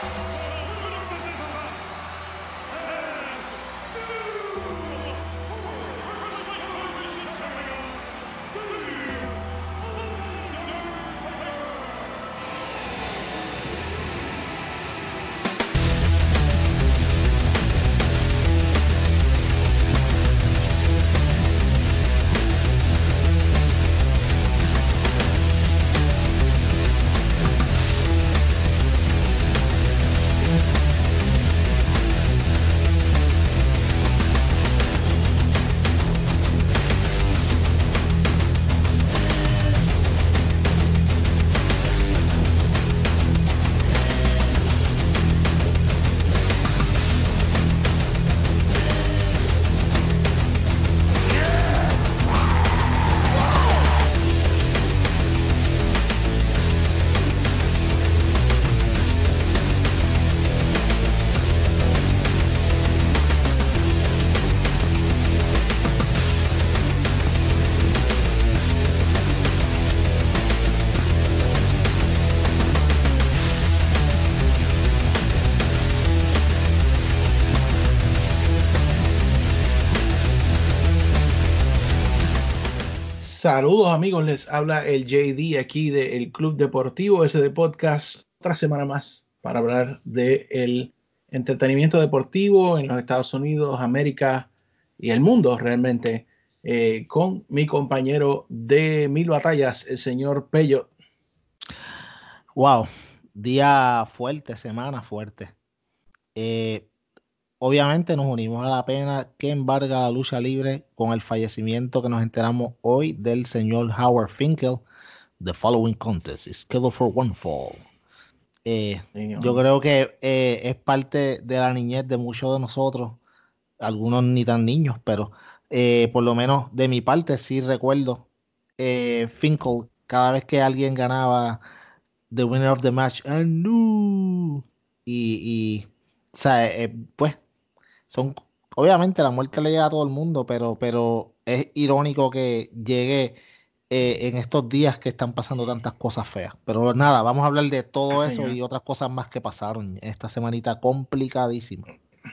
Bye. Saludos amigos, les habla el JD aquí del Club Deportivo SD Podcast, otra semana más para hablar del entretenimiento deportivo en los Estados Unidos, América y el mundo realmente, eh, con mi compañero de mil batallas, el señor Pello. Wow, día fuerte, semana fuerte. Eh, Obviamente nos unimos a la pena que embarga la lucha libre con el fallecimiento que nos enteramos hoy del señor Howard Finkel. The following contest is scheduled for one fall. Eh, yo creo que eh, es parte de la niñez de muchos de nosotros, algunos ni tan niños, pero eh, por lo menos de mi parte sí recuerdo Finkel cada vez que alguien ganaba The Winner of the Match, and no. y, y o sea, pues son obviamente la muerte le llega a todo el mundo, pero, pero es irónico que llegue eh, en estos días que están pasando tantas cosas feas. Pero nada, vamos a hablar de todo eso y otras cosas más que pasaron esta semanita complicadísima.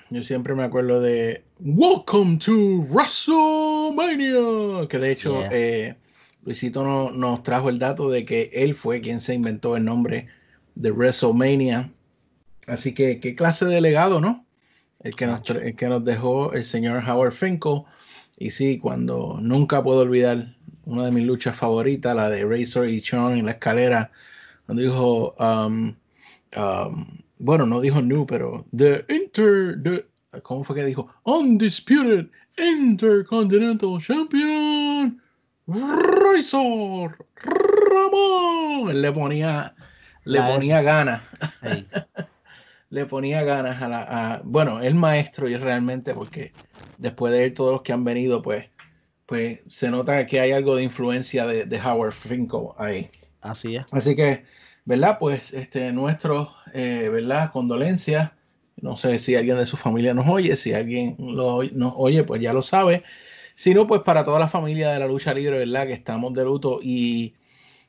Yo siempre me acuerdo de Welcome to WrestleMania, que de hecho eh, Luisito nos trajo el dato de que él fue quien se inventó el nombre de WrestleMania. Así que qué clase de legado, ¿no? El que, nos, que nos dejó el señor Howard Finkel. Y sí, cuando nunca puedo olvidar una de mis luchas favoritas, la de Razor y Sean en la escalera, cuando dijo, um, um, bueno, no dijo new, pero The Inter, the, ¿cómo fue que dijo? Undisputed Intercontinental Champion, Razor Ramón. Él le ponía, le ponía ganas. le ponía ganas a la. bueno, el maestro y realmente, porque después de él, todos los que han venido, pues, pues se nota que hay algo de influencia de, Howard Finkel ahí. Así es. Así que, ¿verdad? Pues este, nuestro, eh, ¿verdad? Condolencias. No sé si alguien de su familia nos oye, si alguien lo, nos oye, pues ya lo sabe. Si no, pues para toda la familia de la lucha libre, ¿verdad? Que estamos de luto. Y,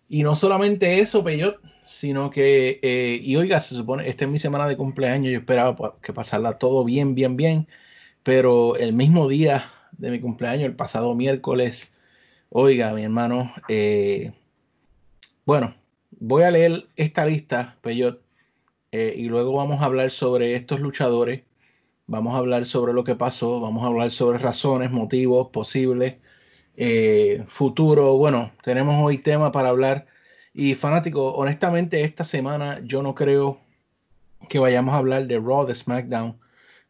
y no solamente eso, Peyot, sino que, eh, y oiga, se supone, esta es mi semana de cumpleaños, yo esperaba que pasarla todo bien, bien, bien, pero el mismo día de mi cumpleaños, el pasado miércoles, oiga, mi hermano, eh, bueno, voy a leer esta lista, Peyot, eh, y luego vamos a hablar sobre estos luchadores, vamos a hablar sobre lo que pasó, vamos a hablar sobre razones, motivos posibles, futuro, bueno, tenemos hoy tema para hablar y fanático, honestamente, esta semana yo no creo que vayamos a hablar de Raw, de SmackDown,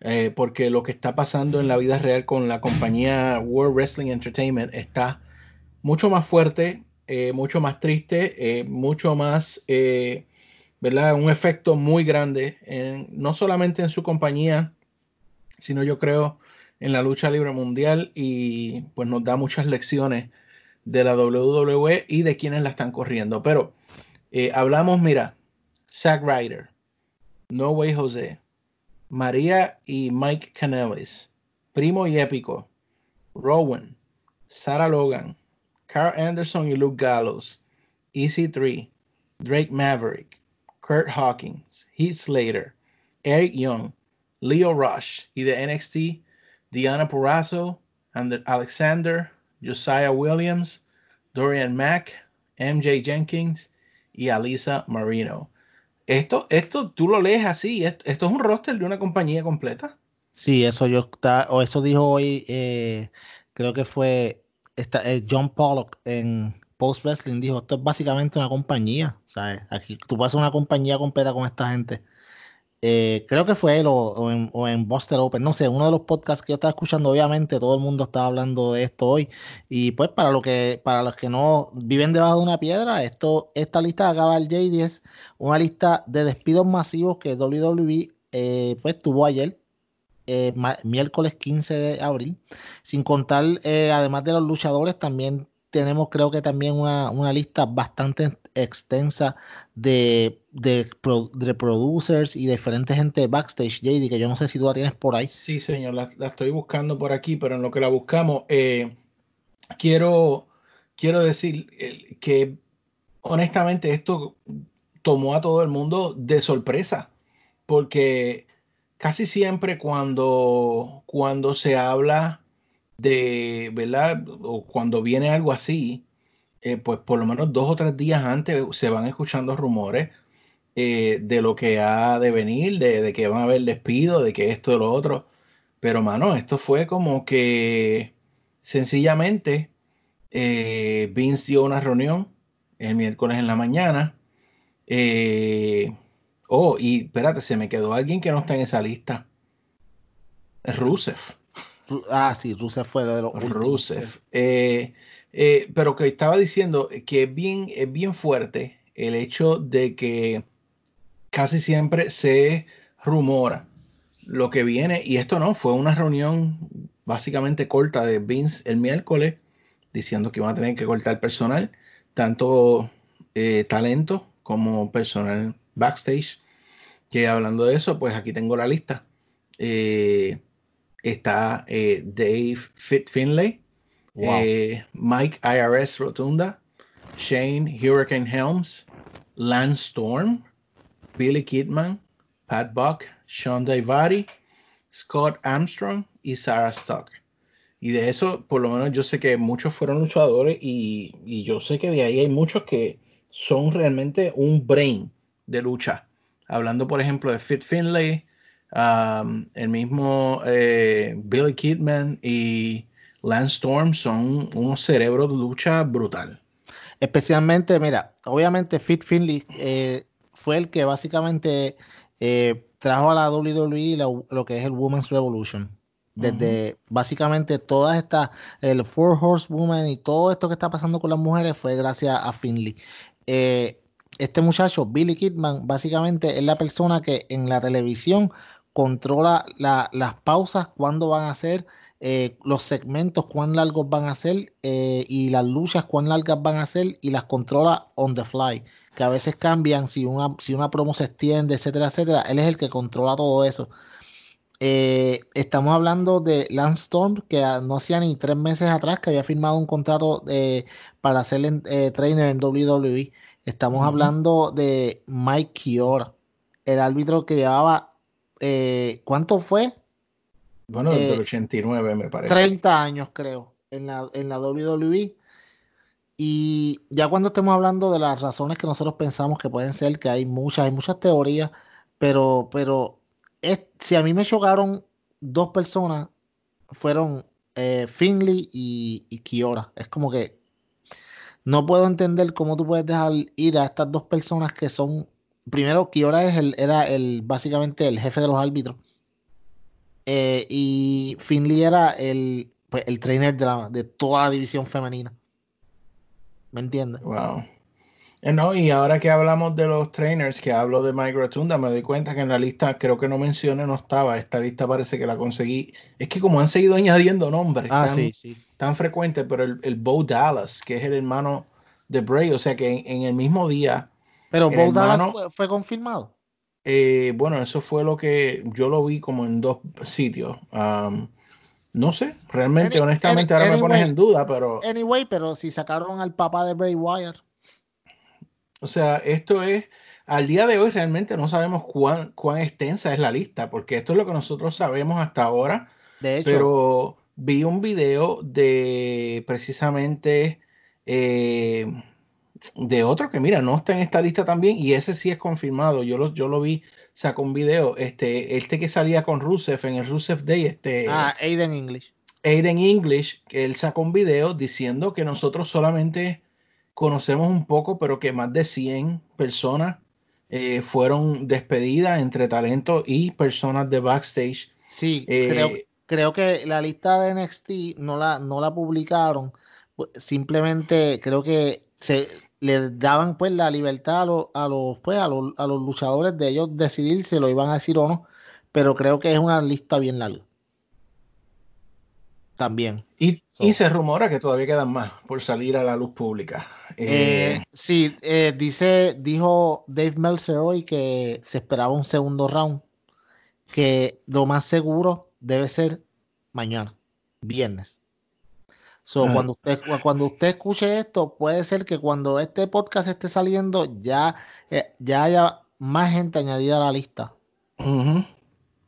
eh, porque lo que está pasando en la vida real con la compañía World Wrestling Entertainment está mucho más fuerte, eh, mucho más triste, eh, mucho más, ¿verdad? Un efecto muy grande, en, no solamente en su compañía, sino yo creo en la lucha libre mundial y pues nos da muchas lecciones de la WWE y de quienes la están corriendo. Pero eh, hablamos, mira, Zack Ryder, No Way Jose, María y Mike Canellis, Primo y Épico, Rowan, Sarah Logan, Carl Anderson y Luke Gallows, EC3, Drake Maverick, Kurt Hawkins, Heath Slater, Eric Young, Leo Rush y de NXT, Diana Porrazzo, Alexander, Josiah Williams, Dorian Mack, MJ Jenkins y Alisa Marino. Esto, esto tú lo lees así, esto, es un roster de una compañía completa. Sí, eso yo está, o eso dijo hoy, eh, creo que fue eh, John Pollock en Post Wrestling, dijo, esto es básicamente una compañía, ¿sabes? Aquí tú puedes hacer una compañía completa con esta gente. Eh, creo que fue él o, en, o, Buster Open, no sé, uno de los podcasts que yo estaba escuchando, obviamente todo el mundo estaba hablando de esto hoy. Y pues para lo que, para los que no viven debajo de una piedra, esto, esta lista acaba el J10, una lista de despidos masivos que WWE eh, pues tuvo ayer. Eh, miércoles 15 de abril, sin contar, además de los luchadores, también tenemos creo que también una, una lista bastante extensa de, de, producers y diferentes gente backstage, JD, que yo no sé si tú la tienes por ahí. Sí, señor, la, estoy buscando por aquí, pero en lo que la buscamos, eh, quiero, quiero decir eh, que honestamente esto tomó a todo el mundo de sorpresa, porque casi siempre cuando, cuando se habla de, ¿verdad? O cuando viene algo así, eh, pues por lo menos dos o tres días antes se van escuchando rumores eh, de lo que ha de venir, de, que van a haber despido, de que esto, lo otro. Pero, mano, esto fue como que sencillamente eh, Vince dio una reunión el miércoles en la mañana. oh, y espérate, se me quedó alguien que no está en esa lista. Rusev. Ah, sí, Rusev fue de los Rusev. Eh, eh, pero que estaba diciendo que es bien, es bien fuerte el hecho de que casi siempre se rumora lo que viene, y esto no, fue una reunión básicamente corta de Vince el miércoles, diciendo que iban a tener que cortar personal, tanto eh, talento como personal backstage. Que hablando de eso, pues aquí tengo la lista. Eh, está Dave Fit Eh, Mike IRS Rotunda, Shane Hurricane Helms, Lance Storm, Billy Kidman, Pat Buck, Sean Daivari, Scott Armstrong y Sarah Stock. Y de eso, por lo menos yo sé que muchos fueron luchadores y, y yo sé que de ahí hay muchos que son realmente un brain de lucha. Hablando, por ejemplo, de Fit Finlay, um, el mismo eh, Billy Kidman y Lance Storm son unos cerebros de lucha brutal. Especialmente, mira, obviamente Fit Finley eh, fue el que básicamente eh, trajo a la WWE lo, que es el Women's Revolution. Desde básicamente todas estas, el Four Horsewoman y todo esto que está pasando con las mujeres fue gracias a Finley. Eh, este muchacho, Billy Kidman, básicamente es la persona que en la televisión controla las pausas, cuándo van a ser eh, los segmentos, cuán largos van a ser eh, y las luchas, cuán largas van a ser y las controla on the fly, que a veces cambian si una, si una promo se extiende, etcétera, etcétera. Él es el que controla todo eso. Eh, estamos hablando de Lance Storm, que no hacía ni tres meses atrás que había firmado un contrato para ser trainer en WWE. Estamos hablando de Mike Kiora, el árbitro que llevaba, ¿cuánto fue? Bueno, desde el 89 me parece. 30 años creo en la, en la WWE. Y ya cuando estemos hablando de las razones que nosotros pensamos que pueden ser, que hay muchas, hay muchas teorías, pero, pero es, si a mí me chocaron dos personas, fueron eh, Finley y, y, Kiora. Es como que no puedo entender cómo tú puedes dejar ir a estas dos personas que son, primero Kiora es el, era el, básicamente el jefe de los árbitros eh, y Finley era el, pues, el trainer de, la, de toda la división femenina. ¿Me entiendes? Wow. Eh, no, y ahora que hablamos de los trainers, que hablo de Mike Rotunda, me doy cuenta que en la lista, creo que no mencioné, no estaba. Esta lista parece que la conseguí. Es que como han seguido añadiendo nombres ah, tan, sí, sí. tan frecuentes, pero el, el, Bo Dallas, que es el hermano de Bray, o sea que en, el mismo día. Pero Bo Dallas fue confirmado. Eh, bueno, eso fue lo que yo lo vi como en dos sitios. no sé, realmente, honestamente, ahora me pones en duda, pero. Anyway, pero si sacaron al papá de Bray Wyatt. O sea, esto es. al día de hoy realmente no sabemos cuán, cuán extensa es la lista, porque esto es lo que nosotros sabemos hasta ahora. De hecho, pero vi un video de precisamente eh, de otro que, mira, no está en esta lista también, y ese sí es confirmado. Yo lo, yo lo vi, sacó un video, este, este que salía con Rusev en el Rusev Day, este. Ah, Aiden English. Aiden English, que él sacó un video diciendo que nosotros solamente conocemos un poco, pero que más de 100 personas eh, fueron despedidas entre talentos y personas de backstage. Sí, creo, eh, creo, que la lista de NXT no la, no la publicaron. Pues, simplemente creo que se le daban pues la libertad a, los, a los pues a los, a los luchadores de ellos decidir si lo iban a decir o no, pero creo que es una lista bien larga también. Y, se rumora que todavía quedan más por salir a la luz pública. Eh, eh, sí, eh, dice, dijo Dave Meltzer hoy que se esperaba un segundo round, que lo más seguro debe ser mañana, viernes. So, cuando, usted, cuando usted escuche esto, puede ser que cuando este podcast esté saliendo ya, ya haya más gente añadida a la lista.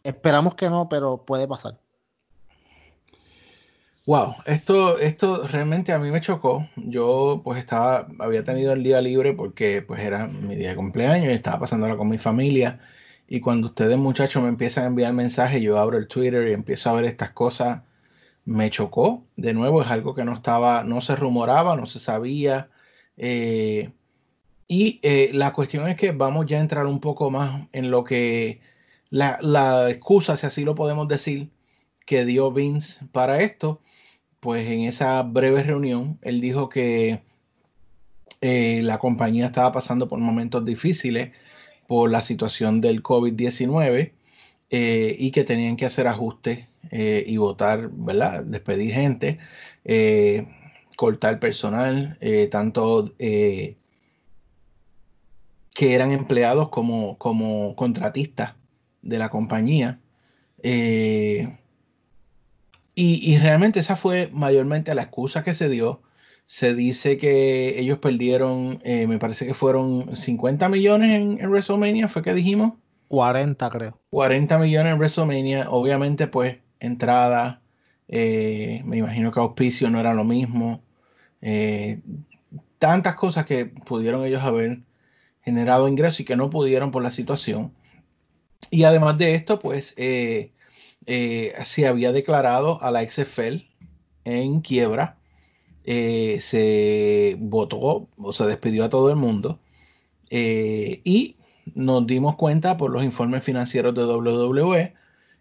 Esperamos que no, pero puede pasar. Wow, esto, esto realmente a mí me chocó. Yo pues estaba, había tenido el día libre porque pues era mi día de cumpleaños y estaba pasándolo con mi familia. Y cuando ustedes muchachos me empiezan a enviar mensajes, yo abro el Twitter y empiezo a ver estas cosas, me chocó. De nuevo, es algo que no estaba, no se rumoraba, no se sabía. Eh, y eh, la cuestión es que vamos ya a entrar un poco más en lo que la, la excusa, si así lo podemos decir, que dio Vince para esto pues en esa breve reunión, él dijo que eh, la compañía estaba pasando por momentos difíciles por la situación del COVID-19 eh, y que tenían que hacer ajustes eh, y votar, ¿verdad? Despedir gente, cortar personal, tanto que eran empleados como, como contratistas de la compañía. Y, realmente esa fue mayormente la excusa que se dio. Se dice que ellos perdieron, eh, me parece que fueron 50 millones en, WrestleMania, fue que dijimos. 40 creo. 40 millones en WrestleMania, obviamente pues entrada, eh, me imagino que auspicio no era lo mismo. Eh, tantas cosas que pudieron ellos haber generado ingresos y que no pudieron por la situación. Y además de esto, pues eh, se había declarado a la XFL en quiebra, se votó o se despidió a todo el mundo y nos dimos cuenta por los informes financieros de WWE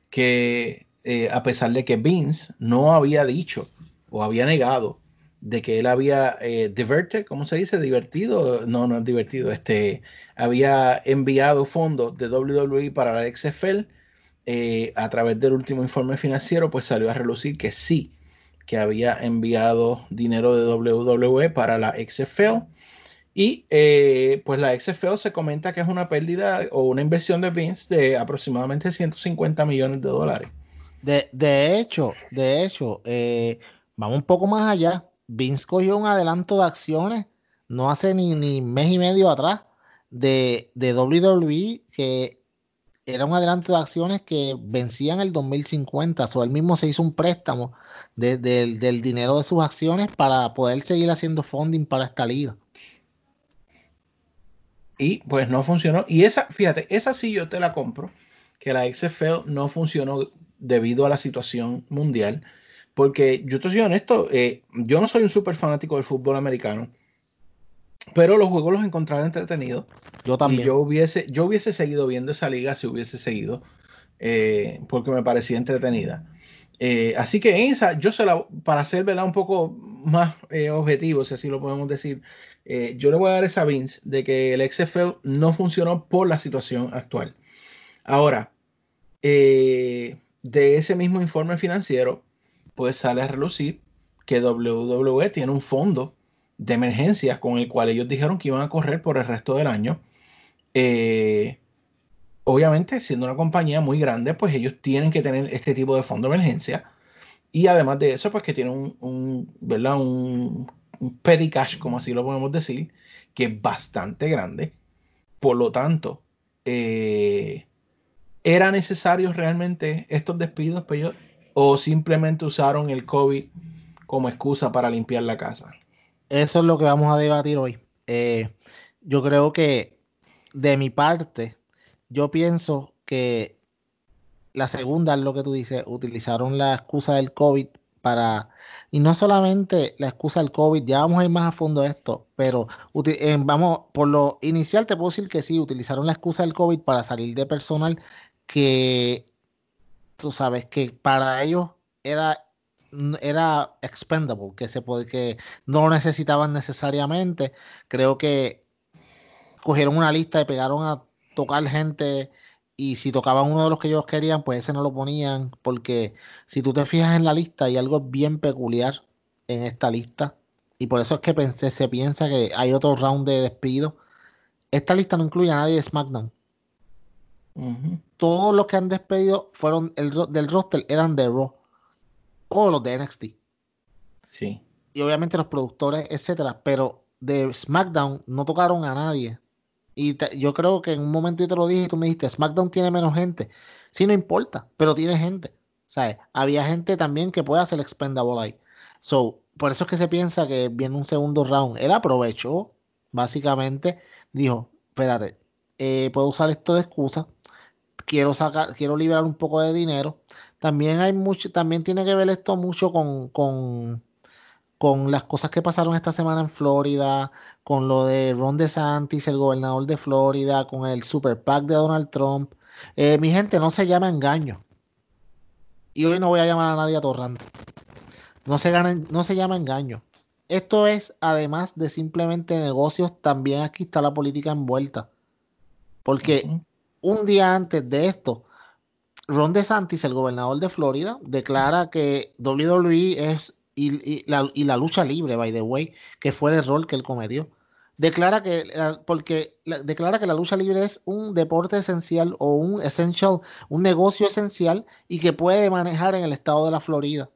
que a pesar de que Vince no había dicho o había negado de que él había diverted, ¿cómo se dice? Divertido, no, no es divertido, este, había enviado fondos de WWE para la XFL eh, a través del último informe financiero, pues salió a relucir que sí, que había enviado dinero de WWE para la XFL. Y eh, pues la XFL se comenta que es una pérdida o una inversión de Vince de aproximadamente 150 millones de dólares. De, de hecho, de hecho, eh, vamos un poco más allá. Vince cogió un adelanto de acciones no hace ni, ni mes y medio atrás de, de WWE que era un adelanto de acciones que vencían el 2050. O él mismo se hizo un préstamo del dinero de sus acciones para poder seguir haciendo funding para esta liga. Y pues no funcionó. Y esa, fíjate, esa sí yo te la compro, que la XFL no funcionó debido a la situación mundial. Porque yo te soy honesto, eh, yo no soy un súper fanático del fútbol americano. Pero los juegos los encontraba entretenidos. Yo también. Y yo hubiese, yo hubiese seguido viendo esa liga si hubiese seguido, eh, porque me parecía entretenida. Eh, así que en esa, yo se la, para ser un poco más eh, objetivo, si así lo podemos decir, yo le voy a dar esa Vince de que el XFL no funcionó por la situación actual. Ahora, de ese mismo informe financiero, pues sale a relucir que WWE tiene un fondo de emergencia con el cual ellos dijeron que iban a correr por el resto del año. Eh, obviamente, siendo una compañía muy grande, pues ellos tienen que tener este tipo de fondo de emergencia. Y además de eso, pues que tienen un, un ¿verdad? Un, petty cash, como así lo podemos decir, que es bastante grande. Por lo tanto, eh, ¿era necesario realmente estos despidos, peor? ¿O simplemente usaron el COVID como excusa para limpiar la casa? Eso es lo que vamos a debatir hoy. Eh, yo creo que de mi parte, yo pienso que la segunda es lo que tú dices, utilizaron la excusa del COVID para, y no solamente la excusa del COVID, ya vamos a ir más a fondo esto, pero eh, vamos, por lo inicial te puedo decir que sí, utilizaron la excusa del COVID para salir de personal que, tú sabes, que para ellos era era expendable, que se puede, que no lo necesitaban necesariamente. Creo que cogieron una lista y pegaron a tocar gente y si tocaban uno de los que ellos querían, pues ese no lo ponían, porque si tú te fijas en la lista hay algo bien peculiar en esta lista y por eso es que pensé, se piensa que hay otro round de despido. Esta lista no incluye a nadie de SmackDown. Todos los que han despedido fueron el, del roster eran de Raw o los de NXT. Sí. Y obviamente los productores, etcétera, pero de SmackDown no tocaron a nadie. Y yo creo que en un momento yo te lo dije y tú me dijiste, SmackDown tiene menos gente. Sí, no importa, pero tiene gente. ¿Sabes? Había gente también que puede hacer expendable ahí. So, por eso es que se piensa que viene un segundo round. Él aprovechó, básicamente, dijo, espérate, eh, puedo usar esto de excusa, quiero sacar, quiero liberar un poco de dinero. También hay mucho, también tiene que ver esto mucho con, con con las cosas que pasaron esta semana en Florida, con lo de Ron DeSantis, el gobernador de Florida, con el Super PAC de Donald Trump. Eh, mi gente, no se llama engaño. Y hoy no voy a llamar a nadie a torrante. No se, no se llama engaño. Esto es, además de simplemente negocios, también aquí está la política envuelta. Porque un día antes de esto, Ron DeSantis, el gobernador de Florida, declara que WWE es y, la, lucha libre, by the way, que fue el rol que él cometió. Declara que, porque declara que la lucha libre es un deporte esencial o un essential, un negocio esencial y que puede manejar en el estado de la Florida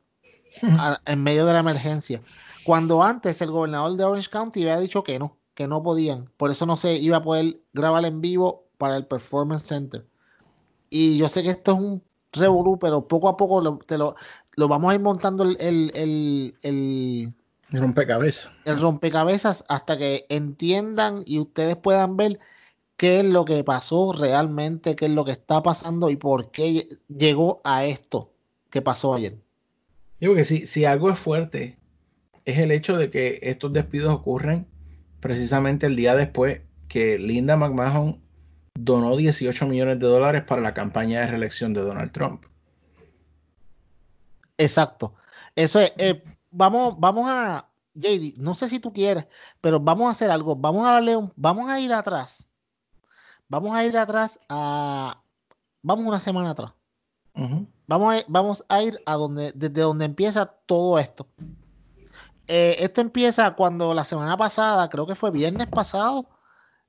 en medio de la emergencia. Cuando antes el gobernador de Orange County había dicho que no, que no podían, por eso no se iba a poder grabar en vivo para el Performance Center. Y yo sé que esto es un revolú, pero poco a poco te lo, lo vamos a ir montando el, el, el, rompecabezas. El rompecabezas hasta que entiendan y ustedes puedan ver qué es lo que pasó realmente, qué es lo que está pasando y por qué llegó a esto que pasó ayer. Digo que si, si algo es fuerte, es el hecho de que estos despidos ocurren precisamente el día después que Linda McMahon donó 18 millones de dólares para la campaña de reelección de Donald Trump. Exacto. Eso es. Eh, vamos, vamos a. JD, no sé si tú quieres, pero vamos a hacer algo. Vamos a darle un, vamos a ir atrás. Vamos a ir atrás a. Vamos una semana atrás. vamos, a, vamos a ir a donde, desde donde empieza todo esto. Eh, esto empieza cuando la semana pasada, creo que fue viernes pasado,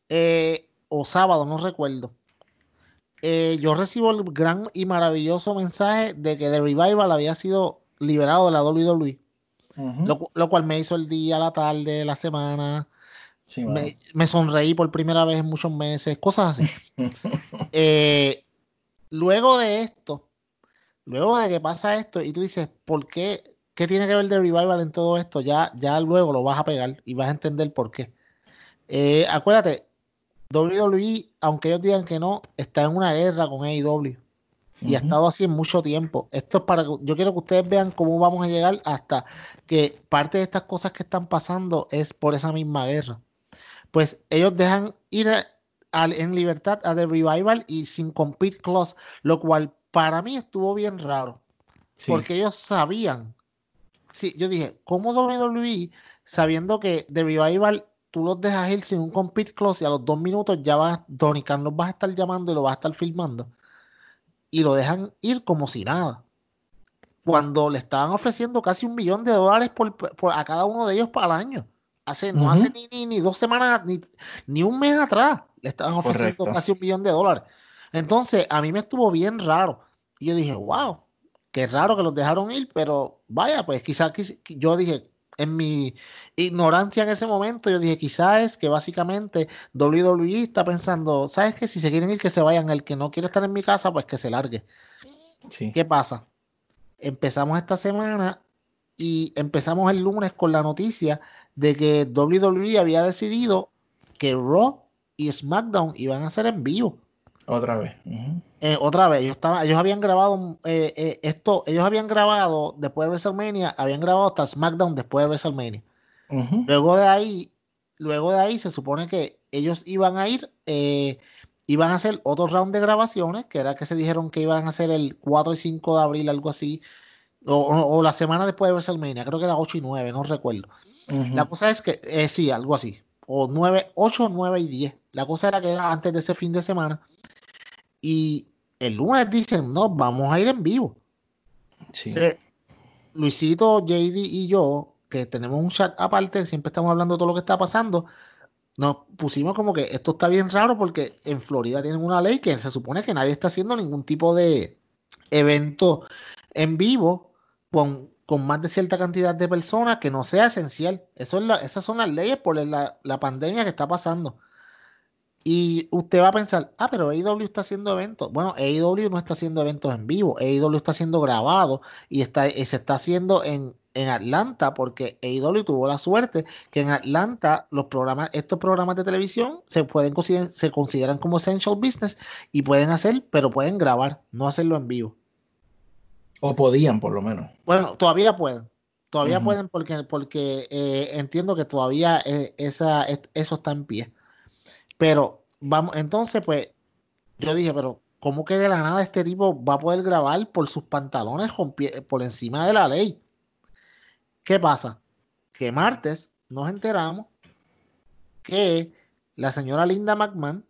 eh, o sábado, no recuerdo. Eh, yo recibo el gran y maravilloso mensaje de que The Revival había sido liberado de la WWE. lo, cual me hizo el día, la tarde, la semana. me, sonreí por primera vez en muchos meses, cosas así. Eh, luego de esto, luego de que pasa esto, y tú dices, ¿por qué? ¿Qué tiene que ver The Revival en todo esto? Ya, ya luego lo vas a pegar y vas a entender por qué. Eh, acuérdate, WWE, aunque ellos digan que no, está en una guerra con AEW. Y ha estado así en mucho tiempo. Esto es para yo quiero que ustedes vean cómo vamos a llegar hasta que parte de estas cosas que están pasando es por esa misma guerra. Pues ellos dejan ir en libertad a The Revival y sin compete clause, lo cual para mí estuvo bien raro. Porque ellos sabían. Sí, yo dije, ¿cómo WWE, sabiendo que The Revival tú los dejas ir sin un compete close y a los dos minutos ya va, Tony Khan los va a estar llamando y lo va a estar filmando. Y lo dejan ir como si nada. Cuando le estaban ofreciendo casi un millón de dólares por, a cada uno de ellos para el año. Hace, No hace ni, ni, dos semanas, ni, un mes atrás, le estaban ofreciendo casi un millón de dólares. Entonces, a mí me estuvo bien raro. Y yo dije, wow, qué raro que los dejaron ir, pero vaya, pues quizás yo dije, en mi ignorancia en ese momento, yo dije, quizás es que básicamente WWE está pensando, ¿sabes qué? Si se quieren ir, que se vayan. El que no quiere estar en mi casa, pues que se largue. ¿Qué pasa? Empezamos esta semana y empezamos el lunes con la noticia de que WWE había decidido que Raw y SmackDown iban a ser en vivo. Otra vez. Eh, otra vez. Ellos, estaban, ellos habían grabado eh, eh, esto, ellos habían grabado después de WrestleMania, habían grabado hasta SmackDown después de WrestleMania. Luego de ahí, luego de ahí se supone que ellos iban a ir, iban a hacer otro round de grabaciones, que era que se dijeron que iban a hacer el 4 y 5 de abril, algo así, o, la semana después de WrestleMania, creo que era 8 y 9, no recuerdo. La cosa es que, sí, algo así, o 9, 8, 9 y 10. La cosa era que era antes de ese fin de semana y el lunes dicen, no, vamos a ir en vivo. Luisito, JD y yo, que tenemos un chat aparte, siempre estamos hablando de todo lo que está pasando, nos pusimos como que esto está bien raro porque en Florida tienen una ley que se supone que nadie está haciendo ningún tipo de evento en vivo con, más de cierta cantidad de personas que no sea esencial. Eso es esas son las leyes por la, la pandemia que está pasando. Y usted va a pensar, ah, pero AEW está haciendo eventos. Bueno, AEW no está haciendo eventos en vivo, AEW está siendo grabado y, está, se está haciendo en, en Atlanta porque AEW tuvo la suerte que en Atlanta los programas, estos programas de televisión se pueden se consideran como essential business y pueden hacer, pero pueden grabar, no hacerlo en vivo. O podían, por lo menos. Bueno, todavía pueden. Todavía pueden porque, porque eh, entiendo que todavía eh, esa, eso está en pie. Pero vamos, entonces, pues, yo dije, pero ¿cómo que de la nada este tipo va a poder grabar por sus pantalones por encima de la ley? ¿Qué pasa? Que martes nos enteramos que la señora Linda McMahon,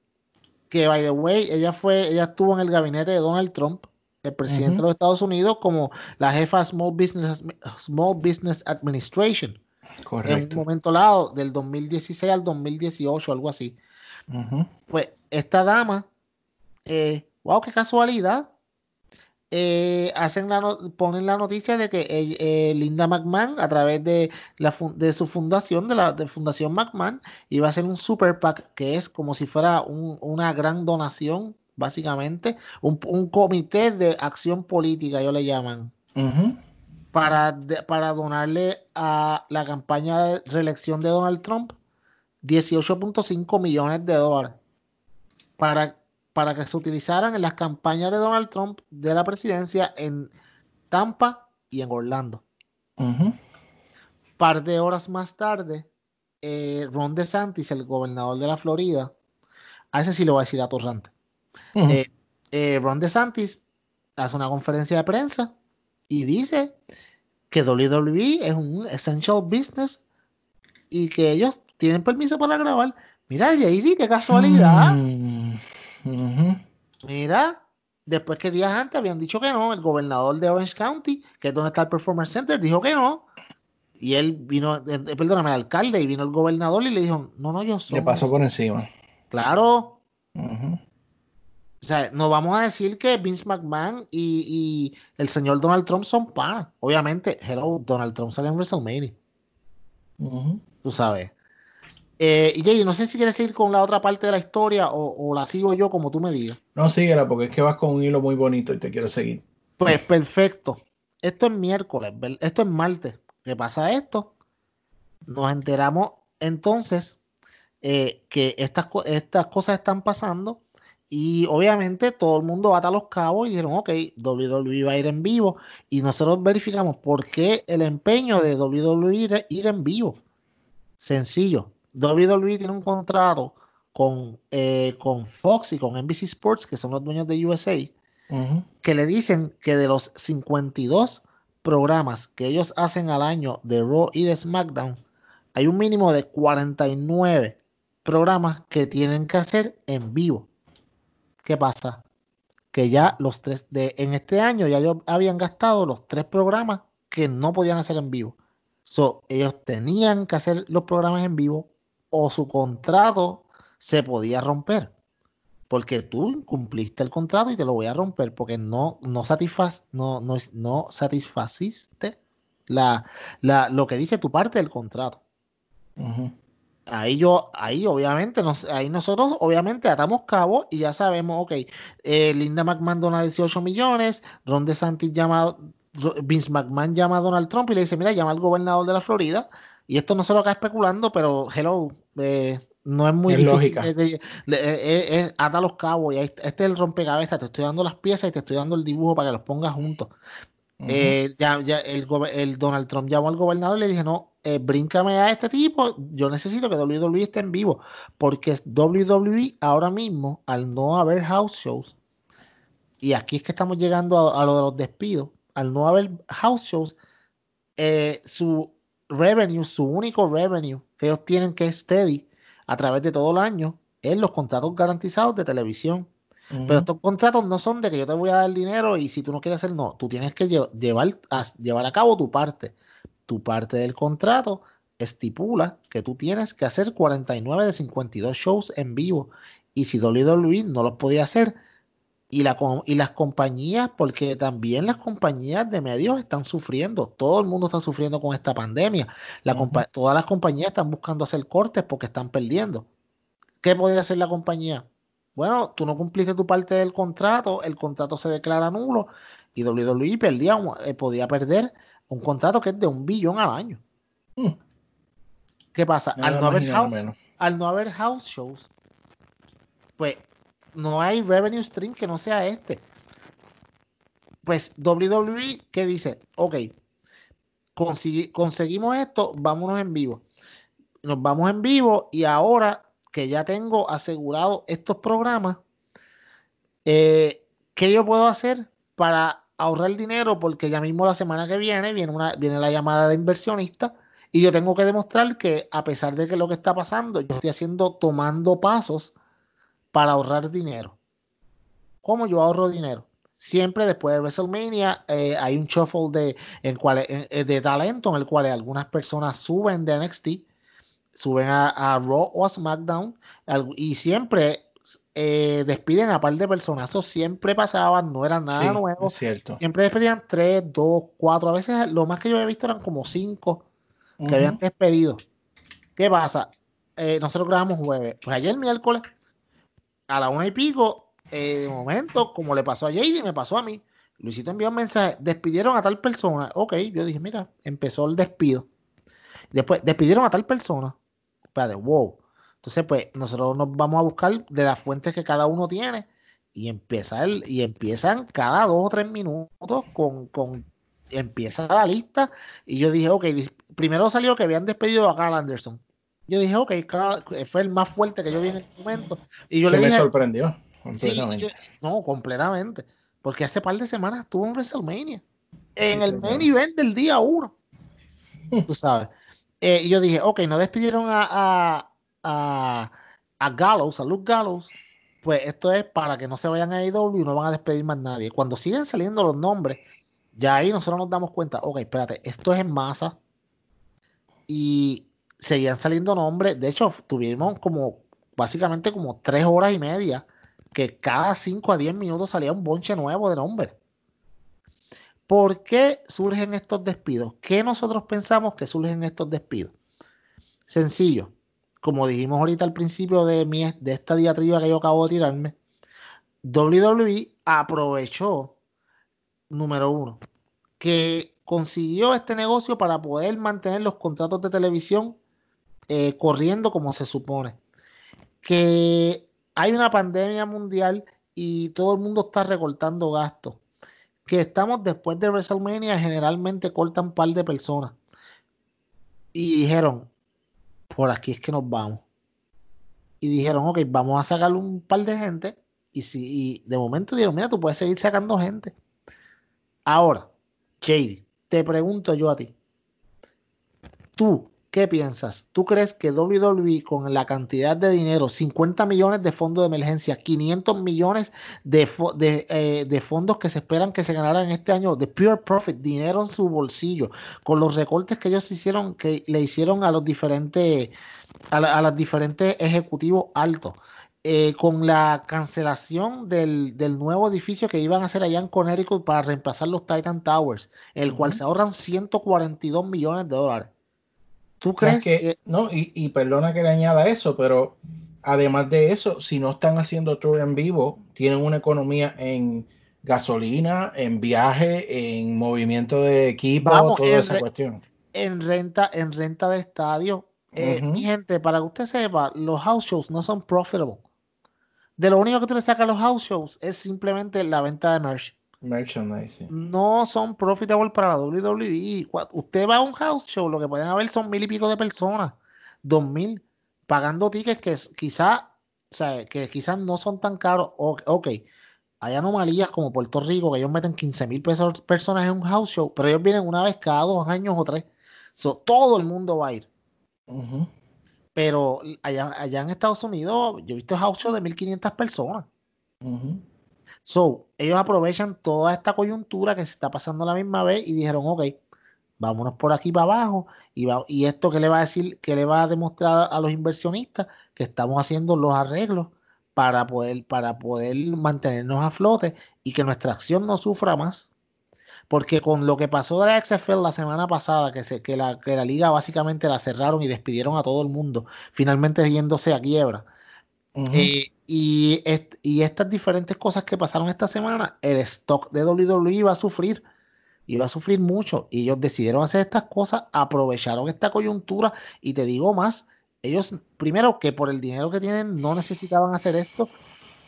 que by the way, ella fue, ella estuvo en el gabinete de Donald Trump, el presidente de los Estados Unidos, como la jefa de Small Business, Small Business Administration. Correcto. En un momento lado, del 2016 al 2018, algo así. Pues esta dama, eh, wow, qué casualidad, eh, hacen la ponen la noticia de que eh, Linda McMahon, a través de, la de su fundación, de la de Fundación McMahon, iba a hacer un super PAC, que es como si fuera una gran donación, básicamente, un, comité de acción política, ellos le llaman. Para, para donarle a la campaña de reelección de Donald Trump 18.5 millones de dólares para, para que se utilizaran en las campañas de Donald Trump de la presidencia en Tampa y en Orlando. Un Par de horas más tarde, eh, Ron DeSantis, el gobernador de la Florida, a ese sí lo voy a decir a Torrante. Eh, eh, Ron DeSantis hace una conferencia de prensa y dice que WWE es un essential business y que ellos tienen permiso para grabar. Mira, JD, qué casualidad. Mm, Mira, después que días antes habían dicho que no, el gobernador de Orange County, que es donde está el Performance Center, dijo que no. Y él vino, eh, eh, perdóname, el alcalde, y vino el gobernador y le dijo, no, no, yo soy. Le pasó por encima. Claro. O sea, no vamos a decir que Vince McMahon y, y el señor Donald Trump son panas. Obviamente, hello, Donald Trump sale en WrestleMania. Tú sabes. Eh, y Jay, no sé si quieres seguir con la otra parte de la historia o, la sigo yo como tú me digas. No, síguela porque es que vas con un hilo muy bonito y te quiero seguir. Pues perfecto. Esto es miércoles, esto es martes. ¿Qué pasa esto? Nos enteramos entonces eh, que estas, estas cosas están pasando y obviamente todo el mundo bata los cabos y dijeron, ok, WWE va a ir en vivo y nosotros verificamos por qué el empeño de WWE ir en vivo. Sencillo, WWE tiene un contrato con, eh, con Fox y con NBC Sports, que son los dueños de USA, que le dicen que de los 52 programas que ellos hacen al año de Raw y de SmackDown, hay un mínimo de 49 programas que tienen que hacer en vivo. ¿Qué pasa? Que ya los tres de en este año ya ellos habían gastado los tres programas que no podían hacer en vivo. So, ellos tenían que hacer los programas en vivo o su contrato se podía romper. Porque tú incumpliste el contrato y te lo voy a romper porque no, no, satisfaz, no, no, no satisfaciste la, la, lo que dice tu parte del contrato. Ahí yo, ahí obviamente, nos, ahí nosotros obviamente atamos cabos y ya sabemos, ok, eh, Linda McMahon dona 18 millones, Ron DeSantis llama, Vince McMahon llama a Donald Trump y le dice, mira, llama al gobernador de la Florida, y esto no se lo acaba especulando, pero hello, eh, no es muy difícil. Es, ata los cabos y este es el rompecabezas, te estoy dando las piezas y te estoy dando el dibujo para que los pongas juntos. Eh, ya, ya el, el, Donald Trump llamó al gobernador y le dije, no, eh, bríncame a este tipo, yo necesito que WWE esté en vivo, porque WWE ahora mismo, al no haber house shows, y aquí es que estamos llegando a, lo de los despidos, al no haber house shows, eh, su revenue, su único revenue que ellos tienen que es steady a través de todo el año, es los contratos garantizados de televisión. Pero estos contratos no son de que yo te voy a dar dinero y si tú no quieres hacer, no, tú tienes que llevar a, llevar a cabo tu parte. Tu parte del contrato estipula que tú tienes que hacer 49 de 52 shows en vivo. Y si WWE no los podía hacer, y, la, y las compañías, porque también las compañías de medios están sufriendo, todo el mundo está sufriendo con esta pandemia. La Todas las compañías están buscando hacer cortes porque están perdiendo. ¿Qué podía hacer la compañía? Bueno, tú no cumpliste tu parte del contrato, el contrato se declara nulo y WWE perdía, eh, podía perder un contrato que es de un billón al año. Mm. ¿Qué pasa? al no, haber house, al no haber house shows, pues no hay revenue stream que no sea este. Pues WWE, ¿qué dice? Ok, conseguimos esto, vámonos en vivo. Nos vamos en vivo y ahora que ya tengo asegurado estos programas, eh, ¿qué yo puedo hacer para ahorrar dinero? Porque ya mismo la semana que viene viene, una, viene la llamada de inversionista y yo tengo que demostrar que a pesar de que lo que está pasando, yo estoy haciendo, tomando pasos para ahorrar dinero. ¿Cómo yo ahorro dinero? Siempre después de WrestleMania eh, hay un shuffle de, en cual, de talento en el cual algunas personas suben de NXT suben a, Raw o a SmackDown y siempre eh, despiden a par de personas. Eso siempre pasaba, no era nada nuevo. cierto. Siempre despedían tres, dos, cuatro. A veces lo más que yo había visto eran como cinco que habían despedido. ¿Qué pasa? Eh, nosotros grabamos jueves. Pues ayer miércoles, a la una y pico, eh, de momento, como le pasó a JD, me pasó a mí. Luisito envió un mensaje, despidieron a tal persona. Ok, yo dije, mira, empezó el despido. Después, despidieron a tal persona de wow. Entonces, pues nosotros nos vamos a buscar de las fuentes que cada uno tiene y empezar, y empiezan cada dos o tres minutos con, con empieza la lista. Y yo dije, ok, primero salió que habían despedido a Carl Anderson. Yo dije, ok, fue el más fuerte que yo vi en el momento. Y yo le me dije, sorprendió. no, completamente. Porque hace par de semanas estuvo en WrestleMania. En el main event del día uno. Tú sabes. Eh, y yo dije, ok, no despidieron a, a, a, a Gallows, a Luke Gallows, pues esto es para que no se vayan a IW y no van a despedir más nadie. Cuando siguen saliendo los nombres, ya ahí nosotros nos damos cuenta, ok, espérate, esto es en masa y seguían saliendo nombres. De hecho, tuvimos como básicamente como tres horas y media que cada cinco a diez minutos salía un bonche nuevo de nombres. ¿Por qué surgen estos despidos? ¿Qué nosotros pensamos que surgen estos despidos? Sencillo. Como dijimos ahorita al principio de, mi, de esta diatriba que yo acabo de tirarme, WWE aprovechó, número uno, que consiguió este negocio para poder mantener los contratos de televisión eh, corriendo como se supone. Que hay una pandemia mundial y todo el mundo está recortando gastos que estamos después de WrestleMania generalmente cortan un par de personas. Y dijeron, por aquí es que nos vamos. Y dijeron, ok, vamos a sacar un par de gente. Y, si, de momento dijeron, mira, tú puedes seguir sacando gente. Ahora, Katie, te pregunto yo a ti. Tú, ¿Qué piensas? ¿Tú crees que WWE con la cantidad de dinero, 50 millones de fondos de emergencia, 500 millones de, eh, de, fondos que se esperan que se ganaran este año, de pure profit, dinero en su bolsillo, con los recortes que ellos hicieron, que le hicieron a los diferentes, a, los diferentes ejecutivos altos, eh, con la cancelación del, nuevo edificio que iban a hacer allá en Connecticut para reemplazar los Titan Towers, el cual se ahorran 142 millones de dólares. ¿Tú crees que, No, y, y, perdona que le añada eso, pero además de eso, si no están haciendo tour en vivo, tienen una economía en gasolina, en viaje, en movimiento de equipo, toda esa cuestión. En renta, en renta de estadio. Eh, mi gente, para que usted sepa, los house shows no son profitable de lo único que tú le sacas a los house shows es simplemente la venta de merch. Merchandise. No son profitable para la WWE. Usted va a un house show, lo que pueden haber son mil y pico de personas, dos mil, pagando tickets que quizás, o sea, que quizás no son tan caros. ok, hay anomalías como Puerto Rico, que ellos meten 15 mil personas en un house show, pero ellos vienen una vez cada dos años o tres. todo el mundo va a ir. Pero allá, allá en Estados Unidos, yo he visto house shows de 1500 personas. So, ellos aprovechan toda esta coyuntura que se está pasando a la misma vez y dijeron, ok, vámonos por aquí para abajo y, va, y esto que le va a decir, que le va a demostrar a los inversionistas que estamos haciendo los arreglos para poder, para poder mantenernos a flote y que nuestra acción no sufra más porque con lo que pasó de la XFL la semana pasada, que, se, que, la, que la liga básicamente la cerraron y despidieron a todo el mundo, finalmente viéndose a quiebra. Eh, y, y estas diferentes cosas que pasaron esta semana, el stock de WWE iba a sufrir, iba a sufrir mucho. Y ellos decidieron hacer estas cosas, aprovecharon esta coyuntura y te digo más, ellos primero que por el dinero que tienen no necesitaban hacer esto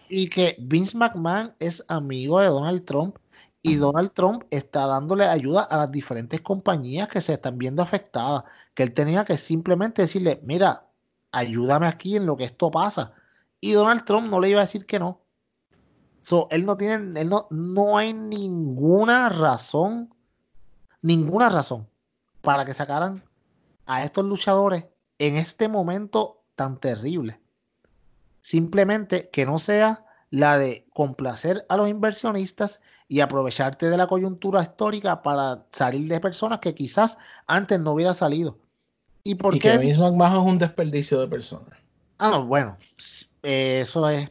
y que Vince McMahon es amigo de Donald Trump y Donald Trump está dándole ayuda a las diferentes compañías que se están viendo afectadas, que él tenía que simplemente decirle, mira, ayúdame aquí en lo que esto pasa. Y Donald Trump no le iba a decir que no. So, él no tiene, él no, no hay ninguna razón, ninguna razón para que sacaran a estos luchadores en este momento tan terrible. Simplemente que no sea la de complacer a los inversionistas y aprovecharte de la coyuntura histórica para salir de personas que quizás antes no hubiera salido. ¿Y por qué? Que es un desperdicio de personas. Ah, no, bueno, eso es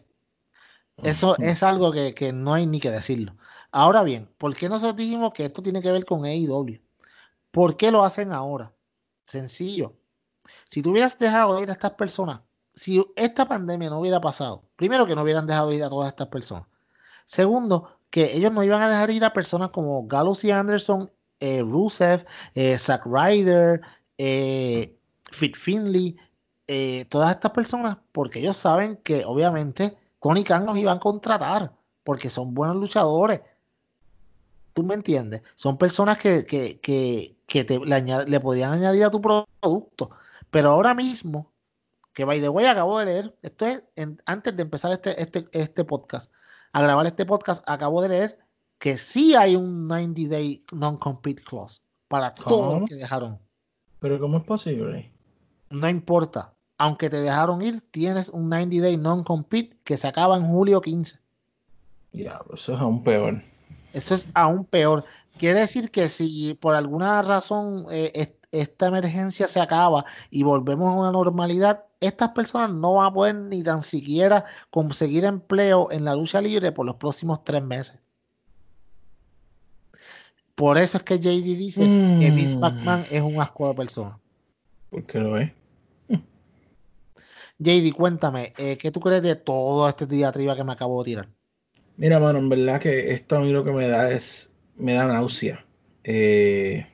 eso es algo que, no hay ni que decirlo. Ahora bien, ¿por qué nosotros dijimos que esto tiene que ver con AEW? ¿Por qué lo hacen ahora? Sencillo. Si tú hubieras dejado ir a estas personas, si esta pandemia no hubiera pasado, primero que no hubieran dejado ir a todas estas personas. Segundo, que ellos no iban a dejar ir a personas como Gallows y Anderson, eh, Rusev, eh, Zack Ryder, eh, Fit Finley, eh, todas estas personas, porque ellos saben que obviamente Tony Khan los iban a contratar, porque son buenos luchadores. ¿Tú me entiendes? Son personas que, que, que, te, le, podían añadir a tu producto. Pero ahora mismo, que by the way acabo de leer, esto es antes de empezar este, este, este podcast, a grabar este podcast, acabo de leer que sí hay un 90 day non-compete clause para todo lo que dejaron. Pero ¿cómo es posible? No importa. Aunque te dejaron ir, tienes un 90 day non-compete que se acaba en julio 15. Ya, eso es aún peor. Eso es aún peor. Quiere decir que si por alguna razón eh, esta emergencia se acaba y volvemos a una normalidad, estas personas no van a poder ni tan siquiera conseguir empleo en la lucha libre por los próximos tres meses. Por eso es que JD dice que Vince mm. McMahon es un asco de persona. ¿Por qué lo es? JD, cuéntame, eh, ¿qué tú crees de todo este diatriba que me acabo de tirar? Mira, mano, en verdad que esto a mí lo que me da es, me da náusea. Eh,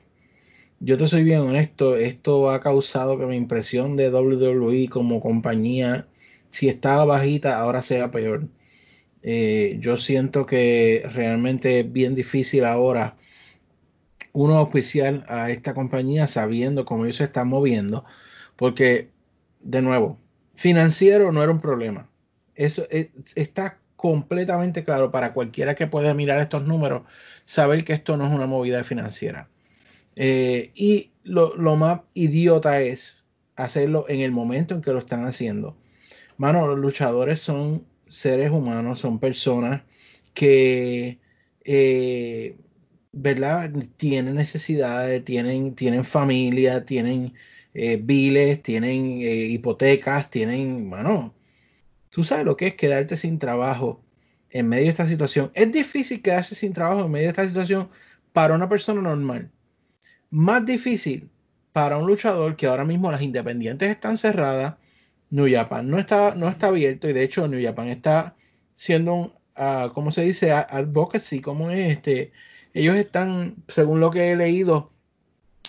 yo te soy bien honesto, esto ha causado que mi impresión de WWE como compañía, si estaba bajita, ahora sea peor. Eh, yo siento que realmente es bien difícil ahora uno oficial a esta compañía sabiendo cómo ellos se están moviendo, porque, de nuevo, financiero no era un problema. Eso está completamente claro para cualquiera que pueda mirar estos números, saber que esto no es una movida financiera. Eh, y lo, más idiota es hacerlo en el momento en que lo están haciendo. Mano, los luchadores son seres humanos, son personas que, eh, ¿verdad? Tienen necesidades, tienen, tienen familia, tienen eh, biles, tienen hipotecas, tienen, mano, Tú sabes lo que es quedarte sin trabajo en medio de esta situación. Es difícil quedarse sin trabajo en medio de esta situación para una persona normal. Más difícil para un luchador que ahora mismo las independientes están cerradas. New Japan no está, no está abierto y de hecho New Japan está siendo un, uh, ¿cómo se dice? Advocacy, como es este? Ellos están, según lo que he leído,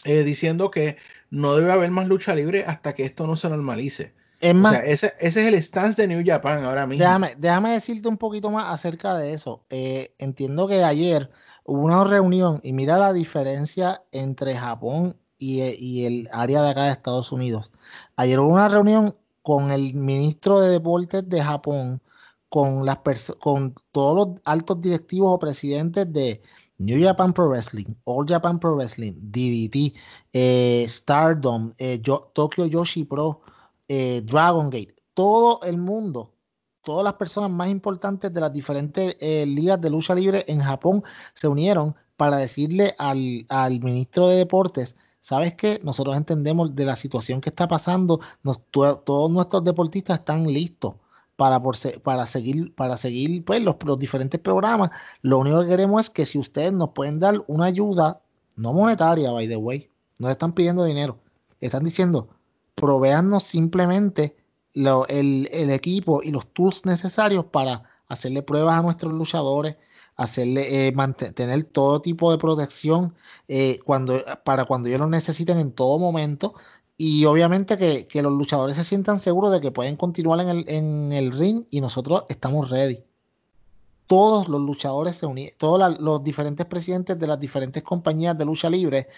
eh, diciendo que no debe haber más lucha libre hasta que esto no se normalice. Es más, o sea, ese, ese, es el stance de New Japan ahora mismo. Déjame, déjame decirte un poquito más acerca de eso. Eh, entiendo que ayer hubo una reunión y mira la diferencia entre Japón y, y, el área de acá de Estados Unidos. Ayer hubo una reunión con el ministro de Deportes de Japón, con, las con todos los altos directivos o presidentes de, New Japan Pro Wrestling, All Japan Pro Wrestling, DDT, eh, Stardom, eh, Tokyo Yoshi Pro, eh, Dragon Gate, todo el mundo, todas las personas más importantes de las diferentes ligas de lucha libre en Japón se unieron para decirle al, ministro de Deportes, ¿sabes qué? Nosotros entendemos de la situación que está pasando, todos nuestros deportistas están listos para, para seguir, para seguir pues, los, diferentes programas. Lo único que queremos es que si ustedes nos pueden dar una ayuda, no monetaria, by the way, no le están pidiendo dinero, están diciendo, proveannos simplemente el, equipo y los tools necesarios para hacerle pruebas a nuestros luchadores, hacerle eh, mantener todo tipo de protección eh, cuando, para cuando ellos lo necesiten en todo momento y obviamente que, los luchadores se sientan seguros de que pueden continuar en el, en el ring y nosotros estamos ready. Todos los luchadores se unieron, todos los diferentes presidentes de las diferentes compañías de lucha libre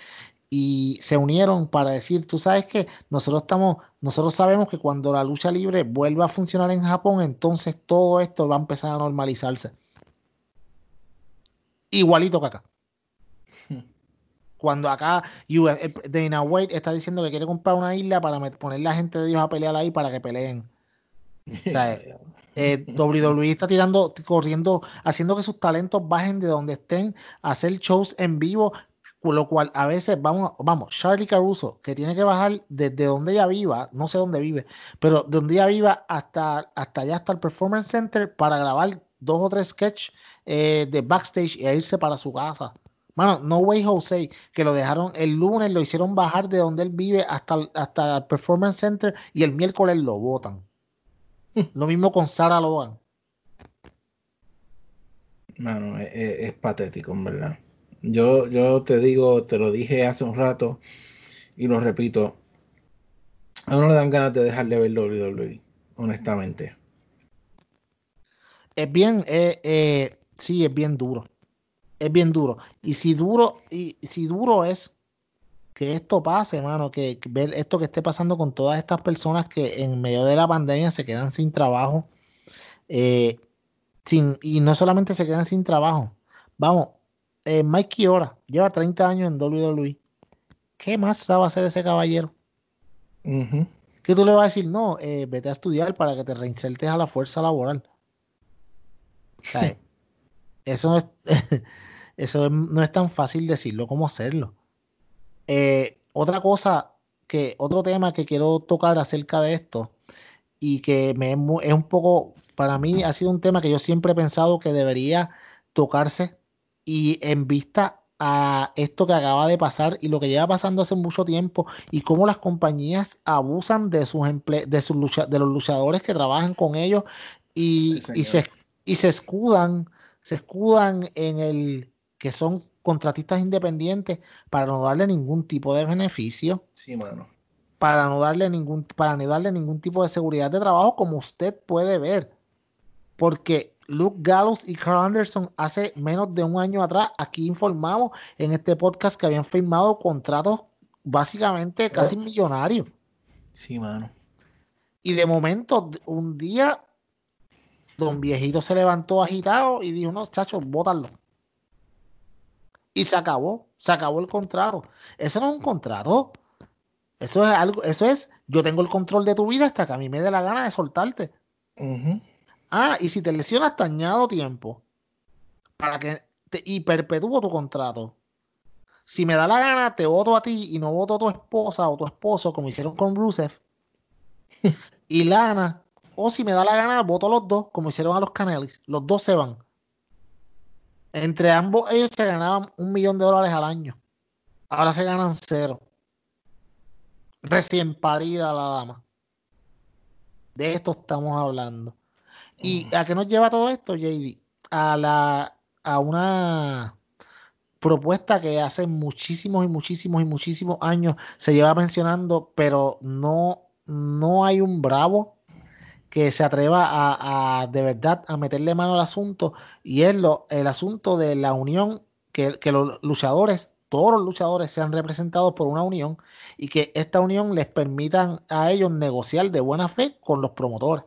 y se unieron para decir, tú sabes que nosotros estamos, nosotros sabemos que cuando la lucha libre vuelva a funcionar en Japón, entonces todo esto va a empezar a normalizarse. Igualito que acá. Cuando acá Dana White está diciendo que quiere comprar una isla para poner la gente de Dios a pelear ahí para que peleen. O sea, eh, WWE está tirando, corriendo, haciendo que sus talentos bajen de donde estén, a hacer shows en vivo, lo cual a veces vamos, vamos, Charlie Caruso, que tiene que bajar desde donde ella viva, no sé dónde vive, pero de donde ella viva hasta, hasta allá, hasta el Performance Center, para grabar dos o tres sketches eh, de backstage y irse para su casa. Mano, No Way Jose, que lo dejaron el lunes, lo hicieron bajar de donde él vive hasta, hasta el Performance Center y el miércoles lo votan. lo mismo con Sarah Logan. Mano, es, patético, en verdad. Yo, yo te digo, te lo dije hace un rato y lo repito. A uno le dan ganas de dejarle ver WWE, honestamente. Es bien, eh, eh, sí, es bien duro es bien duro. Y si duro, y si duro es que esto pase, hermano, que, ver esto que esté pasando con todas estas personas que en medio de la pandemia se quedan sin trabajo, eh, sin, y no solamente se quedan sin trabajo, vamos, eh, Mike Kiora lleva 30 años en WWE. ¿Qué más sabe hacer ese caballero? ¿Qué tú le vas a decir? No, eh, vete a estudiar para que te reinsertes a la fuerza laboral. Eso es, Eso no es tan fácil decirlo como hacerlo. Eh, otra cosa, que otro tema que quiero tocar acerca de esto y que me es un poco, para mí ha sido un tema que yo siempre he pensado que debería tocarse y en vista a esto que acaba de pasar y lo que lleva pasando hace mucho tiempo y cómo las compañías abusan de sus de sus lucha de los luchadores que trabajan con ellos y, y, se, y se escudan se escudan en el que son contratistas independientes para no darle ningún tipo de beneficio. Sí, mano. Para no darle ningún, para no darle ningún tipo de seguridad de trabajo, como usted puede ver. Porque Luke Gallows y Carl Anderson hace menos de un año atrás, aquí informamos en este podcast que habían firmado contratos básicamente casi millonarios. Sí, mano. Y de momento, un día, don viejito se levantó agitado y dijo, no, chachos, bótalo y se acabó, se acabó el contrato. Eso no es un contrato. Eso es algo, eso es, yo tengo el control de tu vida hasta que a mí me dé la gana de soltarte. Ah, y si te lesionas, te añado tiempo para que te, y perpetúo tu contrato. Si me da la gana, te voto a ti y no voto a tu esposa o tu esposo, como hicieron con Rusev. y Lana, o si me da la gana, voto los dos, como hicieron a los Canelis. Los dos se van. Entre ambos ellos se ganaban un millón de dólares al año. Ahora se ganan cero. Recién parida la dama. De esto estamos hablando. ¿Y a qué nos lleva todo esto, JD? A, la, a una propuesta que hace muchísimos y muchísimos y muchísimos años se lleva mencionando, pero no, no hay un bravo que se atreva a, de verdad a meterle mano al asunto y es lo, el asunto de la unión que, que los luchadores todos los luchadores sean representados por una unión y que esta unión les permitan a ellos negociar de buena fe con los promotores.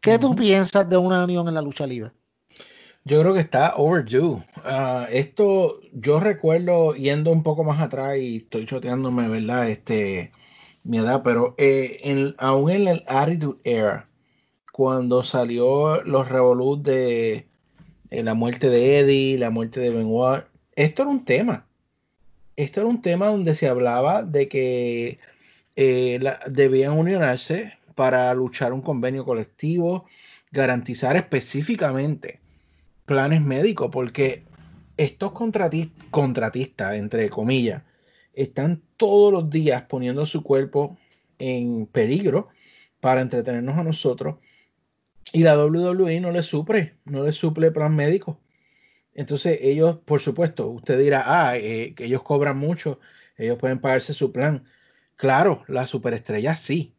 ¿Qué tú piensas de una unión en la lucha libre? Yo creo que está overdue. Ah, esto yo recuerdo yendo un poco más atrás y estoy choteándome, ¿verdad? Este, mi edad, pero eh, aún en el Attitude Era, cuando salió los revolut de eh, la muerte de Eddie, la muerte de Benoit, esto era un tema. Esto era un tema donde se hablaba de que eh, debían unionarse para luchar un convenio colectivo, garantizar específicamente planes médicos, porque estos contratistas, entre comillas, están todos los días poniendo su cuerpo en peligro para entretenernos a nosotros y la WWE no le suple, no le suple plan médico. Entonces ellos, por supuesto, usted dirá, ah, eh, que ellos cobran mucho, ellos pueden pagarse su plan. Claro, la superestrella sí,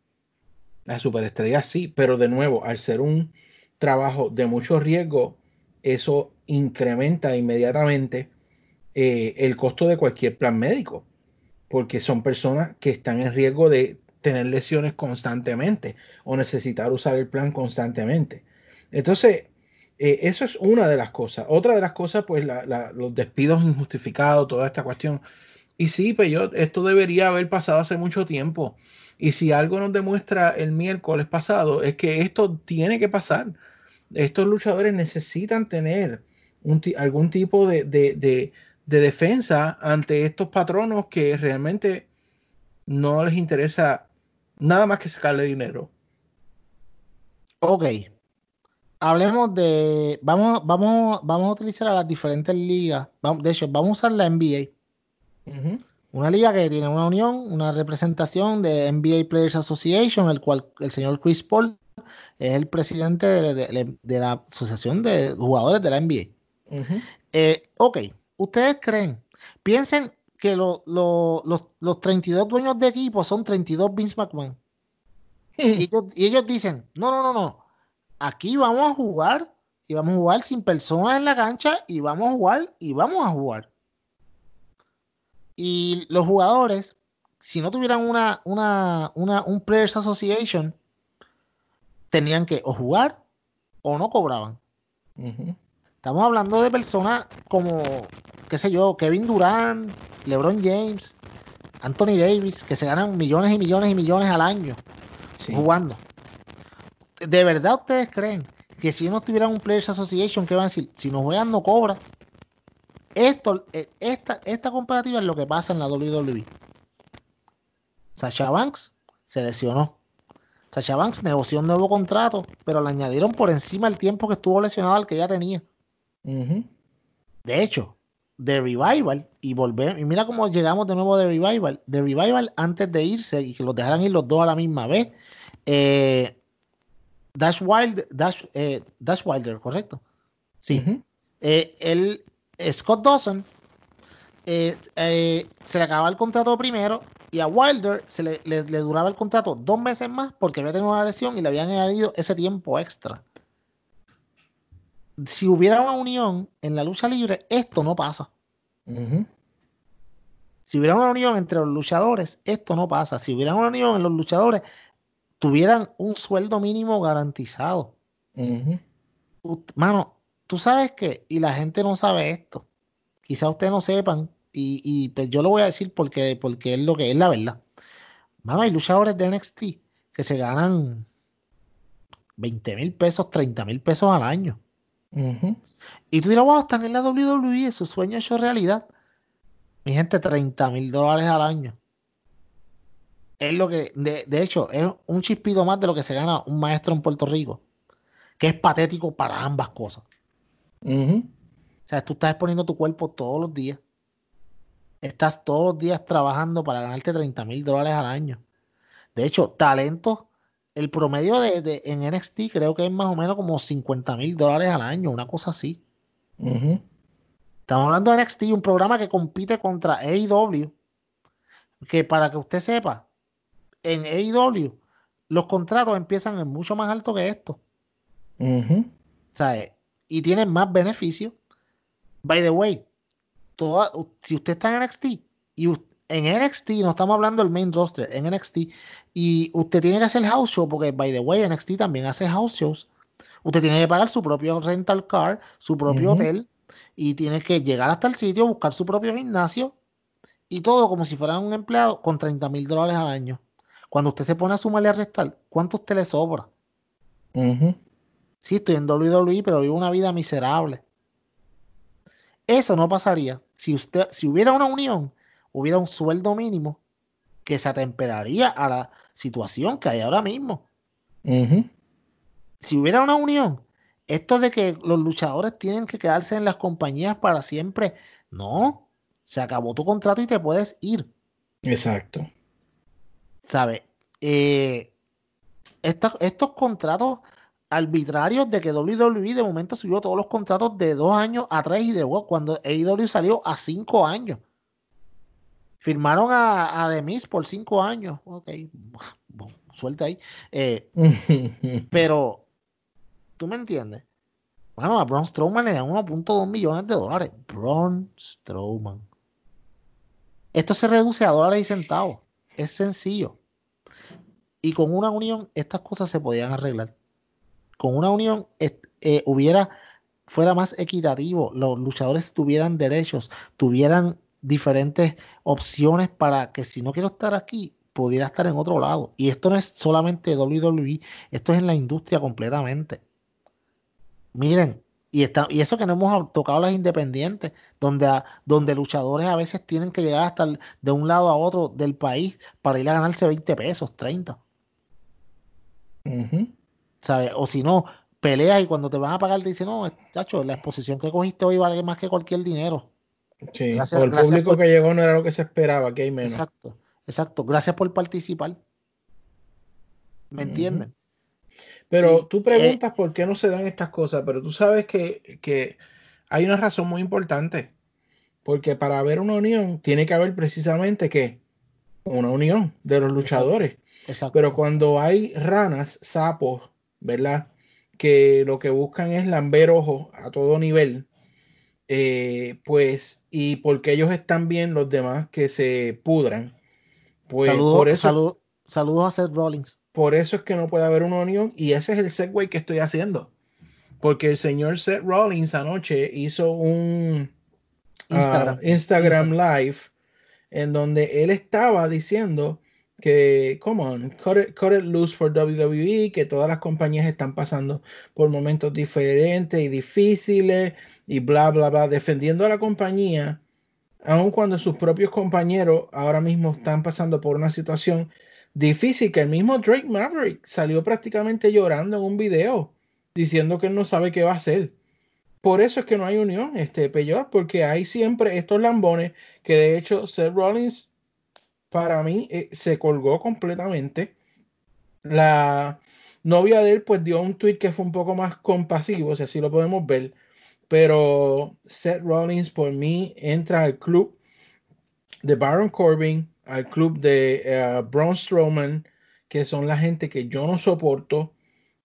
la superestrella sí, pero de nuevo, al ser un trabajo de mucho riesgo, eso incrementa inmediatamente eh, el costo de cualquier plan médico, porque son personas que están en riesgo de tener lesiones constantemente o necesitar usar el plan constantemente. Entonces, eh, eso es una de las cosas. Otra de las cosas, pues los despidos injustificados, toda esta cuestión. Y sí, pues yo, esto debería haber pasado hace mucho tiempo. Y si algo nos demuestra el miércoles pasado, es que esto tiene que pasar. Estos luchadores necesitan tener algún tipo de, de, defensa ante estos patronos que realmente no les interesa nada más que sacarle dinero. Ok, hablemos de. Vamos, vamos, vamos a utilizar a las diferentes ligas. De hecho, vamos a usar la NBA. Una liga que tiene una unión, una representación de NBA Players Association, el cual el señor Chris Paul es el presidente de, la Asociación de Jugadores de la NBA. Eh, ok, ustedes creen, piensen que los, los 32 dueños de equipo son 32 Vince McMahon. y ellos dicen, no, no, no, no aquí vamos a jugar y vamos a jugar sin personas en la cancha y vamos a jugar y vamos a jugar. Y los jugadores, si no tuvieran una, una, una un Players Association, tenían que o jugar o no cobraban. Estamos hablando de personas como, qué sé yo, Kevin Durant, LeBron James, Anthony Davis, que se ganan millones y millones y millones al año jugando. ¿De verdad ustedes creen que si no tuvieran un Players Association, ¿qué van a decir? Si no juegan, no cobra. Esto, eh, esta, esta comparativa es lo que pasa en la WWE. Sasha Banks se lesionó. Sasha Banks negoció un nuevo contrato, pero le añadieron por encima el tiempo que estuvo lesionado al que ya tenía. De hecho, The Revival, y volver, y mira cómo llegamos de nuevo de Revival. The Revival, antes de irse y que los dejaran ir los dos a la misma vez, eh, Dash, Wild, Dash, eh, Dash Wilder, ¿correcto? Sí. Eh, el Scott Dawson se le acababa el contrato primero y a Wilder se le, le, duraba el contrato dos meses más porque había tenido una lesión y le habían añadido ese tiempo extra. Si hubiera una unión en la lucha libre, esto no pasa. Si hubiera una unión entre los luchadores, esto no pasa. Si hubiera una unión en los luchadores, tuvieran un sueldo mínimo garantizado. Mano, tú sabes que, y la gente no sabe esto, quizá ustedes no sepan, y, pues yo lo voy a decir porque, porque es lo que es la verdad. Mano, hay luchadores de NXT que se ganan 20 mil pesos, 30 mil pesos al año. Y tú dirás, wow, están en la WWE, su sueño hecho realidad. Mi gente, 30 mil dólares al año es lo que, de, hecho, es un chispito más de lo que se gana un maestro en Puerto Rico, que es patético para ambas cosas. O sea, tú estás exponiendo tu cuerpo todos los días. Estás todos los días trabajando para ganarte 30 mil dólares al año. De hecho, talento, el promedio de, en NXT creo que es más o menos como 50 mil dólares al año, una cosa así. Estamos hablando de NXT, un programa que compite contra AEW. Que para que usted sepa, en AEW los contratos empiezan en mucho más alto que esto. Y tienen más beneficios. By the way, si usted está en NXT y en NXT, no estamos hablando del main roster, en NXT, y usted tiene que hacer house show, porque by the way, NXT también hace house shows. Usted tiene que pagar su propio rental car, su propio hotel, y tiene que llegar hasta el sitio, buscar su propio gimnasio, y todo como si fuera un empleado con 30 mil dólares al año. Cuando usted se pone a sumarle a restar, ¿cuánto usted le sobra? Sí, estoy en WWE, pero vivo una vida miserable. Eso no pasaría. Si, usted, si hubiera una unión, hubiera un sueldo mínimo que se atemperaría a la situación que hay ahora mismo. Si hubiera una unión, esto de que los luchadores tienen que quedarse en las compañías para siempre, no, se acabó tu contrato y te puedes ir. Exacto. ¿Sabes? Eh, estos contratos arbitrarios de que WWE de momento subió todos los contratos de dos años a tres y de cuando AEW salió a cinco años. Firmaron a, a Demis por cinco años. Ok, suelta ahí. Eh, pero, ¿tú me entiendes? Bueno, a Braun Strowman le dan 1.2 millones de dólares. Braun Strowman. Esto se reduce a dólares y centavos. Es sencillo. Y con una unión, estas cosas se podían arreglar con una unión eh, hubiera fuera más equitativo, los luchadores tuvieran derechos, tuvieran diferentes opciones para que si no quiero estar aquí, pudiera estar en otro lado. Y esto no es solamente WWE, esto es en la industria completamente. Miren, y, está, y eso que no hemos tocado las independientes, donde, donde luchadores a veces tienen que llegar hasta de un lado a otro del país para ir a ganarse 20 pesos, 30. O si no, peleas y cuando te van a pagar te dicen, no, chacho, la exposición que cogiste hoy vale más que cualquier dinero. Sí, o el público que llegó no era lo que se esperaba, que hay menos. Exacto, exacto. Gracias por participar. ¿Me entienden? Pero tú preguntas eh, por qué no se dan estas cosas, pero tú sabes que, que hay una razón muy importante. Porque para haber una unión tiene que haber precisamente que una unión de los luchadores. Exacto. Pero cuando hay ranas, sapos, ¿verdad? Que lo que buscan es lamber ojos a todo nivel, eh, pues, y porque ellos están bien, los demás que se pudran. Pues, por eso, saludos a Seth Rollins. Por eso es que no puede haber una unión, y ese es el segue que estoy haciendo. Porque el señor Seth Rollins anoche hizo un ah, Instagram Live en donde él estaba diciendo que, come on, cut it, loose for WWE, que todas las compañías están pasando por momentos diferentes y difíciles y bla, bla, bla, defendiendo a la compañía, aun cuando sus propios compañeros ahora mismo están pasando por una situación difícil, que el mismo Drake Maverick salió prácticamente llorando en un video diciendo que él no sabe qué va a hacer. Por eso es que no hay unión, este peor, porque hay siempre estos lambones que de hecho Seth Rollins para mí eh, se colgó completamente. La novia de él pues dio un tweet que fue un poco más compasivo, si así lo podemos ver. Pero Seth Rollins por mí entra al club de Baron Corbin, al club de eh, Braun Strowman, que son la gente que yo no soporto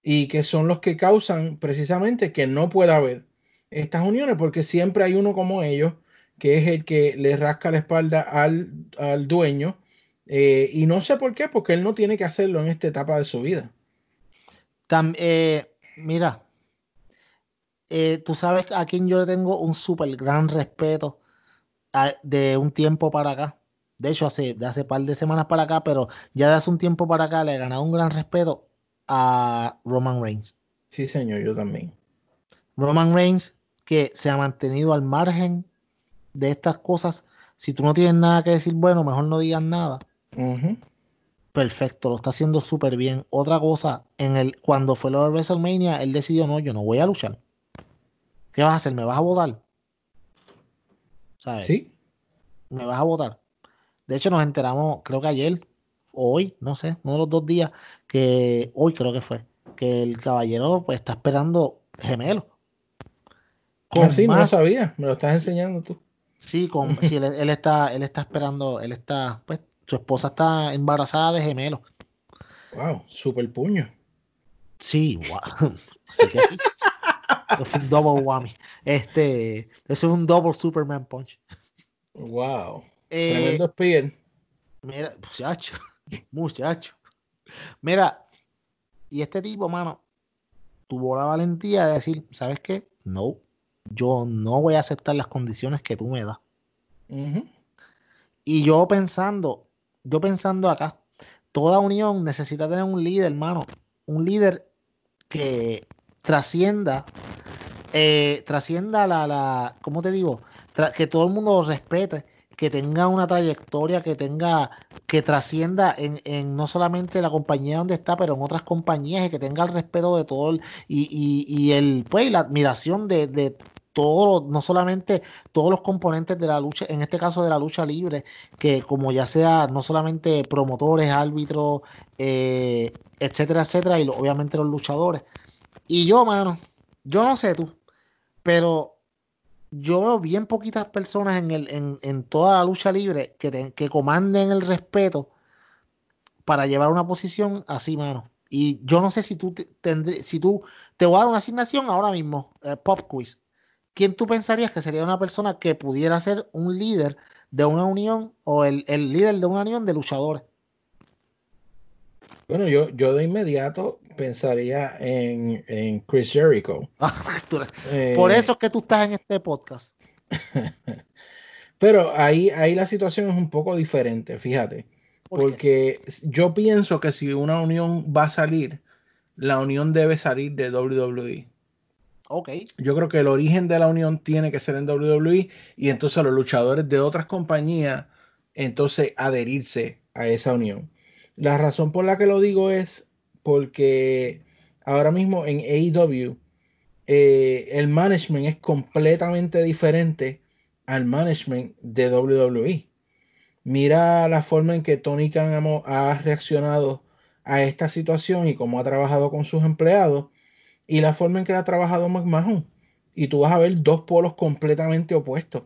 y que son los que causan precisamente que no pueda haber estas uniones, porque siempre hay uno como ellos que es el que le rasca la espalda al, dueño. Eh, y no sé por qué, porque él no tiene que hacerlo en esta etapa de su vida. Eh, mira, eh, tú sabes a quien yo le tengo un súper gran respeto de un tiempo para acá. De hecho, hace, de hace par de semanas para acá, pero ya de hace un tiempo para acá le he ganado un gran respeto a Roman Reigns. Sí, señor, yo también. Roman Reigns, que se ha mantenido al margen de estas cosas. Si tú no tienes nada que decir, bueno, mejor no digas nada. perfecto, lo está haciendo súper bien. Otra cosa, en el, cuando fue lo de WrestleMania, él decidió, no, yo no voy a luchar. ¿Qué vas a hacer? ¿Me vas a votar? ¿Sabes? Sí. ¿Me vas a votar? De hecho, nos enteramos, creo que ayer, o hoy, no sé, uno de los dos días, que hoy creo que fue, que el caballero pues está esperando gemelo. Ah, sí, no lo sabía, me lo estás enseñando tú. Sí, con, sí él, está, él está esperando, él está, pues, su esposa está embarazada de gemelo. Wow, super puño. Sí, wow. Así que sí. Es un double whammy. Este, eso es un double Superman punch. Wow. Eh, Tremendo spear. Mira, muchacho, muchacho. Mira, y este tipo, mano, tuvo la valentía de decir, ¿sabes qué? No, yo no voy a aceptar las condiciones que tú me das. Y yo pensando, yo pensando acá, toda unión necesita tener un líder, hermano, un líder que trascienda, eh, trascienda la, la, ¿cómo te digo? que todo el mundo lo respete, que tenga una trayectoria, que tenga, que trascienda en, en, no solamente la compañía donde está, pero en otras compañías y que tenga el respeto de todo y, y, y el, pues, la admiración de, de todos, no solamente todos los componentes de la lucha, en este caso de la lucha libre, que como ya sea no solamente promotores, árbitros, eh, etcétera, etcétera, y obviamente los luchadores. Y yo, mano, yo no sé tú, pero yo veo bien poquitas personas en, el, en, en toda la lucha libre que, que comanden el respeto para llevar una posición así, mano. Y yo no sé si tú tendré, si tú te voy a dar una asignación ahora mismo, eh, pop quiz. ¿quién tú pensarías que sería una persona que pudiera ser un líder de una unión o el, líder de una unión de luchadores? Bueno, yo, yo de inmediato pensaría en, Chris Jericho. Eh, por eso es que tú estás en este podcast. Pero ahí, ahí la situación es un poco diferente, fíjate. porque yo pienso que si una unión va a salir, la unión debe salir de WWE. Yo creo que el origen de la unión tiene que ser en WWE y entonces los luchadores de otras compañías entonces adherirse a esa unión. La razón por la que lo digo es porque ahora mismo en AEW eh, el management es completamente diferente al management de WWE. Mira la forma en que Tony Khan ha reaccionado a esta situación y cómo ha trabajado con sus empleados y la forma en que ha trabajado McMahon. Y tú vas a ver dos polos completamente opuestos.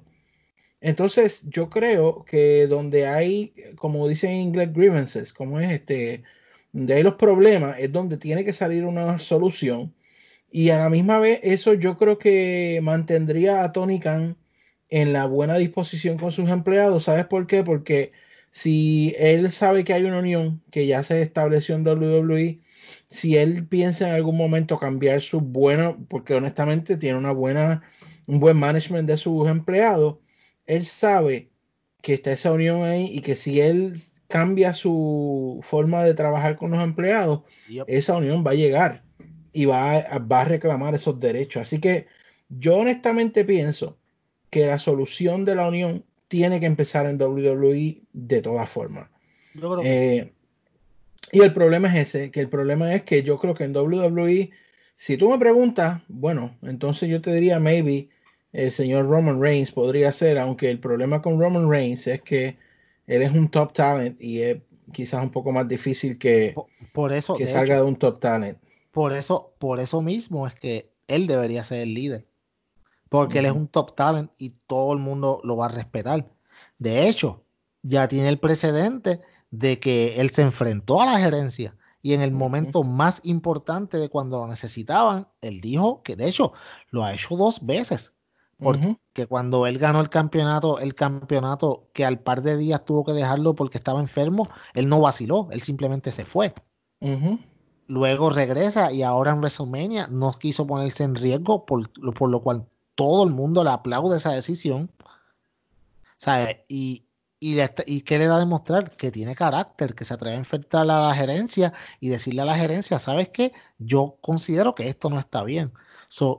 Entonces, yo creo que donde hay, como dicen en inglés, grievances, como es este, donde hay los problemas, es donde tiene que salir una solución. Y a la misma vez, eso yo creo que mantendría a Tony Khan en la buena disposición con sus empleados. ¿Sabes por qué? Porque si él sabe que hay una unión que ya se estableció en WWE, si él piensa en algún momento cambiar su bueno, porque honestamente tiene una buena, un buen management de sus empleados, él sabe que está esa unión ahí y que si él cambia su forma de trabajar con los empleados, esa unión va a llegar y va a, va a reclamar esos derechos. Así que yo honestamente pienso que la solución de la unión tiene que empezar en WWE de todas formas. Eh, y el problema es ese, que el problema es que yo creo que en WWE, si tú me preguntas, bueno, entonces yo te diría, maybe el señor Roman Reigns podría ser, aunque el problema con Roman Reigns es que él es un top talent y es quizás un poco más difícil que, por, eso, que salga de un top talent. Por eso, por eso mismo es que él debería ser el líder. Porque él es un top talent y todo el mundo lo va a respetar. De hecho, ya tiene el precedente de que él se enfrentó a la gerencia y en el momento más importante de cuando lo necesitaban, él dijo que de hecho lo ha hecho dos veces. Porque cuando él ganó el campeonato, el campeonato que al par de días tuvo que dejarlo porque estaba enfermo, él no vaciló, él simplemente se fue. Luego regresa y ahora en WrestleMania no quiso ponerse en riesgo, por, por lo cual todo el mundo le aplaude esa decisión. ¿Sabe? Y, y, y qué le da a demostrar que tiene carácter, que se atreve a enfrentar a la gerencia y decirle a la gerencia, ¿sabes qué? Yo considero que esto no está bien.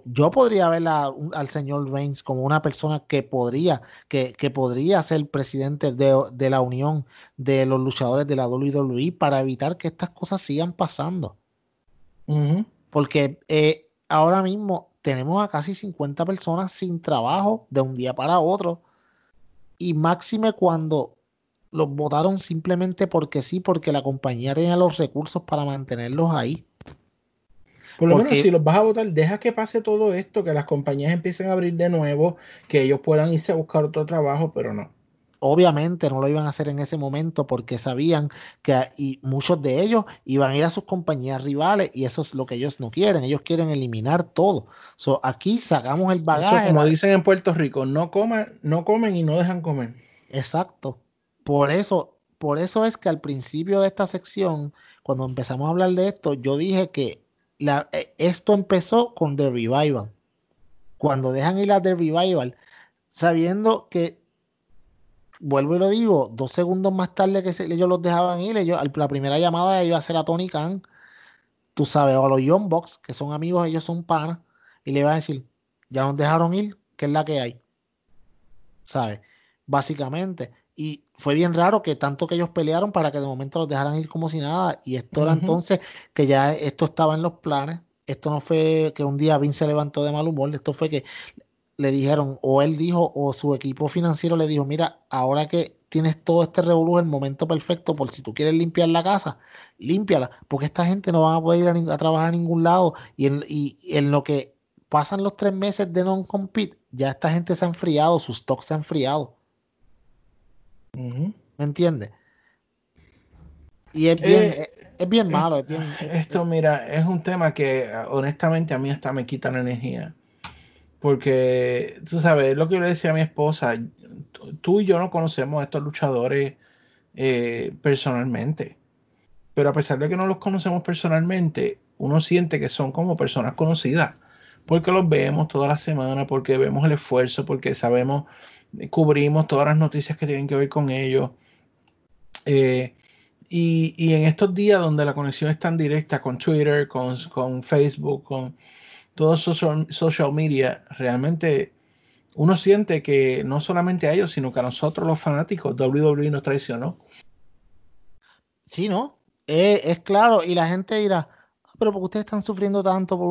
Yo podría ver al señor Reigns como una persona que podría, que, podría ser presidente de, la unión de los luchadores de la WWE para evitar que estas cosas sigan pasando. Porque eh, ahora mismo tenemos a casi 50 personas sin trabajo de un día para otro. Y máxime cuando los votaron simplemente porque sí, porque la compañía tenía los recursos para mantenerlos ahí. Por lo menos si los vas a votar, deja que pase todo esto, que las compañías empiecen a abrir de nuevo, que ellos puedan irse a buscar otro trabajo, pero no. Obviamente no lo iban a hacer en ese momento porque sabían que y muchos de ellos iban a ir a sus compañías rivales y eso es lo que ellos no quieren. Ellos quieren eliminar todo. So, aquí sacamos el bagaje. como dicen en Puerto Rico, no coman, no comen y no dejan comer. Exacto. Por eso, por eso es que al principio de esta sección, cuando empezamos a hablar de esto, yo dije que eh, esto empezó con The Revival. Cuando dejan ir a The Revival, sabiendo que, vuelvo y lo digo, dos segundos más tarde que ellos los dejaban ir, la primera llamada iba a ser a Tony Khan, tú sabes, o a los Young Bucks, que son amigos, ellos son panas, y le iba a decir, ya nos dejaron ir, que es la que hay. ¿Sabes? Básicamente. Y fue bien raro que tanto que ellos pelearon para que de momento los dejaran ir como si nada. Y esto era entonces que ya esto estaba en los planes. Esto no fue que un día Vince se levantó de mal humor. Esto fue que le dijeron, o él dijo, o su equipo financiero le dijo, mira, ahora que tienes todo este revolú, el momento perfecto, por si tú quieres limpiar la casa, límpiala, porque esta gente no va a poder ir a, trabajar a ningún lado. Y en, y en lo que pasan los tres meses de non-compete, ya esta gente se ha enfriado, sus stocks se han enfriado. ¿Me entiendes? Y es bien, eh, es, bien malo. esto, mira, es un tema que honestamente a mí hasta me quita la energía. Porque, tú sabes, lo que yo le decía a mi esposa, tú y yo no conocemos a estos luchadores eh, personalmente. Pero a pesar de que no los conocemos personalmente, uno siente que son como personas conocidas. Porque los vemos toda la semana, porque vemos el esfuerzo, porque sabemos cubrimos todas las noticias que tienen que ver con ellos. Eh, y, en estos días donde la conexión es tan directa con Twitter, con, Facebook, con todo social, social media, realmente uno siente que no solamente a ellos, sino que a nosotros los fanáticos, WWE nos traicionó. Sí, ¿no? es claro, y la gente dirá, ah, pero porque ustedes están sufriendo tanto por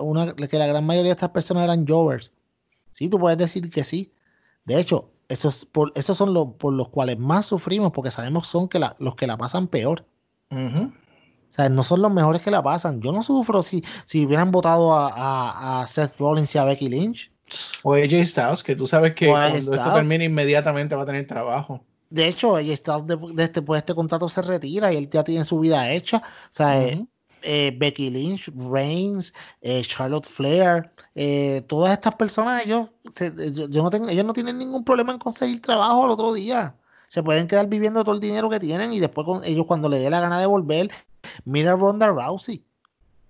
uno, que la gran mayoría de estas personas eran jovers. Sí, tú puedes decir que sí, de hecho, esos, por, esos son los por los cuales más sufrimos, porque sabemos son que los que la pasan peor. O sea, no son los mejores que la pasan. Yo no sufro si, si hubieran votado a, Seth Rollins y a Becky Lynch. O AJ Styles, que tú sabes que cuando esto termine inmediatamente va a tener trabajo. De hecho, AJ Styles después de, este, pues, este contrato se retira y él ya tiene su vida hecha. O sea, eh, Becky Lynch, Reigns, eh, Charlotte Flair, eh, todas estas personas, ellos, yo, no tengo, ellos no tienen ningún problema en conseguir trabajo al otro día. Se pueden quedar viviendo todo el dinero que tienen y después con ellos cuando le dé la gana de volver, mira Ronda Rousey.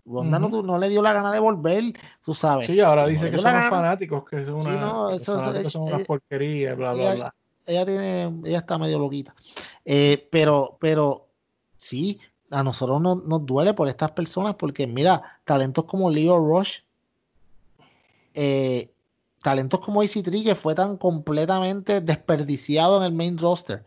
Ronda no, le dio la gana de volver, tú sabes. Sí, ahora dice que son fanáticos, que son, una, son unas porquerías, bla, bla, bla. Ella tiene, ella está medio loquita. pero, pero sí, a nosotros nos duele por estas personas porque, mira, talentos como Leo Rush, eh, talentos como Easy Tree, que fue tan completamente desperdiciado en el main roster.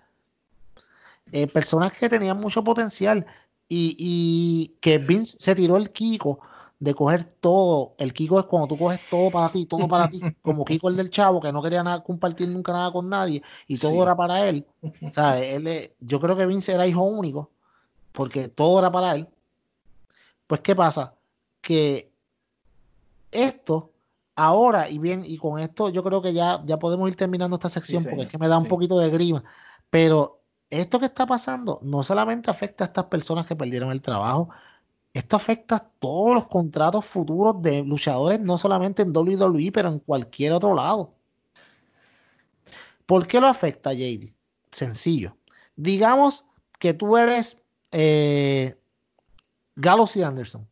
Eh, personas que tenían mucho potencial y, que Vince se tiró el Kiko de coger todo. El Kiko es cuando tú coges todo para ti, todo para ti, como Kiko el del chavo, que no quería nada, compartir nunca nada con nadie y todo era para él. él. Yo creo que Vince era hijo único porque todo era para él, pues ¿qué pasa? Que esto ahora, y bien, y con esto yo creo que ya, ya podemos ir terminando esta sección porque es que me da un poquito de grima, pero esto que está pasando no solamente afecta a estas personas que perdieron el trabajo, esto afecta a todos los contratos futuros de luchadores, no solamente en WWE, pero en cualquier otro lado. ¿Por qué lo afecta, JD? Sencillo. Digamos que tú eres eh, y Anderson,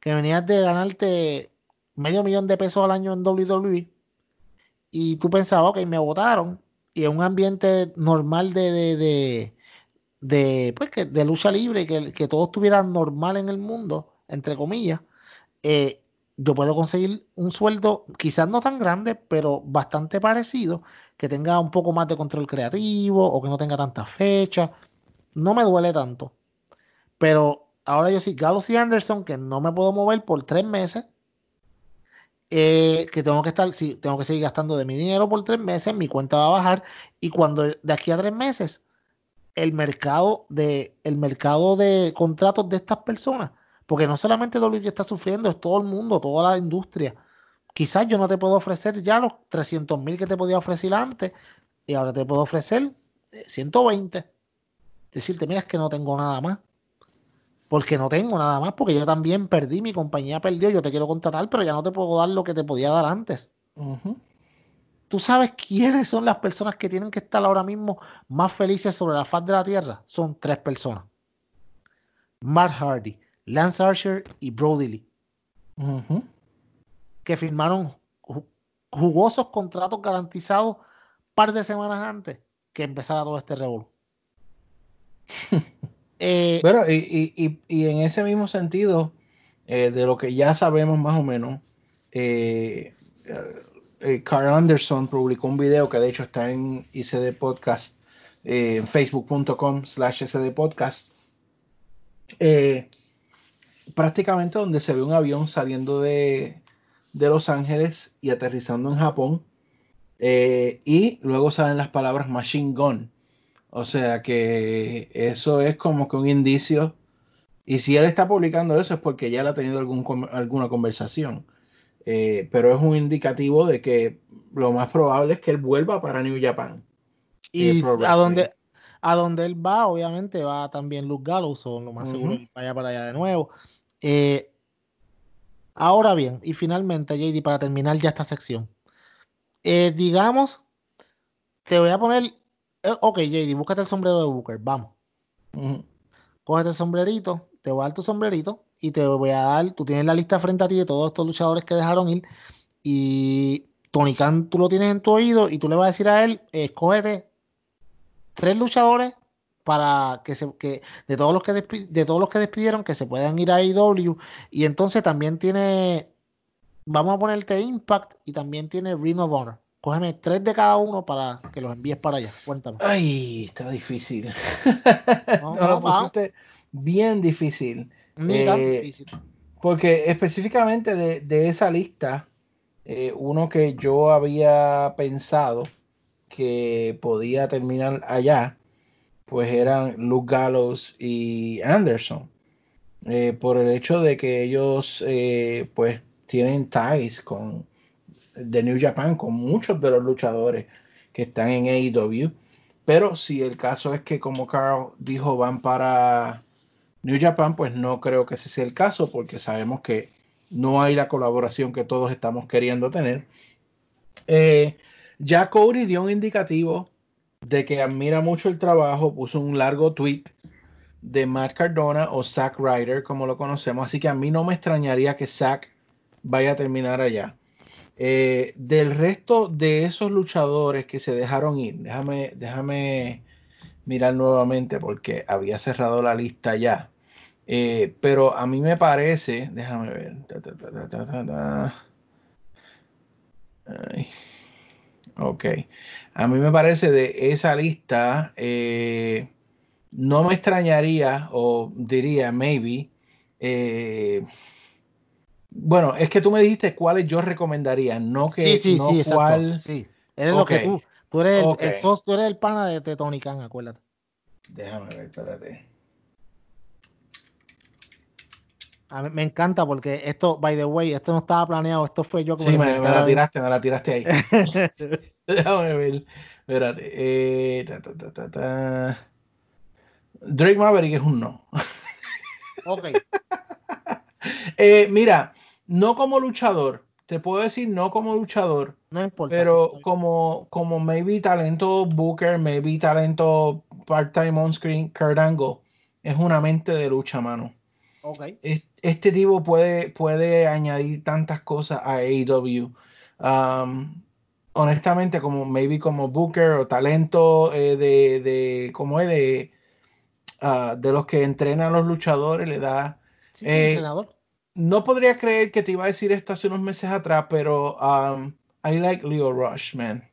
que venías de ganarte medio millón de pesos al año en WWE, y tú pensabas, ok, me votaron, y en un ambiente normal de, de, de, pues que, de lucha libre, que, que todo estuviera normal en el mundo, entre comillas, eh, yo puedo conseguir un sueldo quizás no tan grande, pero bastante parecido, que tenga un poco más de control creativo o que no tenga tantas fechas. No me duele tanto. Pero ahora yo sí, Gallows y Anderson, que no me puedo mover por tres meses, eh, que tengo que estar, sí, tengo que seguir gastando de mi dinero por tres meses, mi cuenta va a bajar y cuando de aquí a tres meses el mercado de el mercado de contratos de estas personas, porque no solamente WWE está sufriendo, es todo el mundo, toda la industria. Quizás yo no te puedo ofrecer ya los 300 mil que te podía ofrecer antes y ahora te puedo ofrecer 120. Decirte, mira, es que no tengo nada más porque no tengo nada más, porque yo también perdí, mi compañía perdió, yo te quiero contratar, pero ya no te puedo dar lo que te podía dar antes. ¿Tú sabes quiénes son las personas que tienen que estar ahora mismo más felices sobre la faz de la tierra? Son tres personas. Mark Hardy, Lance Archer y Brody Lee. Que firmaron jugosos contratos garantizados un par de semanas antes que empezara todo este revuelo. Eh, y, en ese mismo sentido, eh, de lo que ya sabemos más o menos, eh, Carl Anderson publicó un video que de hecho está en ICD Podcast, en facebook.com slash ICD Podcast, prácticamente donde se ve un avión saliendo de, de Los Ángeles y aterrizando en Japón. y luego salen las palabras machine gun o sea que eso es como que un indicio. Y si él está publicando eso es porque ya le ha tenido algún, alguna conversación. Eh, pero es un indicativo de que lo más probable es que él vuelva para New Japan. Y a donde, a donde él va, obviamente va también Luke Gallows, o lo más seguro vaya para allá de nuevo. Eh, ahora bien, y finalmente, JD, para terminar ya esta sección, eh, digamos, te voy a poner ok, JD, búscate el sombrero de Booker, vamos. Cógete el sombrerito, te voy a dar tu sombrerito y te voy a dar, tú tienes la lista frente a ti de todos estos luchadores que dejaron ir y Tony Khan tú lo tienes en tu oído y tú le vas a decir a él, escógete tres luchadores para que se que de todos los que de todos los que despidieron que se puedan ir a IW y entonces también tiene vamos a ponerte Impact y también tiene Ring of Honor Cógeme tres de cada uno para que los envíes para allá. Cuéntame. Ay, está difícil. No, lo pusiste bien difícil. Ni tan eh, difícil. Porque específicamente de, esa lista, eh, uno que yo había pensado que podía terminar allá, pues eran Luke Gallows y Anderson. Eh, por el hecho de que ellos, pues, tienen ties con de New Japan con muchos de los luchadores que están en AEW. Pero si el caso es que, como Carl dijo, van para New Japan, pues no creo que ese sea el caso, porque sabemos que no hay la colaboración que todos estamos queriendo tener. Eh, ya Cody dio un indicativo de que admira mucho el trabajo, puso un largo tweet de Matt Cardona o Zack Ryder, como lo conocemos, así que a mí no me extrañaría que Zack vaya a terminar allá. Eh, del resto de esos luchadores que se dejaron ir, déjame, déjame mirar nuevamente porque había cerrado la lista ya. Eh, pero a mí me parece, déjame ver. ok. A mí me parece de esa lista, eh, no me extrañaría o diría, maybe, bueno, es que tú me dijiste cuáles yo recomendaría, no que sí, sí, no sí, cuál. Sí, eres lo que tú. Tú eres, el, tú eres el pana de, Tony Khan, acuérdate. Déjame ver, espérate. A mí me encanta porque esto, by the way, esto no estaba planeado, esto fue yo como. Sí, me, la tiraste, me la tiraste ahí. Déjame ver. Espérate. Eh, Drake Maverick es un no. ok. eh, mira, no como luchador, te puedo decir no como luchador, no importa, pero como, como maybe talento Booker, maybe talento part-time on-screen, Kurt Angle, es una mente de lucha, mano. Okay. Este tipo puede, puede añadir tantas cosas a AEW. Um, honestamente, como maybe como Booker o talento eh, de, de, como es de, uh, de los que entrenan a los luchadores, le da. Sí, eh, entrenador no podría creer que te iba a decir esto hace unos meses atrás, pero um, I like Leo Rush, man.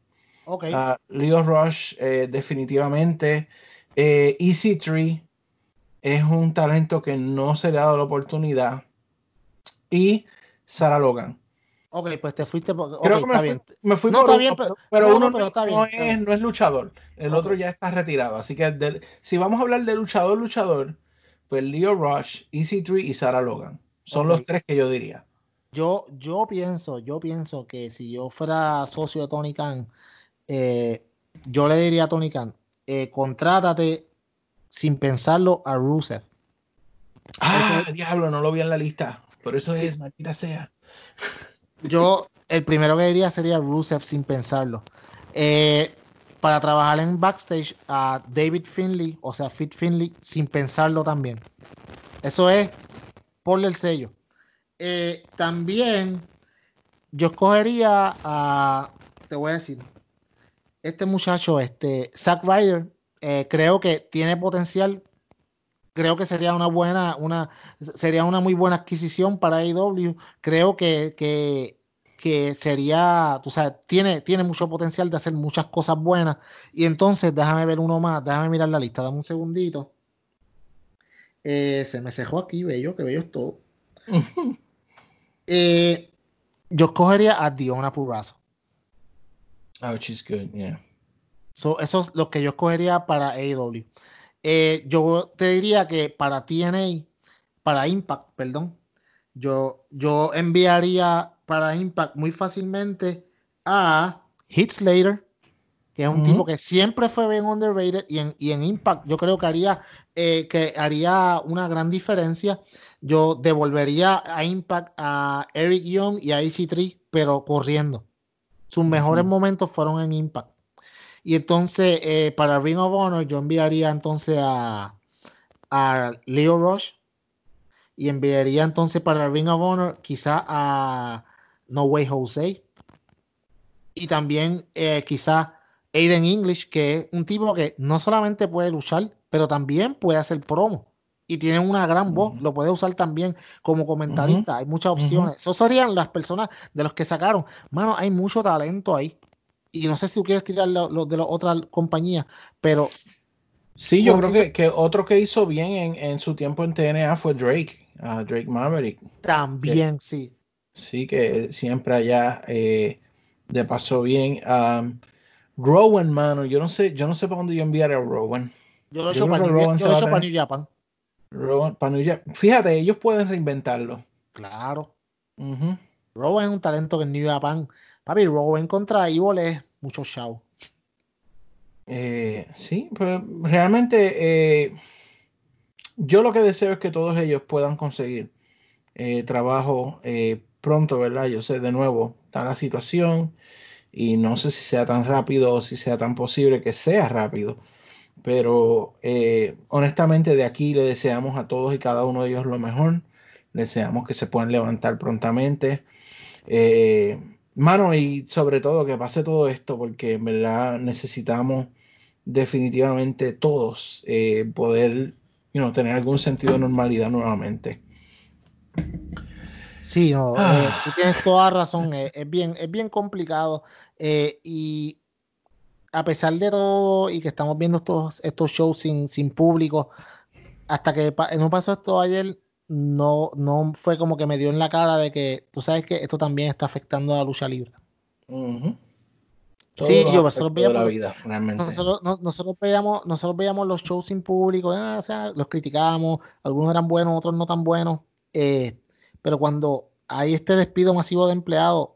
Ok. Uh, Leo Rush, eh, definitivamente. Eh, EC3 es un talento que no se le ha dado la oportunidad. Y Sarah Logan. Ok, pues te fuiste por. ok, Creo que está bien. me fui No, por está uno, bien, pero, pero- pero no, uno no, pero no, está bien, no está bien. es, no es luchador. El otro ya está retirado. Así que del- si vamos a hablar de luchador, luchador, pues Leo Rush, EC3 y Sarah Logan. Son los tres que yo diría. Yo, yo pienso, yo pienso que si yo fuera socio de Tony Khan, eh, yo le diría a Tony Khan, eh, contrátate sin pensarlo a Rusev. Ah, diablo, no lo vi en la lista. Por eso Sí. es, maldita sea. Yo, el primero que diría sería Rusev sin pensarlo. Eh, para trabajar en backstage a David Finley, o sea, Fit Finley, sin pensarlo también. Eso es, ponle el sello. Eh, también yo escogería a, te voy a decir, este muchacho, este Zack Ryder, eh, creo que tiene potencial. Creo que sería una buena, una, sería una muy buena adquisición para AEW. Creo que, que, que sería, tú sabes, tiene, tiene mucho potencial de hacer muchas cosas buenas. Y entonces, déjame ver uno más, déjame mirar la lista, dame un segundito. Eh, se me cejó aquí, bello, que bello es todo. Eh, yo escogería a Diona Purrazzo. Oh, she's good, yeah. So, eso es lo que yo escogería para AEW. Eh, yo te diría que para TNA, para Impact, perdón, yo, yo enviaría para Impact muy fácilmente a Heath Slater, que es un tipo que siempre fue bien underrated y en, y en Impact yo creo que haría, eh, que haría una gran diferencia. Yo devolvería a Impact a Eric Young y a EC3, pero corriendo. Sus mejores momentos fueron en Impact. Y entonces, eh, para Ring of Honor, yo enviaría entonces a, a Leo Rush. Y enviaría entonces para Ring of Honor quizá a No Way Jose. Y también eh, quizá Aiden English, que es un tipo que no solamente puede luchar, pero también puede hacer promo. Y tiene una gran voz, lo puede usar también como comentarista. Hay muchas opciones. Esas serían las personas de los que sacaron. Mano, hay mucho talento ahí. Y no sé si tú quieres tirar los lo de las otras compañías, pero Sí, yo creo que, que otro que hizo bien en, en su tiempo en TNA fue Drake, Drake Maverick. también sí. Sí, que siempre allá eh, de paso bien. Um, Rowan, mano, yo no sé, yo no sé para dónde yo enviar a Rowan. Yo lo he hecho para New, Japan. Rowan, para New Jack- Fíjate, ellos pueden reinventarlo. Claro. Rowan es un talento que en New Japan. Papi, Rowan contra Evil es mucho show. Eh, sí, pero realmente eh, yo lo que deseo es que todos ellos puedan conseguir eh, trabajo eh, pronto, ¿verdad? Yo sé, de nuevo, está la situación y no sé si sea tan rápido o si sea tan posible que sea rápido, pero eh, honestamente de aquí le deseamos a todos y cada uno de ellos lo mejor, deseamos que se puedan levantar prontamente. Eh, mano, y sobre todo que pase todo esto, porque en verdad necesitamos definitivamente todos eh, poder you know, tener algún sentido de normalidad nuevamente. Sí, no, Ah. eh, tú tienes toda razón, eh, es bien, es bien complicado eh, y a pesar de todo y que estamos viendo estos, estos shows sin, sin público, hasta que no pasó esto ayer, no, no fue como que me dio en la cara de que tú sabes que esto también está afectando a la lucha libre. Sí, yo, nosotros de la veíamos- vida, realmente. Nosotros, no- nosotros veíamos, nosotros veíamos los shows sin público, ah, o sea, los criticábamos, algunos eran buenos, otros no tan buenos, eh, pero cuando hay este despido masivo de empleados,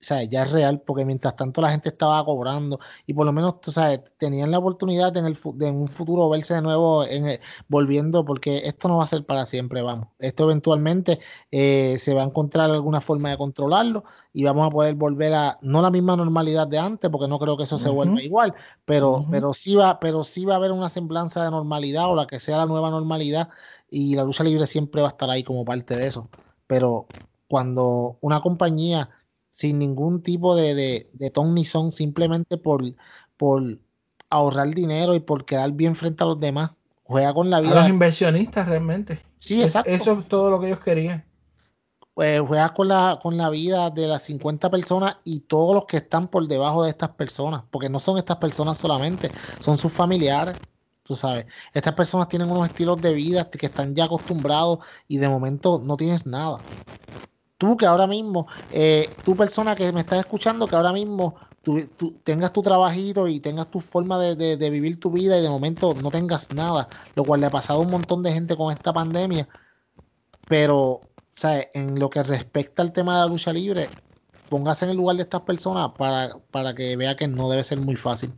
o sea, ya es real, porque mientras tanto la gente estaba cobrando y por lo menos, tú sabes, tenían la oportunidad de en, el, de en un futuro verse de nuevo en el- volviendo, porque esto no va a ser para siempre, vamos. Esto eventualmente eh, se va a encontrar alguna forma de controlarlo y vamos a poder volver a, no la misma normalidad de antes, porque no creo que eso se vuelva igual, pero, pero sí va, pero sí va a haber una semblanza de normalidad o la que sea la nueva normalidad y la lucha libre siempre va a estar ahí como parte de eso. Pero cuando una compañía sin ningún tipo de, de, de ton ni son, simplemente por, por ahorrar dinero y por quedar bien frente a los demás, juega con la A los vida. inversionistas, realmente. Sí, Es- exacto. eso es todo lo que ellos querían. pues, juegas con la, con la vida de las 50 personas y todos los que están por debajo de estas personas, porque no son estas personas solamente, son sus familiares. Tú sabes, estas personas tienen unos estilos de vida que están ya acostumbrados y de momento no tienes nada. Tú que ahora mismo, eh, tú persona que me estás escuchando, que ahora mismo tú, tengas tu trabajito y tengas tu forma de, de, vivir tu vida y de momento no tengas nada, lo cual le ha pasado a un montón de gente con esta pandemia, pero ¿sabes? en lo que respecta al tema de la lucha libre, póngase en el lugar de estas personas para, para que vea que no debe ser muy fácil.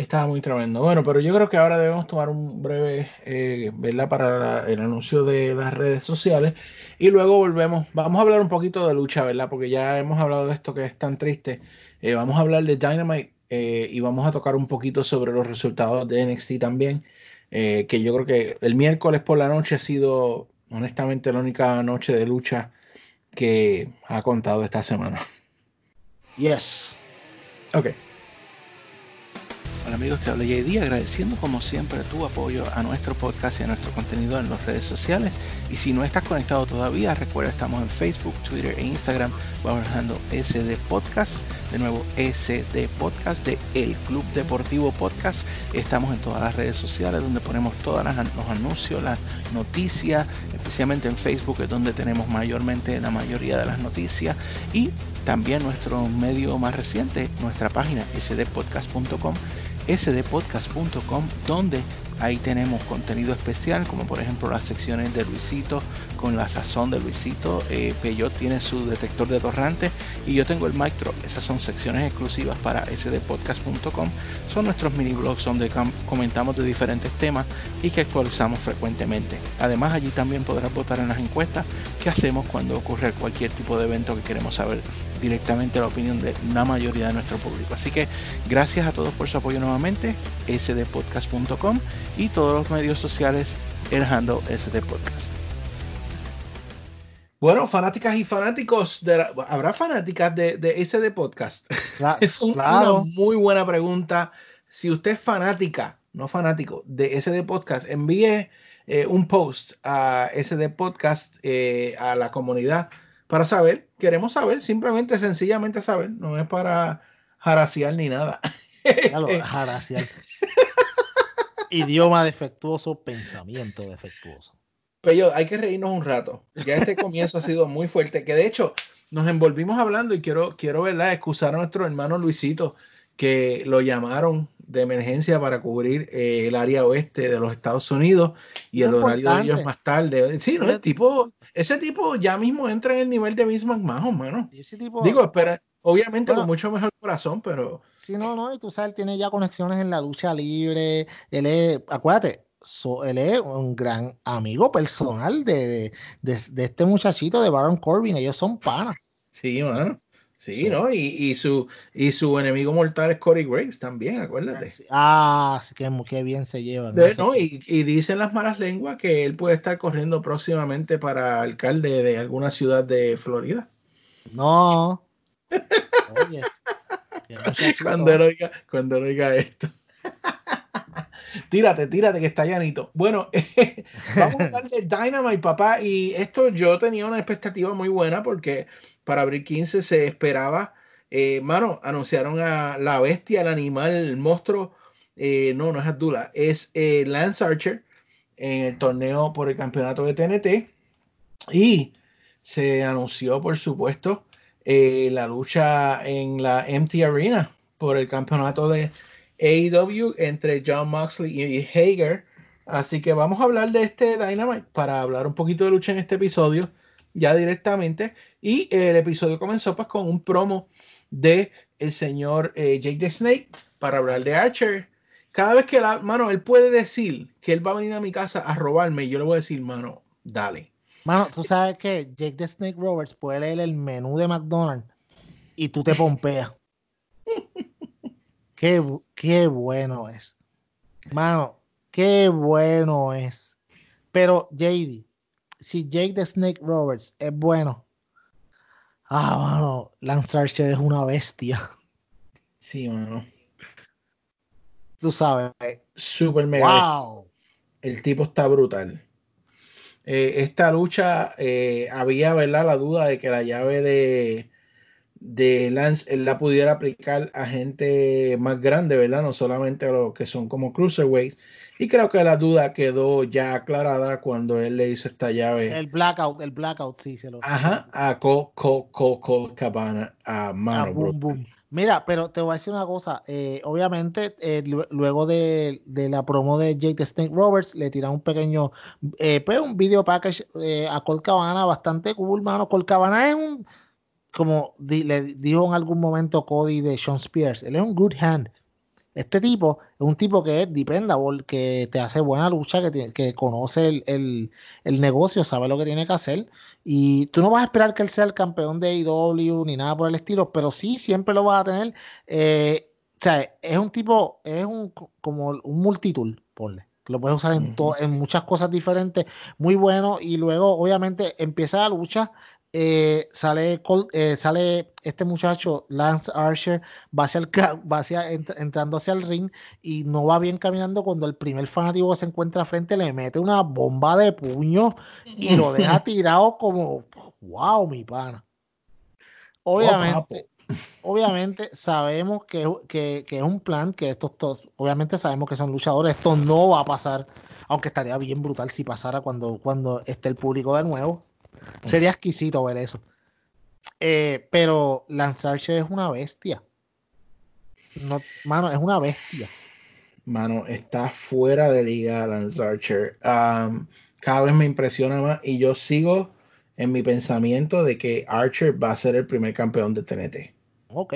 Estaba muy tremendo. Bueno, pero yo creo que ahora debemos tomar un breve, eh, ¿verdad? Para el anuncio de las redes sociales y luego volvemos. Vamos a hablar un poquito de lucha, ¿verdad? Porque ya hemos hablado de esto que es tan triste. Eh, vamos a hablar de Dynamite eh, y vamos a tocar un poquito sobre los resultados de NXT también. que yo creo que el miércoles por la noche ha sido, honestamente, la única noche de lucha que ha contado esta semana. Yes. Ok. Hola amigos, te habla JD agradeciendo como siempre tu apoyo a nuestro podcast y a nuestro contenido en las redes sociales. Y si no estás conectado todavía, recuerda estamos en Facebook, Twitter e Instagram bajando SD Podcast. De nuevo, SD Podcast de El Club Deportivo Podcast. Estamos en todas las redes sociales donde ponemos todos los anuncios, las noticias, especialmente en Facebook es donde tenemos mayormente la mayoría de las noticias. Y también nuestro medio más reciente, nuestra página sdpodcast.com sdpodcast.com donde ahí tenemos contenido especial como por ejemplo las secciones de Luisito con la sazón de Luisito. Eh, tiene su detector de torrante y yo tengo el Micro esas son secciones exclusivas para sdpodcast.com son nuestros mini blogs donde comentamos de diferentes temas y que actualizamos frecuentemente. Además allí también podrás votar en las encuestas que hacemos cuando ocurre cualquier tipo de evento que queremos saber directamente la opinión de la mayoría de nuestro público. Así que gracias a todos por su apoyo nuevamente, sdpodcast.com y todos los medios sociales el handle sdpodcast. Bueno, fanáticas y fanáticos, de ¿habrá fanáticas de, de SD Podcast? es una muy buena pregunta. Si usted es fanática, no fanático, de SD Podcast, envíe eh, un post a SD Podcast, eh, a la comunidad para saber, queremos saber, simplemente, sencillamente saber, no es para jaraciar ni nada. jaraciar. Idioma defectuoso, pensamiento defectuoso. Pero hay que reírnos un rato. Ya este comienzo ha sido muy fuerte, que de hecho nos envolvimos hablando y quiero, quiero ¿verdad? excusar a nuestro hermano Luisito, que lo llamaron de emergencia para cubrir eh, el área oeste de los Estados Unidos y el horario de ellos más tarde. Sí, ¿no? El tipo ese tipo ya mismo entra en el nivel de Vince McMahon, mano. Ese tipo, Digo, espera, obviamente con mucho mejor corazón, pero. Sí, no, no, y tú sabes, tiene ya conexiones en la lucha libre. Él es, acuérdate, él es un gran amigo personal de, de, este muchachito de Baron Corbin. Ellos son panas. Sí, mano. Sí, ¿no? Y, y, su, y su enemigo mortal es Corey Graves también, acuérdate. Ah, sí, que, que bien se llevan. ¿no? y, y, dicen las malas lenguas que él puede estar corriendo próximamente para alcalde de alguna ciudad de Florida. No. Oye, cuando, él oiga, cuando oiga esto. tírate, tírate, que está llanito. Bueno, vamos a hablar de Dynamite, papá. Y esto yo tenía una expectativa muy buena porque para abril 15 se esperaba. Eh, mano, anunciaron a la bestia, el animal, el monstruo. Eh, no, no es Abdullah, es eh, Lance Archer en el torneo por el campeonato de TNT. Y se anunció, por supuesto, la lucha en la Empty Arena por el campeonato de AEW entre John Moxley y Hager. Así que vamos a hablar de este Dynamite para hablar un poquito de lucha en este episodio ya directamente. Y el episodio comenzó pues con un promo de el señor eh, Jake the Snake para hablar de Archer. Cada vez que la mano, él puede decir que él va a venir a mi casa a robarme, yo le voy a decir, mano, dale. Mano, tú sabes que Jake the Snake Roberts puede leer el menú de McDonald's y tú te pompeas. qué, qué bueno es. Mano, qué bueno es. Pero, JD, si Jake the Snake Roberts es bueno, ah, mano, Lance Archer es una bestia. Sí, mano. Tú sabes. Super mega. Wow. El tipo está brutal. eh, esta lucha eh, había, ¿verdad? La duda de que la llave de, de Lance él la pudiera aplicar a gente más grande, ¿verdad? No solamente a los que son como cruiserweights. Y creo que la duda quedó ya aclarada cuando él le hizo esta llave. El blackout, el blackout, sí, se lo. Ajá, a Cole, Cole, Cabana, a Mano. boom, boom. Mira, pero te voy a decir una cosa. Eh, obviamente, eh, luego de, la promo de Jake Snake Roberts, le tiraron un pequeño, eh, pues un video package a Cole Cabana bastante cool, mano. Cole Cabana es un, como le dijo en algún momento Cody de Sean Spears, él es un good hand. Este tipo es un tipo que es dependable, que te hace buena lucha, que, que conoce el, negocio, sabe lo que tiene que hacer. Y tú no vas a esperar que él sea el campeón de AEW ni nada por el estilo, pero sí siempre lo vas a tener. Eh, o sea, es un tipo, es un como un multitool, ponle. Lo puedes usar en, en muchas cosas diferentes, muy bueno. Y luego, obviamente, empieza la lucha eh, sale, eh, sale este muchacho, Lance Archer, va hacia el, va hacia, entrando hacia el ring y no va bien caminando cuando el primer fanático que se encuentra frente le mete una bomba de puño y lo deja tirado como, wow, mi pana. Obviamente, obviamente sabemos que, que, que, es un plan, que estos todos, obviamente sabemos que son luchadores, esto no va a pasar, aunque estaría bien brutal si pasara cuando, cuando esté el público de nuevo Sería exquisito ver eso. Eh, pero Lance Archer es una bestia. No, mano, es una bestia. Mano, está fuera de liga Lance Archer. cada vez me impresiona más y yo sigo en mi pensamiento de que Archer va a ser el primer campeón de TNT. Ok.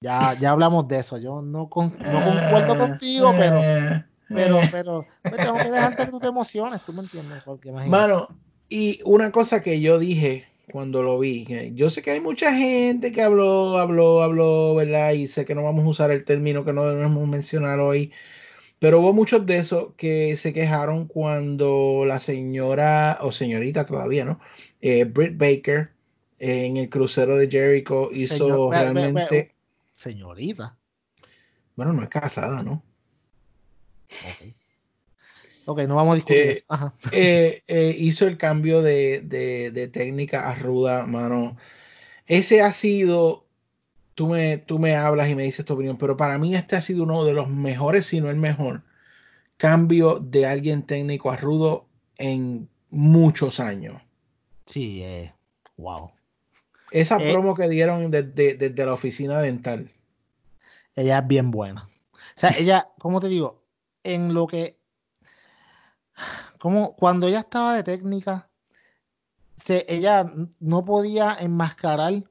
Ya, ya hablamos de eso. Yo no, concuerdo contigo, pero, pero, pero, tengo que dejarte que tú te emociones, tú me entiendes. Porque Mano, y una cosa que yo dije cuando lo vi, yo sé que hay mucha gente que habló, habló, habló, ¿verdad? Y sé que no vamos a usar el término que no debemos mencionar hoy, pero hubo muchos de esos que se quejaron cuando la señora, o señorita todavía, ¿no? Eh, Britt Baker en el crucero de Jericho hizo realmente... Señorita. Bueno, no es casada, ¿no? Ok, no vamos a discutir eh, eh, eh, hizo el cambio de, técnica a ruda, mano. Ese ha sido, tú me, tú me hablas y me dices tu opinión, pero para mí este ha sido uno de los mejores, si no el mejor, cambio de alguien técnico a rudo en muchos años. Sí, wow. Esa promo que dieron desde, desde la oficina dental. Ella es bien buena. O sea, ella, como te digo, en lo que como cuando ella estaba de técnica, ella no podía enmascarar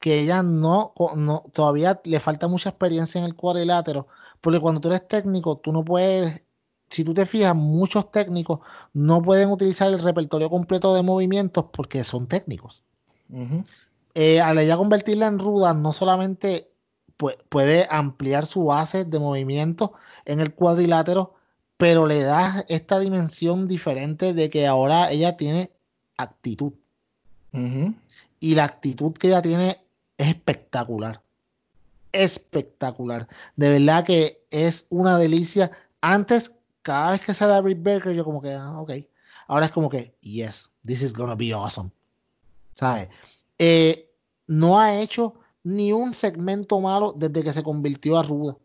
que ella no, no, todavía le falta mucha experiencia en el cuadrilátero, porque cuando tú eres técnico, tú no puedes, si tú te fijas, muchos técnicos no pueden utilizar el repertorio completo de movimientos porque son técnicos. Eh, al ella convertirla en ruda, no solamente puede ampliar su base de movimiento en el cuadrilátero, pero le da esta dimensión diferente de que ahora ella tiene actitud. Y la actitud que ella tiene es espectacular. Espectacular. De verdad que es una delicia. Antes, cada vez que sale Britt Baker, yo como que, ah, ok. Ahora es como que, yes, this is gonna be awesome. ¿Sabes? Eh, no ha hecho ni un segmento malo desde que se convirtió a Ruda.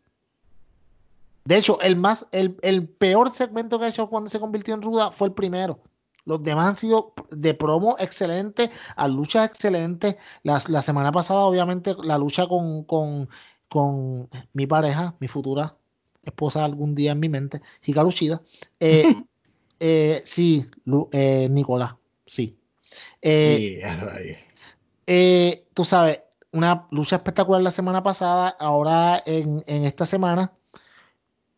De hecho, el, más, el, peor segmento que ha hecho cuando se convirtió en ruda fue el primero. Los demás han sido de promo excelente, a lucha excelente. La, la semana pasada, obviamente, la lucha con, con, mi pareja, mi futura esposa algún día en mi mente, Hikaru Shida. Eh, eh, sí, eh, Nicolás, sí. tú sabes, una lucha espectacular la semana pasada, ahora en, en esta semana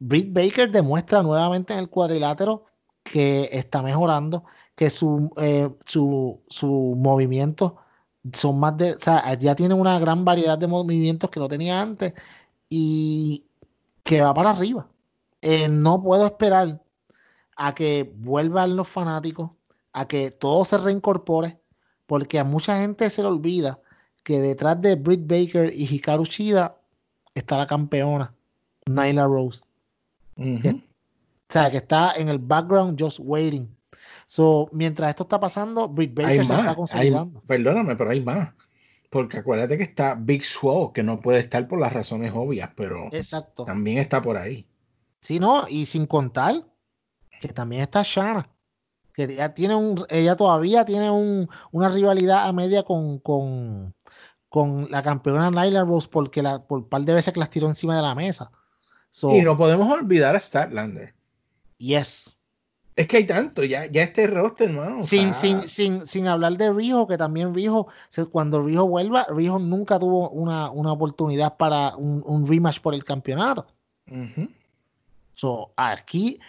Britt Baker demuestra nuevamente en el cuadrilátero que está mejorando, que su, eh, su, su movimiento son más de, o sea, ya tiene una gran variedad de movimientos que no tenía antes y que va para arriba. Eh, no puedo esperar a que vuelvan los fanáticos, a que todo se reincorpore, porque a mucha gente se le olvida que detrás de Britt Baker y Hikaru Shida está la campeona, Nyla Rose o sea, que está en el background just waiting. So, mientras esto está pasando, Britt Baker se está consolidando. perdóname, pero hay más. Porque acuérdate que está Big Swole, que no puede estar por las razones obvias, pero Exacto. también está por ahí. Sí, no, y sin contar que también está Shana, que ella tiene un, ella todavía tiene un, una rivalidad a media con, con, con la campeona Nyla Rose porque la, por un par de veces que las tiró encima de la mesa. Y no podemos olvidar a Statlander. Yes. Es que hay tanto, ya, ya este roster, hermano. Sin, sin, sin, sin hablar de Rijo, que también Rijo, cuando Rijo vuelva, Rijo nunca tuvo una, una oportunidad para un, un, rematch por el campeonato. so, aquí,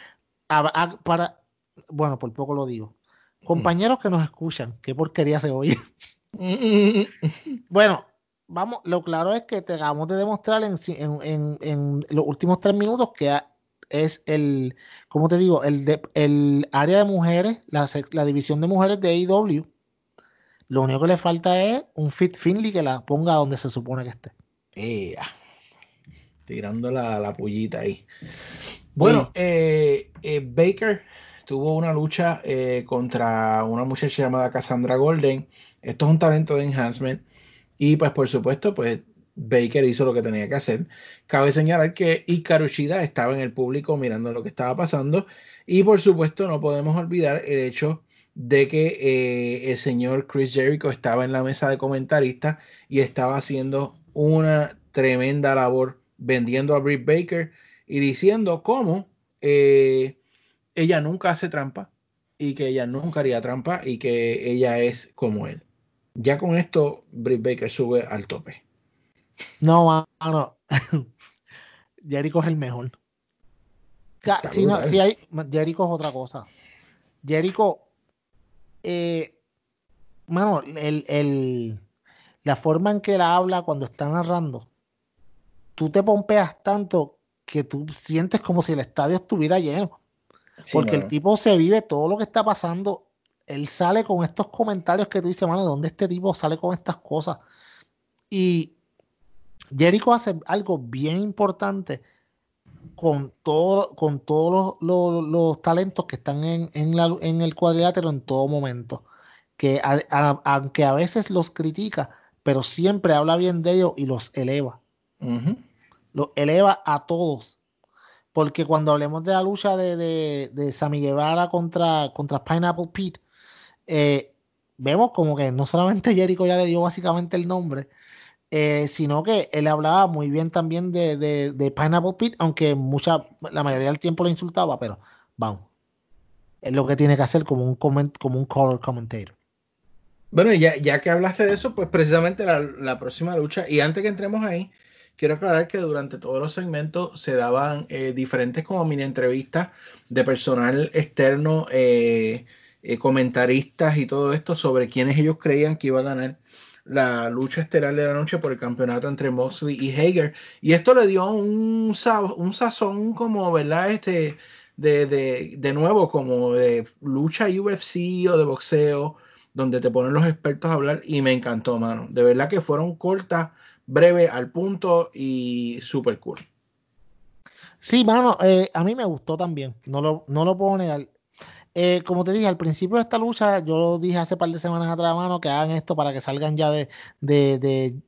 para, bueno, por poco lo digo. Compañeros que nos escuchan, qué porquería se oye. bueno, vamos, lo claro es que tengamos de demostrar en, en, en los últimos tres minutos que es el, ¿cómo te digo? El, de, el área de mujeres, la, la división de mujeres de AEW. Lo único que le falta es un Fit Finley que la ponga donde se supone que esté. tirando la, la, pullita ahí. Bueno, eh, eh, Baker tuvo una lucha eh, contra una muchacha llamada Cassandra Golden. Esto es un talento de enhancement. Y pues por supuesto, pues Baker hizo lo que tenía que hacer. Cabe señalar que Ikarushida estaba en el público mirando lo que estaba pasando y por supuesto no podemos olvidar el hecho de que eh, el señor Chris Jericho estaba en la mesa de comentaristas y estaba haciendo una tremenda labor vendiendo a Britt Baker y diciendo cómo eh, ella nunca hace trampa y que ella nunca haría trampa y que ella es como él. Ya con esto, Britt Baker sube al tope. No, mano. Jericho es el mejor. Si, no, si hay, Jericho es otra cosa. Jericho, eh, mano, el, el, la forma en que él habla cuando está narrando, tú te pompeas tanto que tú sientes como si el estadio estuviera lleno. porque el tipo se vive todo lo que está pasando. Él sale con estos comentarios que tú dices, mano, ¿de dónde este tipo sale con estas cosas? Y Jericho hace algo bien importante con, todo, con todos los, talentos que están en, en, el cuadrilátero en todo momento. Que aunque a veces los critica, pero siempre habla bien de ellos y los eleva. Los eleva a todos. Porque cuando hablemos de la lucha de, de, de Sammy Guevara contra, contra Pineapple Pete, eh, vemos como que no solamente Jericho ya le dio básicamente el nombre, eh, sino que él hablaba muy bien también de, de, Pineapple Pit, aunque mucha, la mayoría del tiempo lo insultaba, pero vamos, es lo que tiene que hacer como un, como un color commentator. Bueno, ya, ya que hablaste de eso, pues precisamente la, próxima lucha, y antes que entremos ahí, quiero aclarar que durante todos los segmentos se daban eh, diferentes como mini entrevistas de personal externo, comentaristas y todo esto sobre quiénes ellos creían que iba a ganar la lucha estelar de la noche por el campeonato entre Moxley y Hager. Y esto le dio un, un sazón como, ¿verdad? Este, de, de, de, nuevo, como de lucha UFC o de boxeo, donde te ponen los expertos a hablar y me encantó, mano. De verdad que fueron cortas, breves, al punto y super cool. Sí, mano, eh, a mí me gustó también, no lo, no lo puedo negar. Eh, como te dije, al principio de esta lucha, yo lo dije hace par de semanas atrás, mano, que hagan esto para que salgan ya de, de,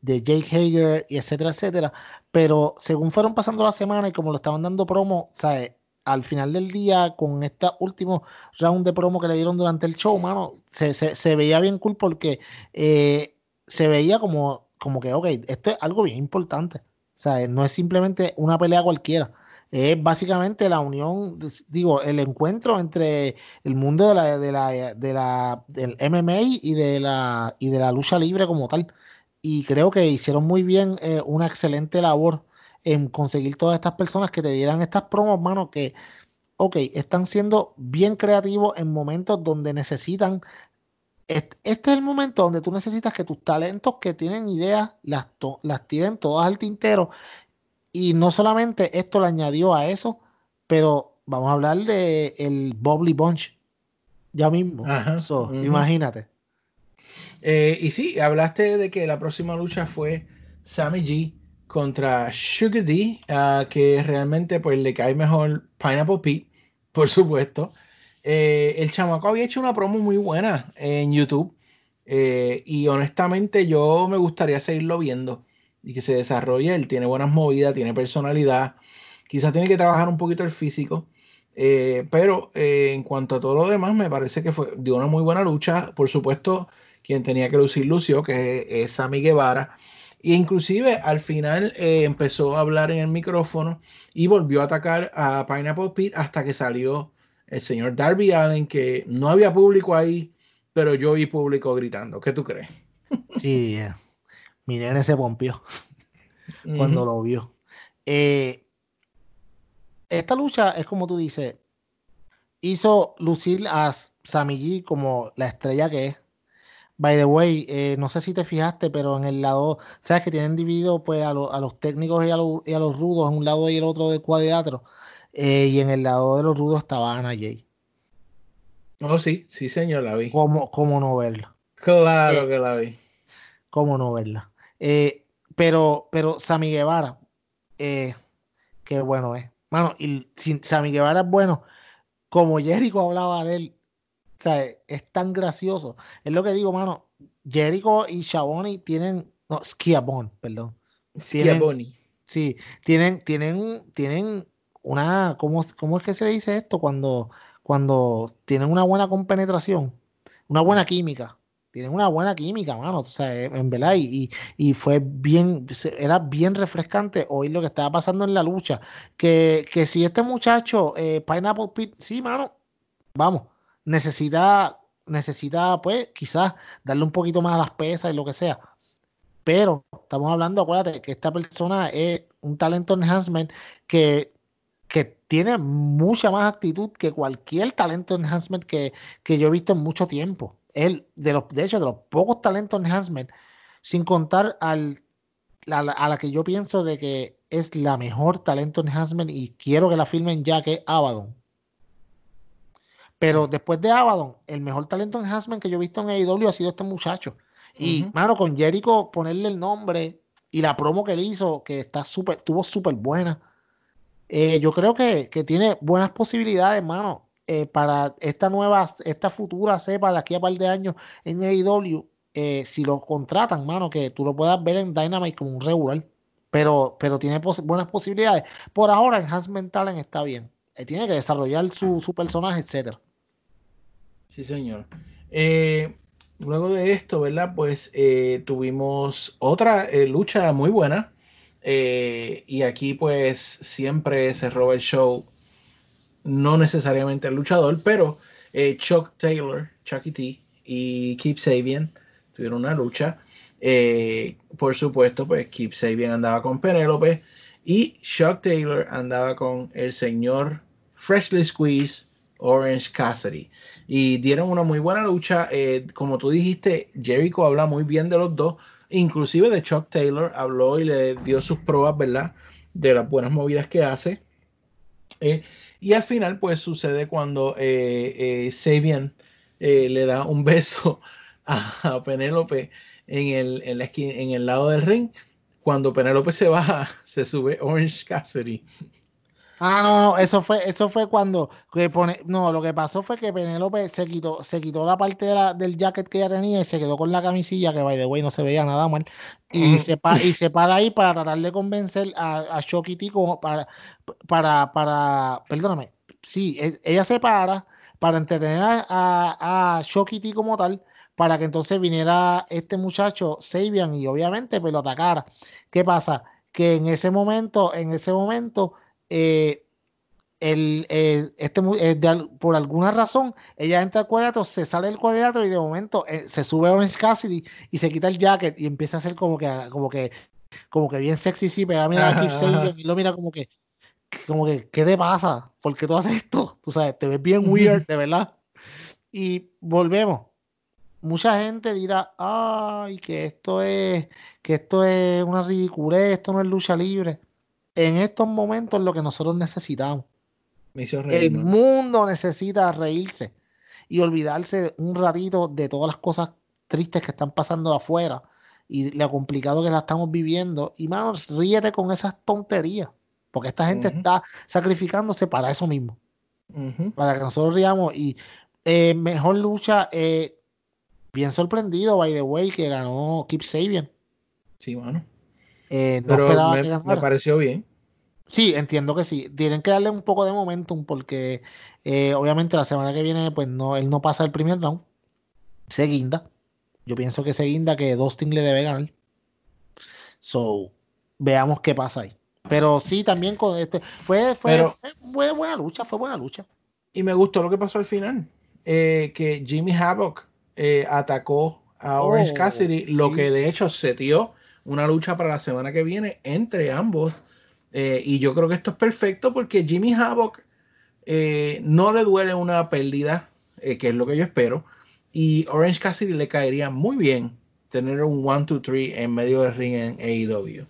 de, Jake Hager y etcétera, etcétera. Pero según fueron pasando las semanas y como lo estaban dando promo, ¿sabes? Al final del día, con este último round de promo que le dieron durante el show, mano, se, se, veía bien cool porque eh, se veía como, como que, ok, esto es algo bien importante. ¿sabes? No es simplemente una pelea cualquiera es básicamente la unión, digo, el encuentro entre el mundo de la, de la, de la, del MMA y de la, y de la lucha libre como tal. Y creo que hicieron muy bien eh, una excelente labor en conseguir todas estas personas que te dieran estas promos, mano, que, ok, están siendo bien creativos en momentos donde necesitan este es el momento donde tú necesitas que tus talentos que tienen ideas las, las tiren todas al tintero y no solamente esto le añadió a eso, pero vamos a hablar de el Bobbly Bunch ya mismo. Imagínate. Eh, y sí, hablaste de que la próxima lucha fue Sammy G contra Sugar D, que realmente pues le cae mejor Pineapple Pete, por supuesto. Eh, el chamaco había hecho una promo muy buena en YouTube eh, y honestamente yo me gustaría seguirlo viendo y que se desarrolle. Él tiene buenas movidas, tiene personalidad, quizás tiene que trabajar un poquito el físico, eh, pero en cuanto a todo lo demás me parece que fue dio una muy buena lucha. Por supuesto, quien tenía que lucir lució, que es, Sammy Guevara. E inclusive al final empezó a hablar en el micrófono y volvió a atacar a Pineapple Pete hasta que salió el señor Darby Allen, que no había público ahí, pero yo vi público gritando. ¿Qué tú crees? Sí, eh, mi nene se pompió cuando lo vio. Eh, esta lucha es como tú dices, hizo lucir a Sami G como la estrella que es. By the way, eh, no sé si te fijaste, pero en el lado, sabes que tienen dividido pues a, a los técnicos y a, y a, los rudos en un lado y el otro del cuadrilátero. Eh, y en el lado de los rudos estaba Ana Jay. Oh, sí, sí, señor, la vi. ¿Cómo, cómo no verla? Claro eh, que la vi. ¿Cómo no verla? Eh, pero, pero Sammy Guevara, qué bueno es. Mano, y si Sammy Guevara es bueno, como Jericho hablaba de él, sea, es tan gracioso. Es lo que digo, mano. Jericho y Shaboni tienen, no, Schiavone, perdón. Schiavoni. Sí, tienen, tienen, tienen una, ¿cómo, ¿cómo, es que se dice esto? Cuando, cuando tienen una buena compenetración, una buena química. Tienen una buena química, mano. O sea, en verdad, y, y, fue bien, era bien refrescante oír lo que estaba pasando en la lucha. Que, que si este muchacho, eh, Pineapple Pit, sí, mano, vamos, necesita, necesita, pues, quizás darle un poquito más a las pesas y lo que sea. Pero estamos hablando, acuérdate, que esta persona es un talento enhancement que que tiene mucha más actitud que cualquier talento enhancement que, que yo he visto en mucho tiempo. Él, de, los, de hecho, de los pocos talentos enhancement, sin contar al, a, la, que yo pienso de que es la mejor talento enhancement y quiero que la filmen ya, que es Abaddon. Pero después de Abaddon, el mejor talento enhancement que yo he visto en AEW ha sido este muchacho. Y, mano, con Jericho ponerle el nombre y la promo que él hizo, que está súper, estuvo súper buena eh, yo creo que, tiene buenas posibilidades, hermano, eh, para esta nueva, esta futura cepa de aquí a par de años en AEW, eh, si lo contratan, mano, que tú lo puedas ver en Dynamite como un regular, pero, pero tiene buenas posibilidades. Por ahora, en Hans Mentalen está bien. tiene que desarrollar su, su personaje, etcétera. Sí, señor. luego de esto, ¿verdad? Pues tuvimos otra lucha muy buena eh, y aquí pues siempre roba el show, no necesariamente el luchador, pero eh, Chuck Taylor, Chucky T y Keep Sabian tuvieron una lucha. Eh, por supuesto, pues Keep Sabian andaba con Penelope y Chuck Taylor andaba con el señor Freshly Squeezed Orange Cassidy. Y dieron una muy buena lucha. como tú dijiste, Jericho habla muy bien de los dos inclusive de Chuck Taylor, habló y le dio sus pruebas, ¿verdad? De las buenas movidas que hace. Eh, y al final, pues sucede cuando eh, eh Sabian eh, le da un beso a, Penélope en el, en, la esquina, en el lado del ring. Cuando Penélope se baja, se sube Orange Cassidy Ah, no, no, eso fue, eso fue cuando que pone, no, lo que pasó fue que Penélope se quitó, se quitó la parte del jacket que ella tenía y se quedó con la camisilla, que by the way no se veía nada mal, y se y se para ahí para tratar de convencer a, a Shocky T como para, para, para, perdóname, sí, e, ella se para para entretener a, a, Shocky T como tal, para que entonces viniera este muchacho, Sabian, y obviamente pues lo atacara. ¿Qué pasa? Que en ese momento, en ese momento, eh, el, eh, este, eh, por alguna razón, ella entra al cuadrilátero, se sale del cuadrilátero y de momento se sube a Orange Cassidy y se quita el jacket y empieza a hacer como que, como que, como que bien sexy, sí, pega mira a y lo mira como que, como que, ¿qué te pasa? ¿Por qué tú haces esto? Tú sabes, te ves bien weird, de verdad. Y volvemos. Mucha gente dirá, ay, que esto es, que esto es una ridiculez, esto no es lucha libre en estos momentos lo que nosotros necesitamos. el mundo necesita reírse y olvidarse un ratito de todas las cosas tristes que están pasando afuera y lo complicado que la estamos viviendo. Y manos, ríete con esas tonterías, porque esta gente está sacrificándose para eso mismo. Para que nosotros riamos. Y eh, mejor lucha, eh, bien sorprendido, by the way, que ganó Keep Sabian. Sí, bueno. Eh, no Pero me, me pareció bien. Sí, entiendo que sí. Tienen que darle un poco de momentum porque obviamente la semana que viene, pues no, él no pasa el primer round. Se guinda. Yo pienso que se guinda que Dustin le debe ganar. So, veamos qué pasa ahí. Pero sí, también con este. Fue, fue, fue, buena lucha, fue buena lucha. Y me gustó lo que pasó al final. Eh, que Jimmy Havoc eh, atacó a Orange oh, Cassidy, lo que de hecho setió una lucha para la semana que viene entre ambos. Eh, y yo creo que esto es perfecto porque Jimmy Havoc no le duele una pérdida, que es lo que yo espero. Y Orange Cassidy le caería muy bien tener un 1-2-3 en medio del ring en AEW.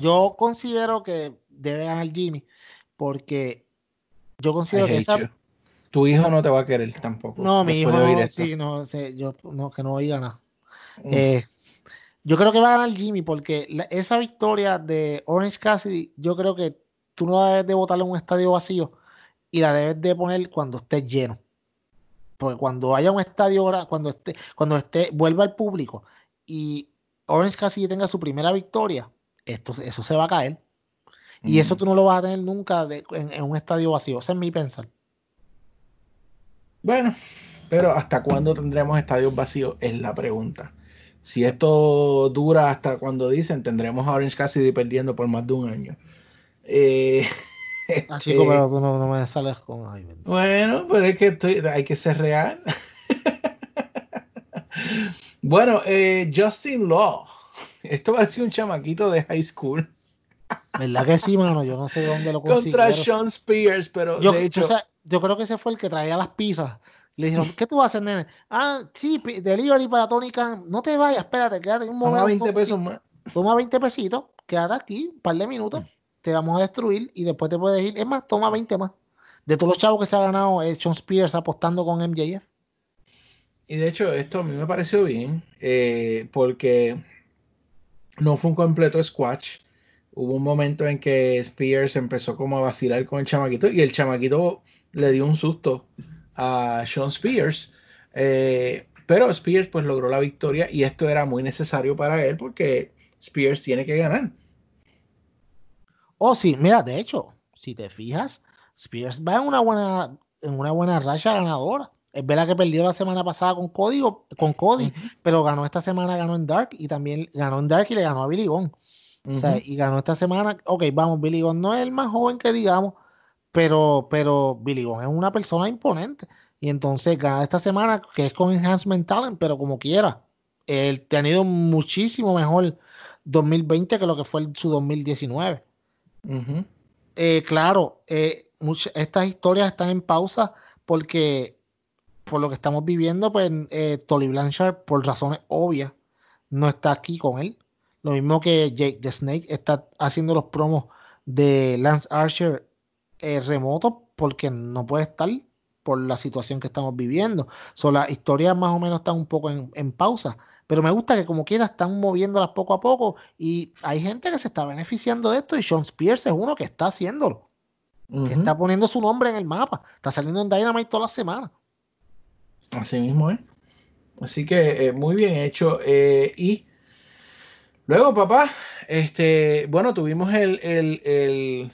Yo considero que debe ganar Jimmy, porque yo considero que esa... Tu hijo no te va a querer tampoco. No, mi hijo no, sí, no, sé, yo no, que no oiga nada. Mm. Eh, yo creo que va a ganar Jimmy, porque esa victoria de Orange Cassidy, yo creo que tú no debes de votarle en un estadio vacío y la debes de poner cuando esté lleno. Porque cuando haya un estadio, cuando esté, cuando esté, vuelva al público y Orange Cassidy tenga su primera victoria, esto, eso se va a caer. Y eso tú no lo vas a tener nunca en, un estadio vacío. Ese es mi pensar. Bueno, pero ¿hasta cuándo tendremos estadios vacíos? Es la pregunta. Si esto dura hasta cuando dicen, tendremos a Orange Cassidy perdiendo por más de un año. Eh, ah, chico, este, pero tú no, me sales con. bueno, pero es que hay que ser real. bueno, eh, Justin Law esto va a ser un chamaquito de high school. ¿Verdad que sí, mano? Yo no sé dónde lo consiguieron. Contra Sean Spears, pero yo, de hecho... yo creo que ese fue el que traía las pizzas. Le dijeron, ¿qué tú vas a hacer, nene? Ah, sí, delivery para Tony Khan. No te vayas, espérate, quédate un momento. Toma 20 pesos más. Toma 20 pesitos, quédate aquí, un par de minutos, te vamos a destruir y después te puedes ir. Es más, toma 20 más. De todos los chavos que se ha ganado eh, Sean Spears apostando con MJF. Y de hecho, esto a mí me pareció bien, eh, porque no fue un completo squash. Hubo un momento en que Spears empezó como a vacilar con el chamaquito y el chamaquito le dio un susto a Sean Spears. Eh, pero Spears pues logró la victoria y esto era muy necesario para él porque Spears tiene que ganar. Oh, sí, mira, de hecho, si te fijas, Spears va en una buena, en una buena racha ganadora. Es verdad que perdió la semana pasada con Código, con Cody, pero ganó esta semana, ganó en Dark y también ganó en Dark y le ganó a Billy Gunn. O sea, y ganó esta semana. Ok, vamos, Billy Gunn no es el más joven que digamos, pero, pero Billy Gunn es una persona imponente. Y entonces gana esta semana, que es con Enhancement Talent, pero como quiera. Él ha tenido muchísimo mejor 2020 que lo que fue su 2019. Eh, claro, eh, estas historias están en pausa porque por lo que estamos viviendo, pues eh, Tolly Blanchard, por razones obvias, no está aquí con él. Lo mismo que Jake the Snake está haciendo los promos de Lance Archer eh, remoto porque no puede estar por la situación que estamos viviendo. So, las historias más o menos están un poco en, pausa. Pero me gusta que como quiera están moviéndolas poco a poco y hay gente que se está beneficiando de esto y Sean Spears es uno que está haciéndolo. Que está poniendo su nombre en el mapa. Está saliendo en Dynamite todas las semanas. Así mismo es. Así que eh, muy bien hecho. Eh, y luego, papá, este, bueno, tuvimos el, el, el,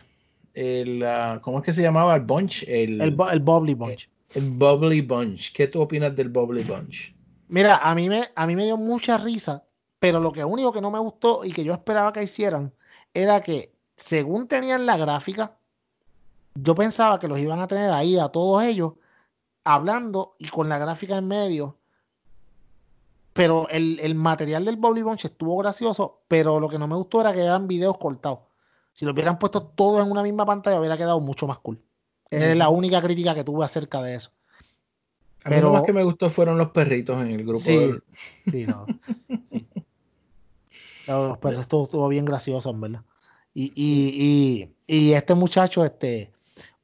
el uh, ¿cómo es que se llamaba? El bunch. El, el, el Bubbly Bunch. El, Bubbly Bunch. ¿Qué tú opinas del Bubbly Bunch? Mira, a mí me, a mí me dio mucha risa, pero lo que único que no me gustó y que yo esperaba que hicieran era que, según tenían la gráfica, yo pensaba que los iban a tener ahí a todos ellos hablando y con la gráfica en medio. Pero el, material del Bobby Bunch estuvo gracioso, pero lo que no me gustó era que eran videos cortados. Si lo hubieran puesto todo en una misma pantalla, hubiera quedado mucho más cool. Es la única crítica que tuve acerca de eso. A pero, lo más que me gustó fueron los perritos en el grupo. Sí, sí, no. los perritos estuvo, bien gracioso, en verdad. Y, y, y, y este muchacho, este,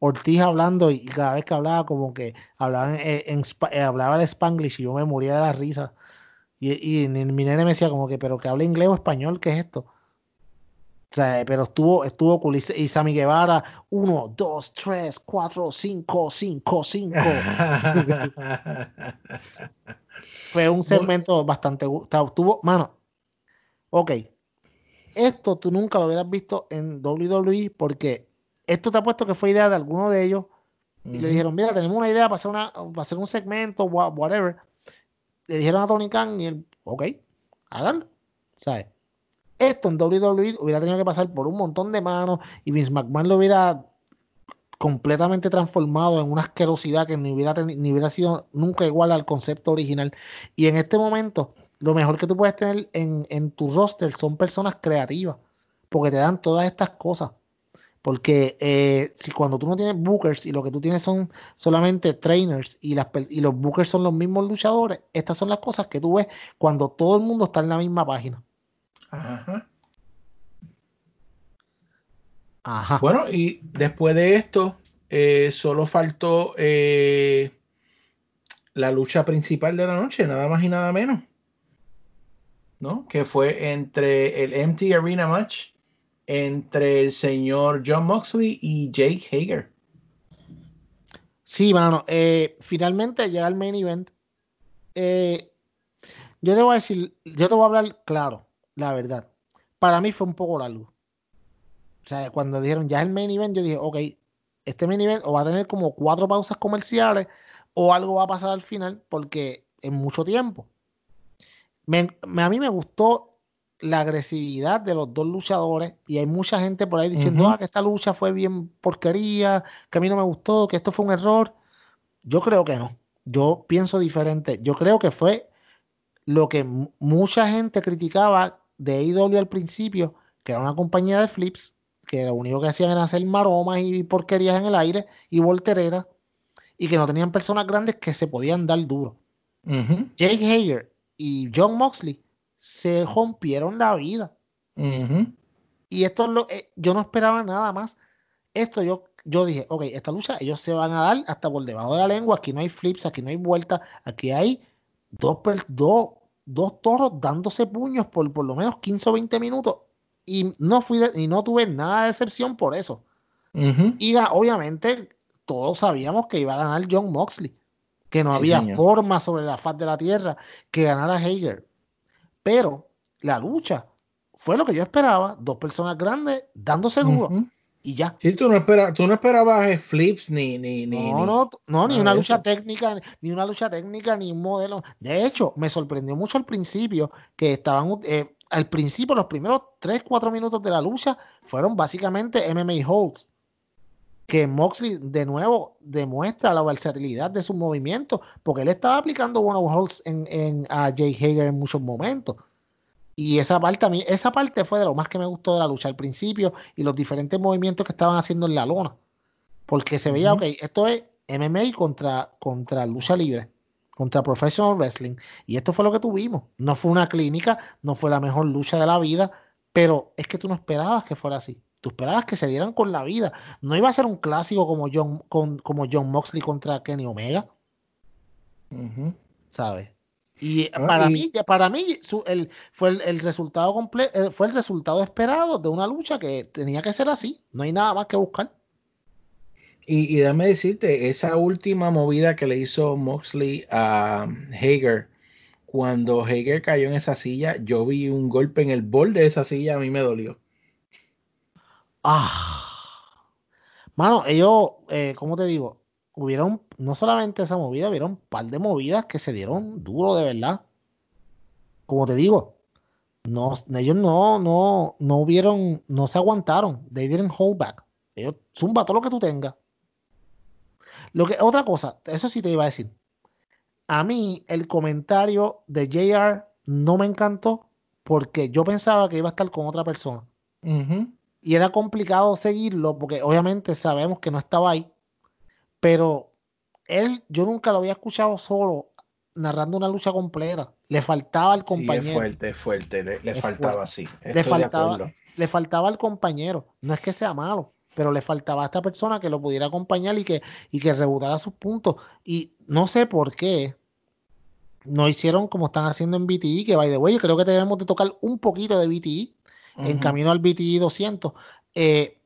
Ortiz hablando y cada vez que hablaba como que hablaba en, eh, hablaba el spanglish y yo me moría de la risa y, mi nene me decía como que pero que habla inglés o español ¿qué es esto? Sea, pero estuvo, estuvo cool. Y Sammy Guevara, 1, 2, 3, 4, 5, 5, 5. Fue un segmento bastante. Estuvo, mano, ok. Esto tú nunca lo hubieras visto en WWE porque esto te ha puesto que fue idea de alguno de ellos. Y le dijeron, mira, tenemos una idea para hacer, una, para hacer un segmento, whatever. Le dijeron a Tony Khan y él, ok, háganlo. ¿Sabes? Esto en WWE hubiera tenido que pasar por un montón de manos y Vince McMahon lo hubiera completamente transformado en una asquerosidad que ni hubiera, ni sido nunca igual al concepto original. Y en este momento, lo mejor que tú puedes tener en, en tu roster son personas creativas, porque te dan todas estas cosas. Porque eh, si cuando tú no tienes bookers y lo que tú tienes son solamente trainers y, las, y los bookers son los mismos luchadores, estas son las cosas que tú ves cuando todo el mundo está en la misma página. Ajá. Ajá. Bueno, y después de esto, eh, solo faltó eh, la lucha principal de la noche, nada más y nada menos. ¿No? Que fue entre el Empty Arena Match entre el señor John Moxley y Jake Hager. Sí, mano. Eh, finalmente llega el main event. yo te voy a decir, yo te voy a hablar claro la verdad. Para mí fue un poco largo. O sea, cuando dijeron ya es el main event, yo dije, ok, este main event o va a tener como cuatro pausas comerciales o algo va a pasar al final porque es mucho tiempo. a mí me gustó la agresividad de los dos luchadores y hay mucha gente por ahí diciendo ah, que esta lucha fue bien porquería, que a mí no me gustó, que esto fue un error. Yo creo que no. Yo pienso diferente. Yo creo que fue lo que mucha gente criticaba de AEW al principio, que era una compañía de flips, que lo único que hacían era hacer maromas y porquerías en el aire y volteretas, y que no tenían personas grandes que se podían dar duro. Jake Hager y John Moxley se rompieron la vida. Y esto es lo eh, yo no esperaba nada más. Esto yo, yo dije, ok, esta lucha ellos se van a dar hasta por debajo de la lengua. Aquí no hay flips, aquí no hay vueltas, aquí hay dos, dos dos toros dándose puños por por lo menos 15 o 20 minutos. Y no fui y no tuve nada de excepción por eso. Y obviamente todos sabíamos que iba a ganar John Moxley, que no había forma sobre la faz de la tierra que ganara Hager. Pero la lucha fue lo que yo esperaba, dos personas grandes dándose duro y ya. Sí, tú no, tú no esperabas flips ni, ni, ni. No, no, no, ni una lucha técnica, ni una lucha técnica, ni un modelo. De hecho, me sorprendió mucho al principio que estaban. Eh, al principio, los primeros 3, 4 minutos de la lucha fueron básicamente MMA holds. Que Moxley de nuevo demuestra la versatilidad de sus movimientos, porque él estaba aplicando one holds en, en, a Jay Hager en muchos momentos. Y esa parte, a mí, esa parte fue de lo más que me gustó de la lucha al principio y los diferentes movimientos que estaban haciendo en la lona. Porque se veía, ok, esto es MMA contra, contra lucha libre, contra professional wrestling. Y esto fue lo que tuvimos. No fue una clínica, no fue la mejor lucha de la vida, pero es que tú no esperabas que fuera así. Tú esperabas que se dieran con la vida. No iba a ser un clásico como John, como John Moxley contra Kenny Omega. ¿Sabes? Y para mí, para mí el, fue el, resultado eh, fue el resultado esperado de una lucha que tenía que ser así. No hay nada más que buscar. Y, y déjame decirte, esa última movida que le hizo Moxley a Hager, cuando Hager cayó en esa silla, yo vi un golpe en el borde de esa silla, a mí me dolió. Ah. Mano, ellos, eh, ¿cómo te digo? Hubieron, no solamente esa movida, hubieron un par de movidas que se dieron duro de verdad. Como te digo, no, ellos no, no, no hubieron, no se aguantaron. They didn't hold back. Ellos zumba todo lo que tú tengas. Lo que, otra cosa, eso sí te iba a decir. A mí el comentario de JR no me encantó porque yo pensaba que iba a estar con otra persona. Y era complicado seguirlo porque obviamente sabemos que no estaba ahí pero él, yo nunca lo había escuchado solo narrando una lucha completa. Le faltaba al compañero. Sí, es fuerte, es fuerte, le, faltaba, sí. Le faltaba, le faltaba al compañero. No es que sea malo, pero le faltaba a esta persona que lo pudiera acompañar y que, y que rebutara sus puntos. Y no sé por qué no hicieron como están haciendo en BTI, e, que by the way, yo creo que debemos de tocar un poquito de BTI. en camino al BTI 200. Eh,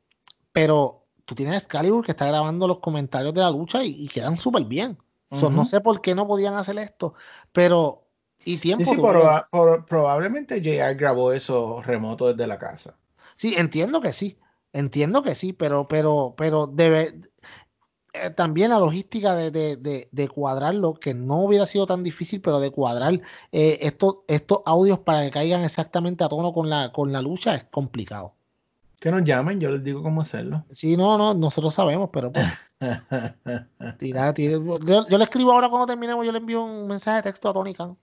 pero tú tienes Excalibur que está grabando los comentarios de la lucha y, quedan súper bien. no sé por qué no podían hacer esto, pero y tiempo. Sí, probablemente JR grabó eso remoto desde la casa. Sí, entiendo que sí, entiendo que sí, pero, pero, pero debe, eh, también la logística de, de, de, cuadrarlo, que no hubiera sido tan difícil, pero de cuadrar eh, estos, estos audios para que caigan exactamente a tono con la, con la lucha es complicado. Que nos llamen, yo les digo cómo hacerlo. Sí, no, no, nosotros sabemos, pero pues. Yo, le escribo ahora cuando terminemos, yo le envío un mensaje de texto a Tony Khan.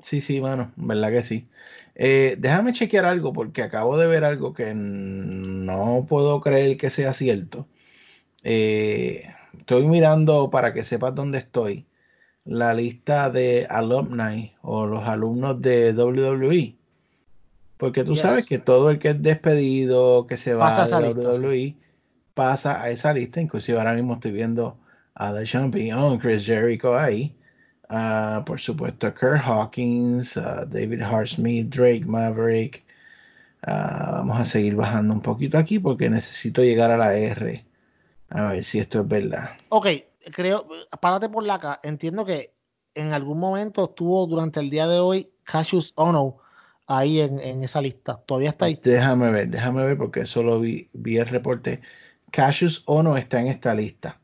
Sí, sí, mano, verdad que sí. Eh, déjame chequear algo porque acabo de ver algo que no puedo creer que sea cierto. Eh, estoy mirando para que sepas dónde estoy. La lista de alumni o los alumnos de WWE. Porque tú sabes que todo el que es despedido, que se va a WWE, pasa a esa lista. Inclusive ahora mismo estoy viendo a The Champion, Chris Jericho ahí. Ah, por supuesto, Kurt Hawkins, David Hart Smith, Drake Maverick. Ah, vamos a seguir bajando un poquito aquí porque necesito llegar a la R. A ver si esto es verdad. Ok, creo, párate por la acá. Entiendo que en algún momento estuvo durante el día de hoy Cassius Ono ahí en, esa lista. ¿Todavía está ahí? Déjame ver, déjame ver porque solo vi, vi el reporte. Cassius Ono está en esta lista.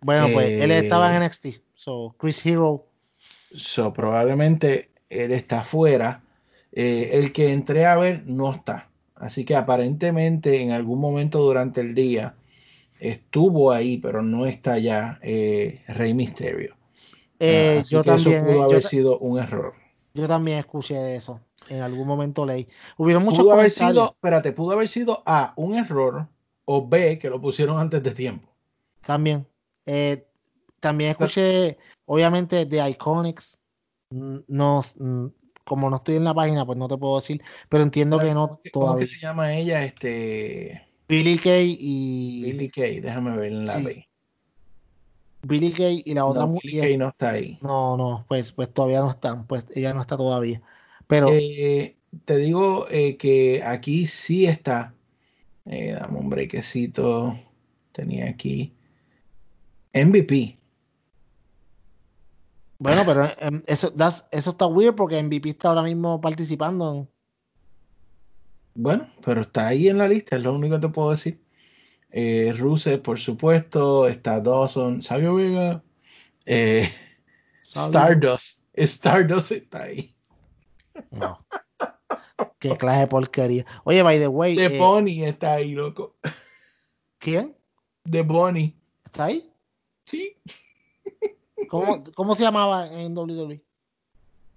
Bueno, pues él estaba en eh, NXT. So, Chris Hero. So, probablemente él está afuera. Eh, el que entré a ver no está. Así que aparentemente en algún momento durante el día estuvo ahí, pero no está ya eh, Rey Misterio. Eh, yo también, eso pudo haber sido un error. Yo también escuché eso. En algún momento leí. Hubieron muchos pudo haber sido, espérate, pudo haber sido A, un error, o B, que lo pusieron antes de tiempo. También. Eh, también escuché, obviamente, de Iconics. No, como no estoy en la página, pues no te puedo decir, pero entiendo que no todavía. ¿Cómo que se llama ella? Este. Billy Kay y. Billy Kay, déjame ver en la sí. Billy Kay y la otra mujer. Billy Kay no está ahí. No, no, pues, pues todavía no están, pues ella no está todavía. Pero. Eh, te digo eh, que aquí sí está. Eh, dame un brequecito. Tenía aquí. MVP. Bueno, pero em, eso, eso está weird porque MVP está ahora mismo participando en bueno, pero está ahí en la lista, es lo único que te puedo decir. Eh, por supuesto, está Dawson, Sabio Vega, eh, Stardust, Stardust está ahí. No. Qué clase de porquería. Oye, by the way. The eh, Bonnie está ahí, loco. ¿Quién? The Bonnie. ¿Está ahí? Sí. ¿Cómo, ¿Cómo se llamaba en WWE?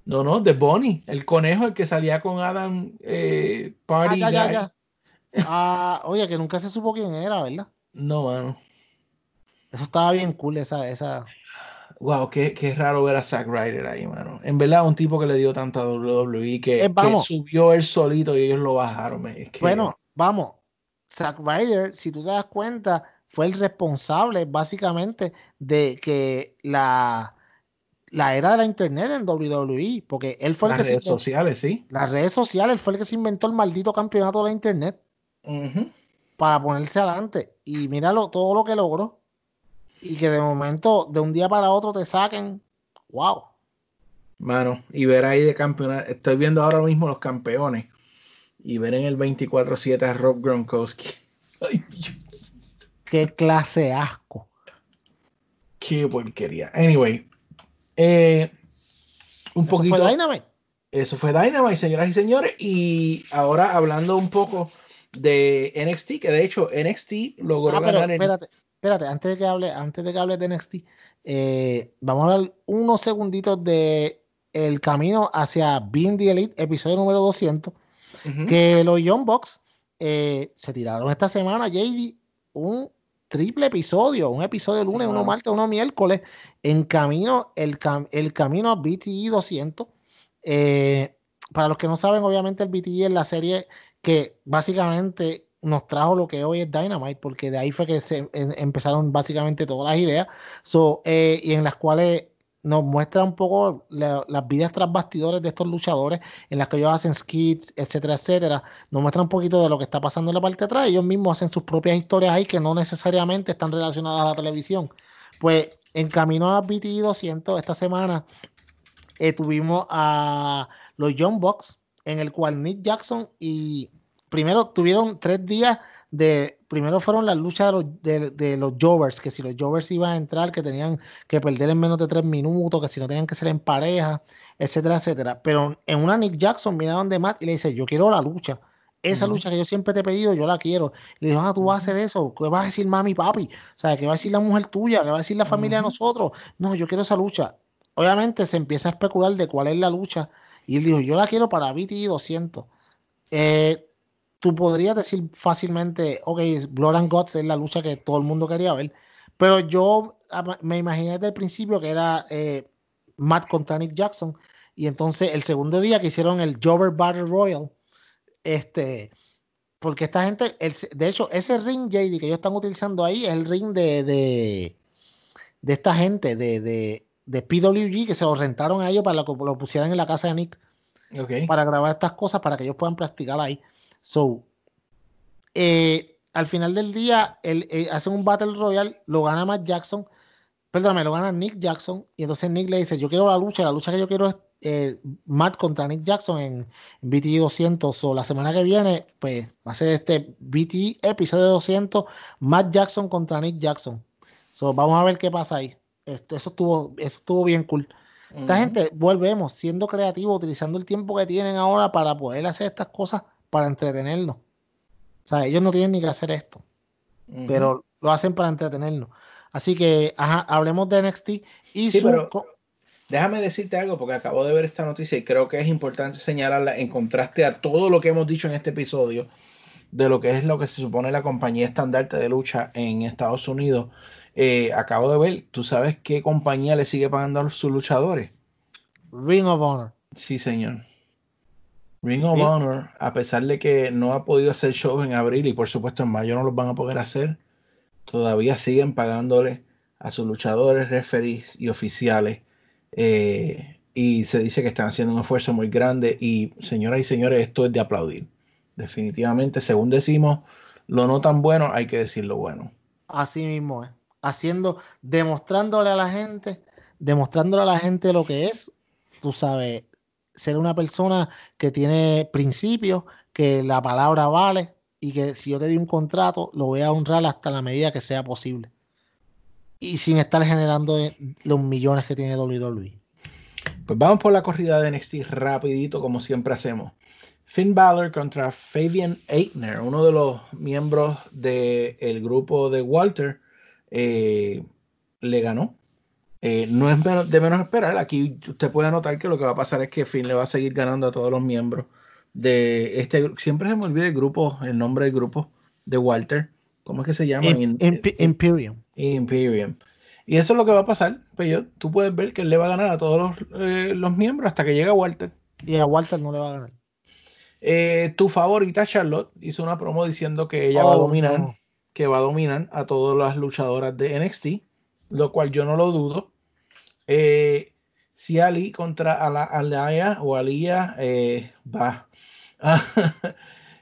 No, no, de Bonnie, el conejo, el que salía con Adam eh, Party. Ah, ya, ya, ah, oye, que nunca se supo quién era, ¿verdad? No, mano. Eso estaba bien cool, esa, esa. Wow, qué, qué raro ver a Zack Ryder ahí, mano. En verdad, un tipo que le dio tanto a WWE que, eh, que subió él solito y ellos lo bajaron. Bueno, vamos. Zack Ryder, si tú te das cuenta, fue el responsable básicamente de que la la era de la internet en WWE, porque él fue el que Las redes sociales, sí. Las redes sociales, él fue el que se inventó el maldito campeonato de la internet para ponerse adelante. Y míralo, todo lo que logró. Y que de momento, de un día para otro, te saquen. ¡Wow! Mano, y ver ahí de campeonato. Estoy viendo ahora mismo los campeones. Y ver en el 24-7 a Rob Gronkowski. Ay, Dios. Qué clase asco. Qué porquería. Anyway, eh, un ¿Eso poquito. Fue Dynamite? Eso fue Dynamite, señoras y señores. Y ahora hablando un poco de NXT, que de hecho NXT logró ah, ganar. Espérate, espérate, antes de que hable, antes de que hable de NXT, eh, vamos a hablar unos segunditos de el camino hacia Being the Elite, episodio número 200, que los Young Bucks eh, se tiraron esta semana, JD, un triple episodio, un episodio lunes, uno martes, uno miércoles, en camino, el, el camino a BTE 200. Eh, para los que no saben, obviamente el BTE es la serie que básicamente nos trajo lo que hoy es Dynamite, porque de ahí fue que se empezaron básicamente todas las ideas, eh, y en las cuales nos muestra un poco las vidas tras bastidores de estos luchadores en las que ellos hacen skits, etcétera, etcétera. Nos muestra un poquito de lo que está pasando en la parte de atrás. Ellos mismos hacen sus propias historias ahí que no necesariamente están relacionadas a la televisión. Pues en camino a BT 200 esta semana eh, tuvimos a los Young Bucks en el cual Nick Jackson y primero tuvieron tres días de primero fueron las luchas de los, de, de los Jovers, que si los Jovers iban a entrar, que tenían que perder en menos de tres minutos, que si no tenían que ser en pareja, etcétera, etcétera. Pero en una Nick Jackson viene a donde Matt y le dice, yo quiero la lucha. Esa lucha que yo siempre te he pedido, yo la quiero. le dijo, ah, tú vas a hacer eso. ¿Qué vas a decir mami, papi? O sea, ¿qué va a decir la mujer tuya? ¿Qué va a decir la familia de nosotros? No, yo quiero esa lucha. Obviamente se empieza a especular de cuál es la lucha. Y él dijo, yo la quiero para BT 200. Eh, tú podrías decir fácilmente, ok, Blood and Guts es la lucha que todo el mundo quería ver, pero yo me imaginé desde el principio que era eh, Matt contra Nick Jackson, y entonces el segundo día que hicieron el Jobber Battle Royal, este, porque esta gente, de hecho, ese ring JD que ellos están utilizando ahí es el ring de, de, de esta gente, de, de, de, PWG, que se lo rentaron a ellos para que lo pusieran en la casa de Nick. Para grabar estas cosas, para que ellos puedan practicar ahí. So, eh, al final del día, él, eh, hace un Battle Royale, lo gana Matt Jackson, perdóname, lo gana Nick Jackson, y entonces Nick le dice, yo quiero la lucha, la lucha que yo quiero es eh, Matt contra Nick Jackson en BT 200, o la semana que viene, pues va a ser este BT episodio 200, Matt Jackson contra Nick Jackson. So, vamos a ver qué pasa ahí. Este, eso estuvo, eso estuvo bien cool. Esta gente, volvemos, siendo creativo, utilizando el tiempo que tienen ahora para poder hacer estas cosas para entretenernos. O sea, ellos no tienen ni que hacer esto, pero lo hacen para entretenernos. Así que, ajá, hablemos de NXT y sí, pero déjame decirte algo porque acabo de ver esta noticia y creo que es importante señalarla en contraste a todo lo que hemos dicho en este episodio de lo que es lo que se supone la compañía estandarte de lucha en Estados Unidos. Eh, acabo de ver, ¿tú sabes qué compañía le sigue pagando a sus luchadores? Ring of Honor. Sí, señor. Ring of Honor, a pesar de que no ha podido hacer shows en abril y por supuesto en mayo no los van a poder hacer, todavía siguen pagándole a sus luchadores, referees y oficiales. Eh, y se dice que están haciendo un esfuerzo muy grande y señoras y señores, esto es de aplaudir. Definitivamente, según decimos, lo no tan bueno, hay que decir lo bueno. Así mismo es. Haciendo, demostrándole a la gente, demostrándole a la gente lo que es, tú sabes, ser una persona que tiene principios, que la palabra vale y que si yo te doy un contrato, lo voy a honrar hasta la medida que sea posible. Y sin estar generando los millones que tiene WWE. Pues vamos por la corrida de NXT rapidito, como siempre hacemos. Finn Balor contra Fabian Eitner, uno de los miembros del grupo de Walter, eh, le ganó eh, no es de menos esperar. Aquí usted puede notar que lo que va a pasar es que Finn le va a seguir ganando a todos los miembros de este grupo. Siempre se me olvida el grupo, el nombre del grupo de Walter. ¿Cómo es que se llama? Imperium. Imperium. Y eso es lo que va a pasar. Pues yo, tú puedes ver que él le va a ganar a todos los, eh, miembros hasta que llegue Walter. Y a Walter no le va a ganar. Eh, tu favorita Charlotte hizo una promo diciendo que ella va a oh, dominar, que va a dominar a todas las luchadoras de NXT lo cual yo no lo dudo. Eh, si Ali contra Alaya o Alía eh, va.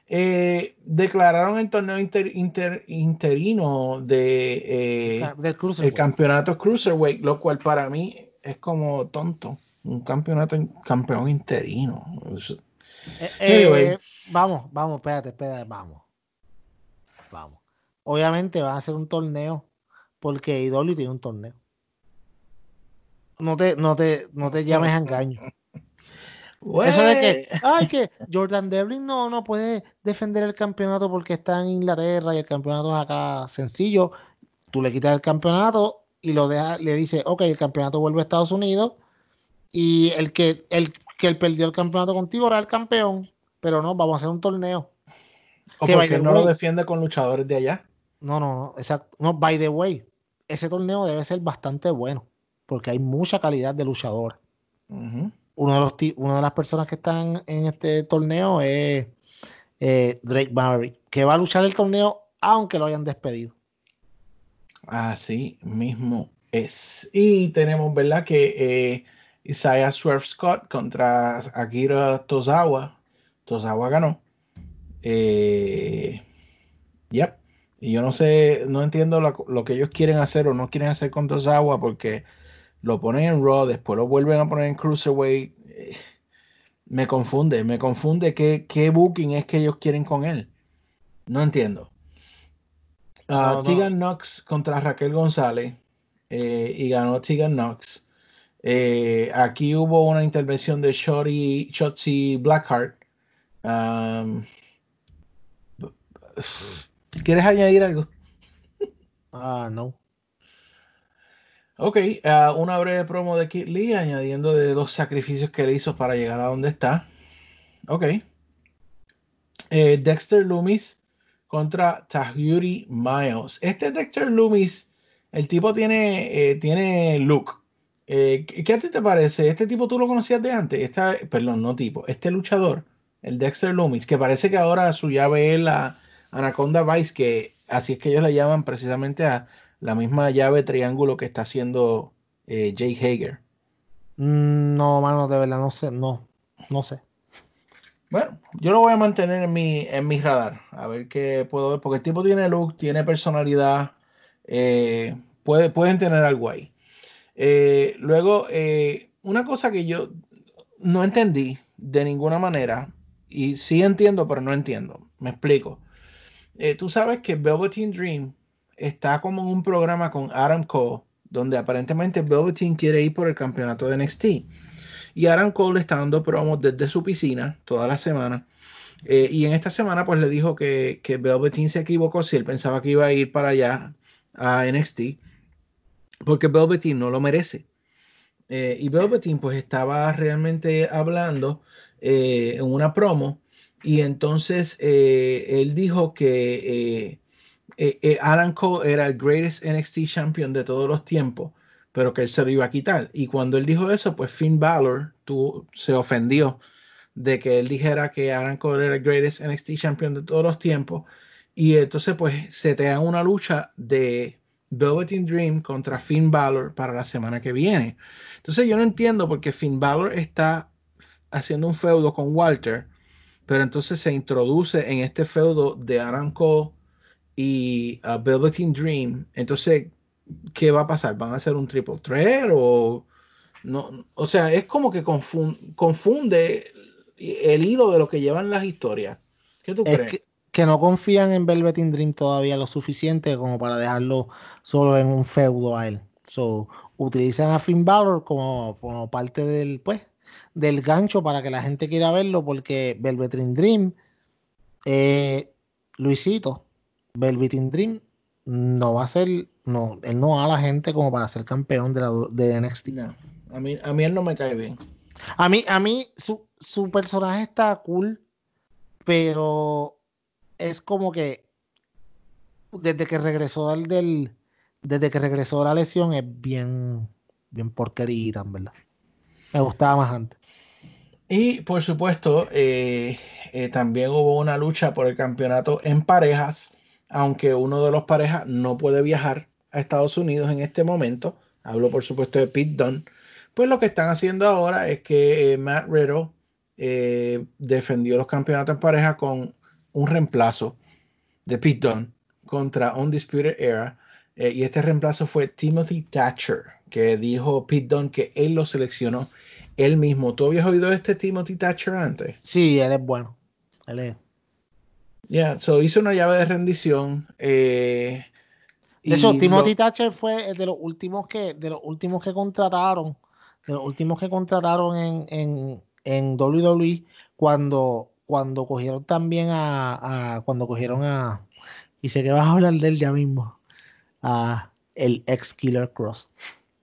eh, declararon el torneo interino de eh, el campeonato Cruiserweight, lo cual para mí es como tonto. Un campeonato campeón interino. vamos, vamos, espérate, espérate, vamos. Vamos. Obviamente va a ser un torneo porque IW tiene un torneo. No te, no te, no te llames a engaño. Eso de que, ay, que Jordan Devlin no, no puede defender el campeonato porque está en Inglaterra y el campeonato es acá sencillo. Tú le quitas el campeonato y lo deja, le dice, ok, el campeonato vuelve a Estados Unidos y el que, el que él perdió el campeonato contigo era el campeón, pero no, vamos a hacer un torneo. ¿O porque no lo defiende con luchadores de allá? No, no, no, exacto. No, by the way, ese torneo debe ser bastante bueno, porque hay mucha calidad de luchador. Uno de los una de las personas que están en este torneo es eh, Drake Maverick, que va a luchar el torneo aunque lo hayan despedido. Así mismo Es. Y tenemos, ¿verdad? Que eh, Isaiah Swerve Scott contra Akira Tozawa. Tozawa ganó. Eh, yep. Y yo no sé, no entiendo lo, que ellos quieren hacer o no quieren hacer con Tozawa porque lo ponen en Raw, después lo vuelven a poner en Cruiserweight. Eh, me confunde, me confunde qué, qué booking es que ellos quieren con él. No entiendo. Uh, Tegan Knox contra Raquel González eh, y ganó Tegan Knox. Eh, aquí hubo una intervención de Shotzi, Shotzi Blackheart. Um, ¿Quieres añadir algo? Ah, no. Ok, uh, una breve promo de Kit Lee añadiendo de los sacrificios que él hizo para llegar a donde está. Ok. Eh, Dexter Loomis contra Tahuri Miles. Este Dexter Loomis, el tipo tiene, eh, tiene look. Eh, ¿Qué a ti te parece? Este tipo tú lo conocías de antes. Esta, perdón, no tipo. Este luchador, el Dexter Loomis, que parece que ahora su llave es la Anaconda Vice, que así es que ellos le llaman precisamente a la misma llave triángulo que está haciendo eh, Jay Hager. Mm, no, mano, de verdad, no sé, no, no sé. Bueno, yo lo voy a mantener en mi, en mi radar, a ver qué puedo ver, porque el tipo tiene look, tiene personalidad, eh, puede, pueden tener algo ahí. Eh, luego, una cosa que yo no entendí de ninguna manera, y sí entiendo, pero no entiendo, me explico. tú sabes que Velveteen Dream está como en un programa con Adam Cole, donde aparentemente Velveteen quiere ir por el campeonato de NXT. Y Adam Cole le está dando promos desde su piscina toda la semana. Eh, y en esta semana, pues le dijo que, que Velveteen se equivocó si él pensaba que iba a ir para allá a NXT, porque Velveteen no lo merece. Eh, y Velveteen, pues estaba realmente hablando eh, en una promo, y entonces él dijo que eh, eh, Cole era el greatest NXT champion de todos los tiempos, pero que él se lo iba a quitar. Y cuando él dijo eso, pues Finn Balor se ofendió de que él dijera que Adam Cole era el greatest NXT champion de todos los tiempos. Y entonces, pues, se te da una lucha de Velveteen Dream contra Finn Balor para la semana que viene. Entonces, yo no entiendo porque Finn Balor está haciendo un feudo con Walter, pero entonces se introduce en este feudo de Adam Cole y uh, Velveteen Dream. Entonces, ¿qué va a pasar? ¿Van a hacer un triple threat o no? O sea, es como que confunde, el hilo de lo que llevan las historias. ¿Qué tú crees? Que, no confían en Velveteen Dream todavía lo suficiente como para dejarlo solo en un feudo a él. So, utilizan a Finn Balor como, como parte del, pues, del gancho para que la gente quiera verlo porque Velveteen Dream, eh, Luisito, Velveteen Dream no va a ser, no, él no va a la gente como para ser campeón de, la, de NXT. a mí, a mí él no me cae bien. A mí, a mí su, su personaje está cool, pero es como que desde que regresó del, desde que regresó de la lesión es bien, bien porquerita, en verdad. Me gustaba más antes. Y por supuesto, eh, eh, también hubo una lucha por el campeonato en parejas aunque uno de los parejas no puede viajar a Estados Unidos en este momento, hablo por supuesto de Pete Dunne, pues lo que están haciendo ahora es que eh, Matt Riddle eh, defendió los campeonatos en pareja con un reemplazo de Pete Dunne contra Undisputed Era. Eh, y este reemplazo fue Timothy Thatcher, que dijo Pete Dunne que él lo seleccionó él mismo. ¿Tú habías oído este Timothy Thatcher antes? Sí, él es bueno. Él es ya, so hizo una llave de rendición. Eh, eso, Timothy Thatcher fue de los últimos que, de los últimos que contrataron, de los últimos que contrataron en, en, en WWE cuando, cuando cogieron también a, cuando cogieron a, y sé que vas a hablar de él ya mismo, a el ex Killer Cross.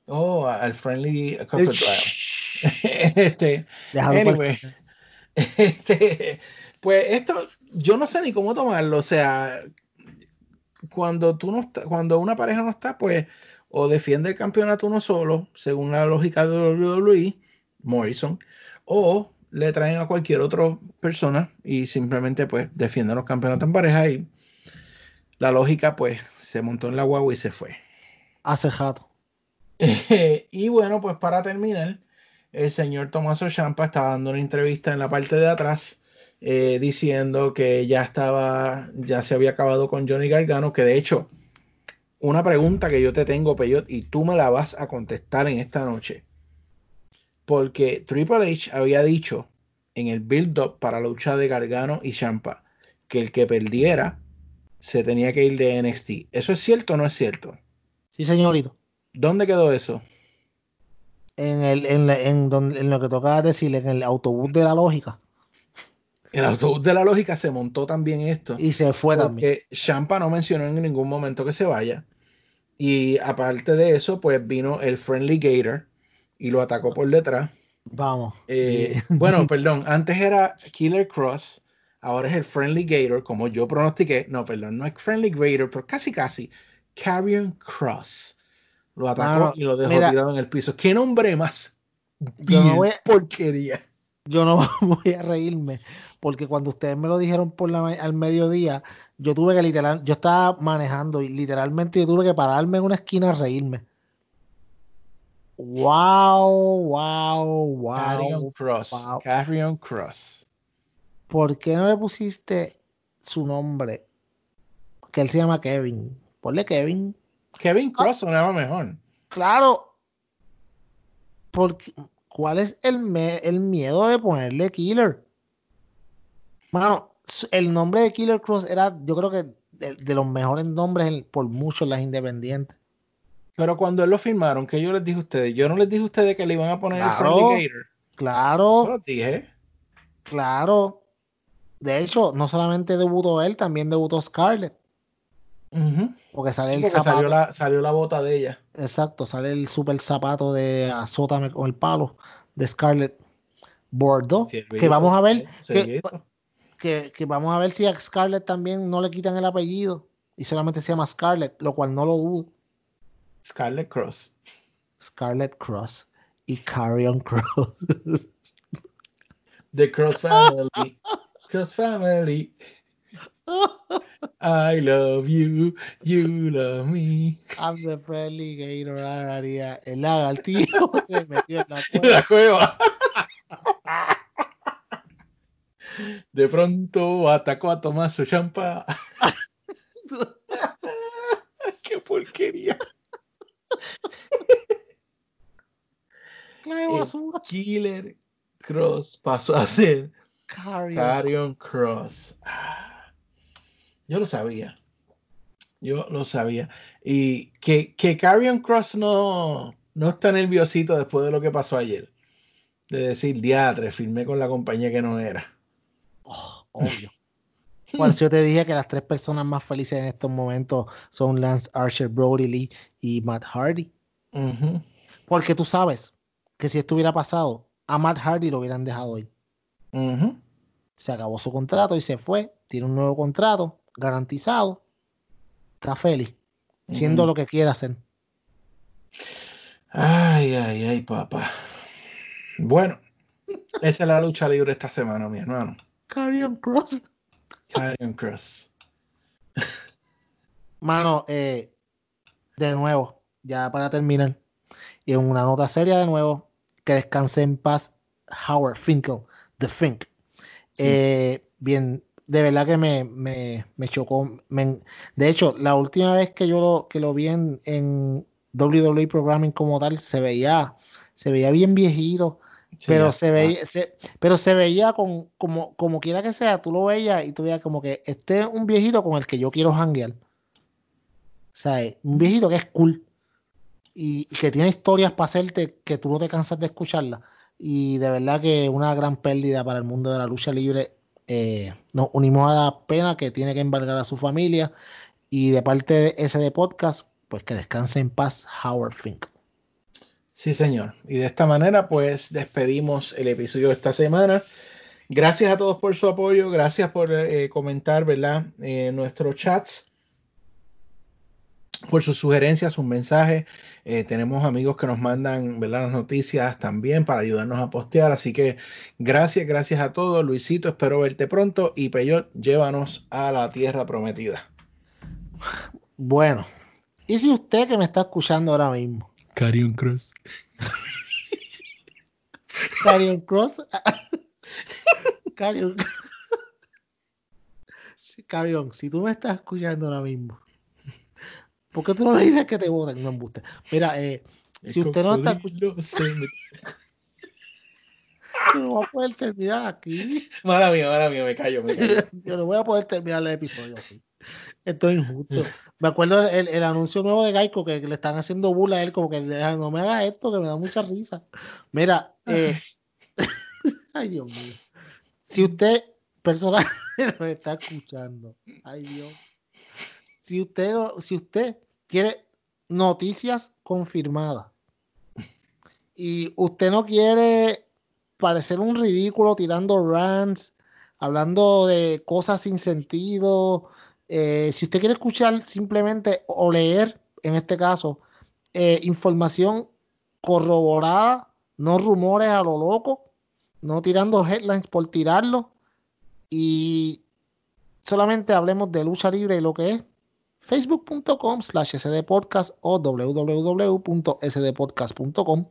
Oh, al Friendly este, anyway, este, pues esto, yo no sé ni cómo tomarlo. O sea, cuando tú no cuando una pareja no está, pues, o defiende el campeonato uno solo, según la lógica de WWE, Morrison, o le traen a cualquier otra persona y simplemente pues defienden los campeonatos en pareja y la lógica pues se montó en la guagua y se fue. Hace jato. y bueno, pues para terminar, el señor Tommaso Champa estaba dando una entrevista en la parte de atrás eh, diciendo que ya estaba, ya se había acabado con Johnny Gargano, que de hecho, una pregunta que yo te tengo, Peyot, y tú me la vas a contestar en esta noche. Porque Triple H había dicho en el build-up para la lucha de Gargano y Champa que el que perdiera se tenía que ir de NXT. ¿Eso es cierto o no es cierto? Sí, señorito. ¿Dónde quedó eso? En, el, en, en, donde, en lo que tocaba decir, en el autobús de la lógica. El autobús de la lógica se montó también esto. Y se fue también. Champa no mencionó en ningún momento que se vaya. Y aparte de eso, pues vino el Friendly Gator y lo atacó por detrás. Vamos. Eh, bueno, perdón, antes era Killer Cross, ahora es el Friendly Gator, como yo pronostiqué. No, perdón, no es Friendly Gator, pero casi casi. Carrion Cross. Lo atacó y lo dejó tirado en el piso. ¿Qué nombre más? Yo no voy porquería. Yo no voy a reírme, porque cuando ustedes me lo dijeron por la, al mediodía, yo tuve que literal, yo estaba manejando y literalmente yo tuve que pararme en una esquina a reírme. Wow, wow, wow. Carrion Cross. Carrion Cross. ¿Por qué no le pusiste su nombre? Que él se llama Kevin. Ponle Kevin. Kevin ah. Cross sonaba mejor. Claro. Porque, ¿Cuál es el, el miedo de ponerle Killer? Mano, el nombre de Killer Cross era, yo creo que de, los mejores nombres por mucho las independientes. Pero cuando él lo firmaron, que yo les dije a ustedes, yo no les dije a ustedes que le iban a poner el Friendly Gator. Claro. Eso lo dije. Claro. De hecho, no solamente debutó él, también debutó Scarlett. Porque sale el zapato. Salió la, salió la, bota de ella. Exacto, sale el super zapato de Azótame con el palo de Scarlett Bordeaux. que vamos a ver. Que, que, vamos a ver si a Scarlett también no le quitan el apellido y solamente se llama Scarlett, lo cual no lo dudo. Scarlett Cross. Scarlett Cross y Carrion Cross. The Cross Family. Cross Family. I love you, you love me. I'm the friendly gator. El lagartijo se metió en la cueva. La cueva. De pronto atacó a Tomás Champa. ¡Qué porquería! El Killer Cross pasó a ser Carrion, Carrion Cross. Yo lo sabía. Yo lo sabía. Y que, que Carrion Cross no, no está nerviosito después de lo que pasó ayer. De decir, diatre, firmé con la compañía que no era. Oh, obvio. Bueno, yo te dije que las tres personas más felices en estos momentos son Lance Archer, Brody Lee y Matt Hardy. Porque tú sabes que si esto hubiera pasado, a Matt Hardy lo hubieran dejado ir. Se acabó su contrato y se fue. Tiene un nuevo contrato garantizado, está feliz, siendo lo que quiera hacer. Ay, ay, ay, papá. Bueno, esa es la lucha libre esta semana, mi hermano. Carrion Cross. Carrion Cross. Mano, eh, de nuevo, ya para terminar, y en una nota seria de nuevo, que descanse en paz Howard Finkel, The Fink. Eh, bien, de verdad que me, me, me chocó. de hecho, la última vez que yo lo, que lo vi en, en WWE Programming como tal, se veía, se veía bien viejito. Pero se veía, pero se veía con, como, como quiera que sea, tú lo veías y tú veías como que este es un viejito con el que yo quiero hanguear. O sea, un viejito que es cool y, y que tiene historias para hacerte que tú no te cansas de escucharlas. Y de verdad que una gran pérdida para el mundo de la lucha libre eh, nos unimos a la pena que tiene que embargar a su familia y de parte de ese de podcast, pues que descanse en paz Howard Fink. Sí, señor. Y de esta manera, pues despedimos el episodio de esta semana. Gracias a todos por su apoyo, gracias por eh, comentar, ¿verdad? Eh, nuestros chats por sus sugerencias, sus mensajes. Eh, tenemos amigos que nos mandan ¿verdad? las noticias también para ayudarnos a postear. Así que gracias, gracias a todos. Luisito, espero verte pronto. Y Peyot, llévanos a la tierra prometida. Bueno, y si usted que me está escuchando ahora mismo Carion Cross. Carion Cross. Carion. Carion, si tú me estás escuchando ahora mismo, ¿por qué tú no le dices que te voten? No embuste. Mira, eh, si usted no está escuchando. Yo no voy a poder terminar aquí. Mala mía, mala mía, me callo, me callo. Yo no voy a poder terminar el episodio así. Esto es injusto. Me acuerdo el, el, anuncio nuevo de Geico que, que, le están haciendo burla a él, como que no me haga esto, que me da mucha risa. Mira, eh, ay Dios mío. Si usted, persona me está escuchando, ay Dios. Si usted, si usted quiere noticias confirmadas y usted no quiere parecer un ridículo tirando rants, hablando de cosas sin sentido, eh, si usted quiere escuchar simplemente o leer, en este caso, eh, información corroborada, no rumores a lo loco, no tirando headlines por tirarlo, y solamente hablemos de lucha libre y lo que es facebook.com slash sdpodcast o www.sdpodcast.com.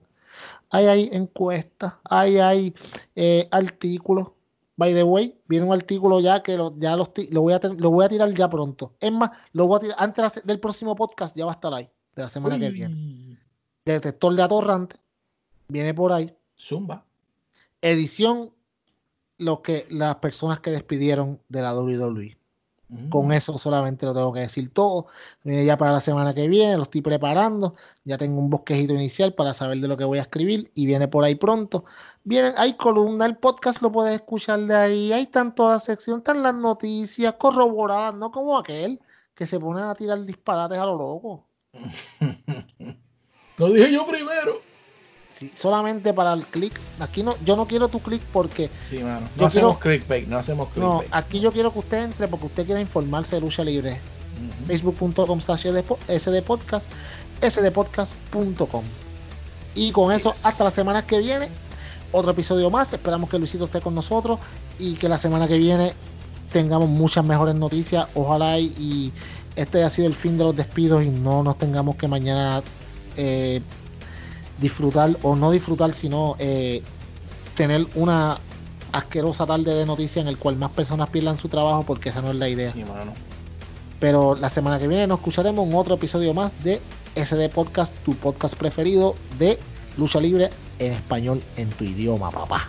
Ahí hay encuestas, ahí hay eh, artículos, By the way, viene un artículo ya que lo, ya los, lo, voy a lo voy a tirar ya pronto. Es más, lo voy a tirar antes del próximo podcast, ya va a estar ahí, de la semana que viene. Detector de atorrante, viene por ahí. Zumba. Edición, lo que las personas que despidieron de la WWE. Con eso solamente lo tengo que decir todo. Viene ya para la semana que viene, lo estoy preparando. Ya tengo un bosquejito inicial para saber de lo que voy a escribir y viene por ahí pronto. Vienen, hay columna, el podcast lo puedes escuchar de ahí. Hay tanto la sección, están las noticias corroboradas, no como aquel que se pone a tirar disparates a lo loco. lo dije yo primero solamente para el click. Aquí no, yo no quiero tu click porque. Sí, mano. No hacemos clickbait, no hacemos clickbait. No, aquí yo quiero que usted entre porque usted quiera informarse de lucha libre. Facebook.com slash sdpodcast, sdpodcast.com. Y con eso, hasta la semana que viene, otro episodio más. Esperamos que Luisito esté con nosotros y que la semana que viene tengamos muchas mejores noticias. Ojalá y, este haya sido el fin de los despidos y no nos tengamos que mañana eh, disfrutar o no disfrutar, sino eh, tener una asquerosa tarde de noticias en el cual más personas pierdan su trabajo porque esa no es la idea. Pero la semana que viene nos escucharemos en otro episodio más de SD Podcast, tu podcast preferido de lucha libre en español en tu idioma, papá.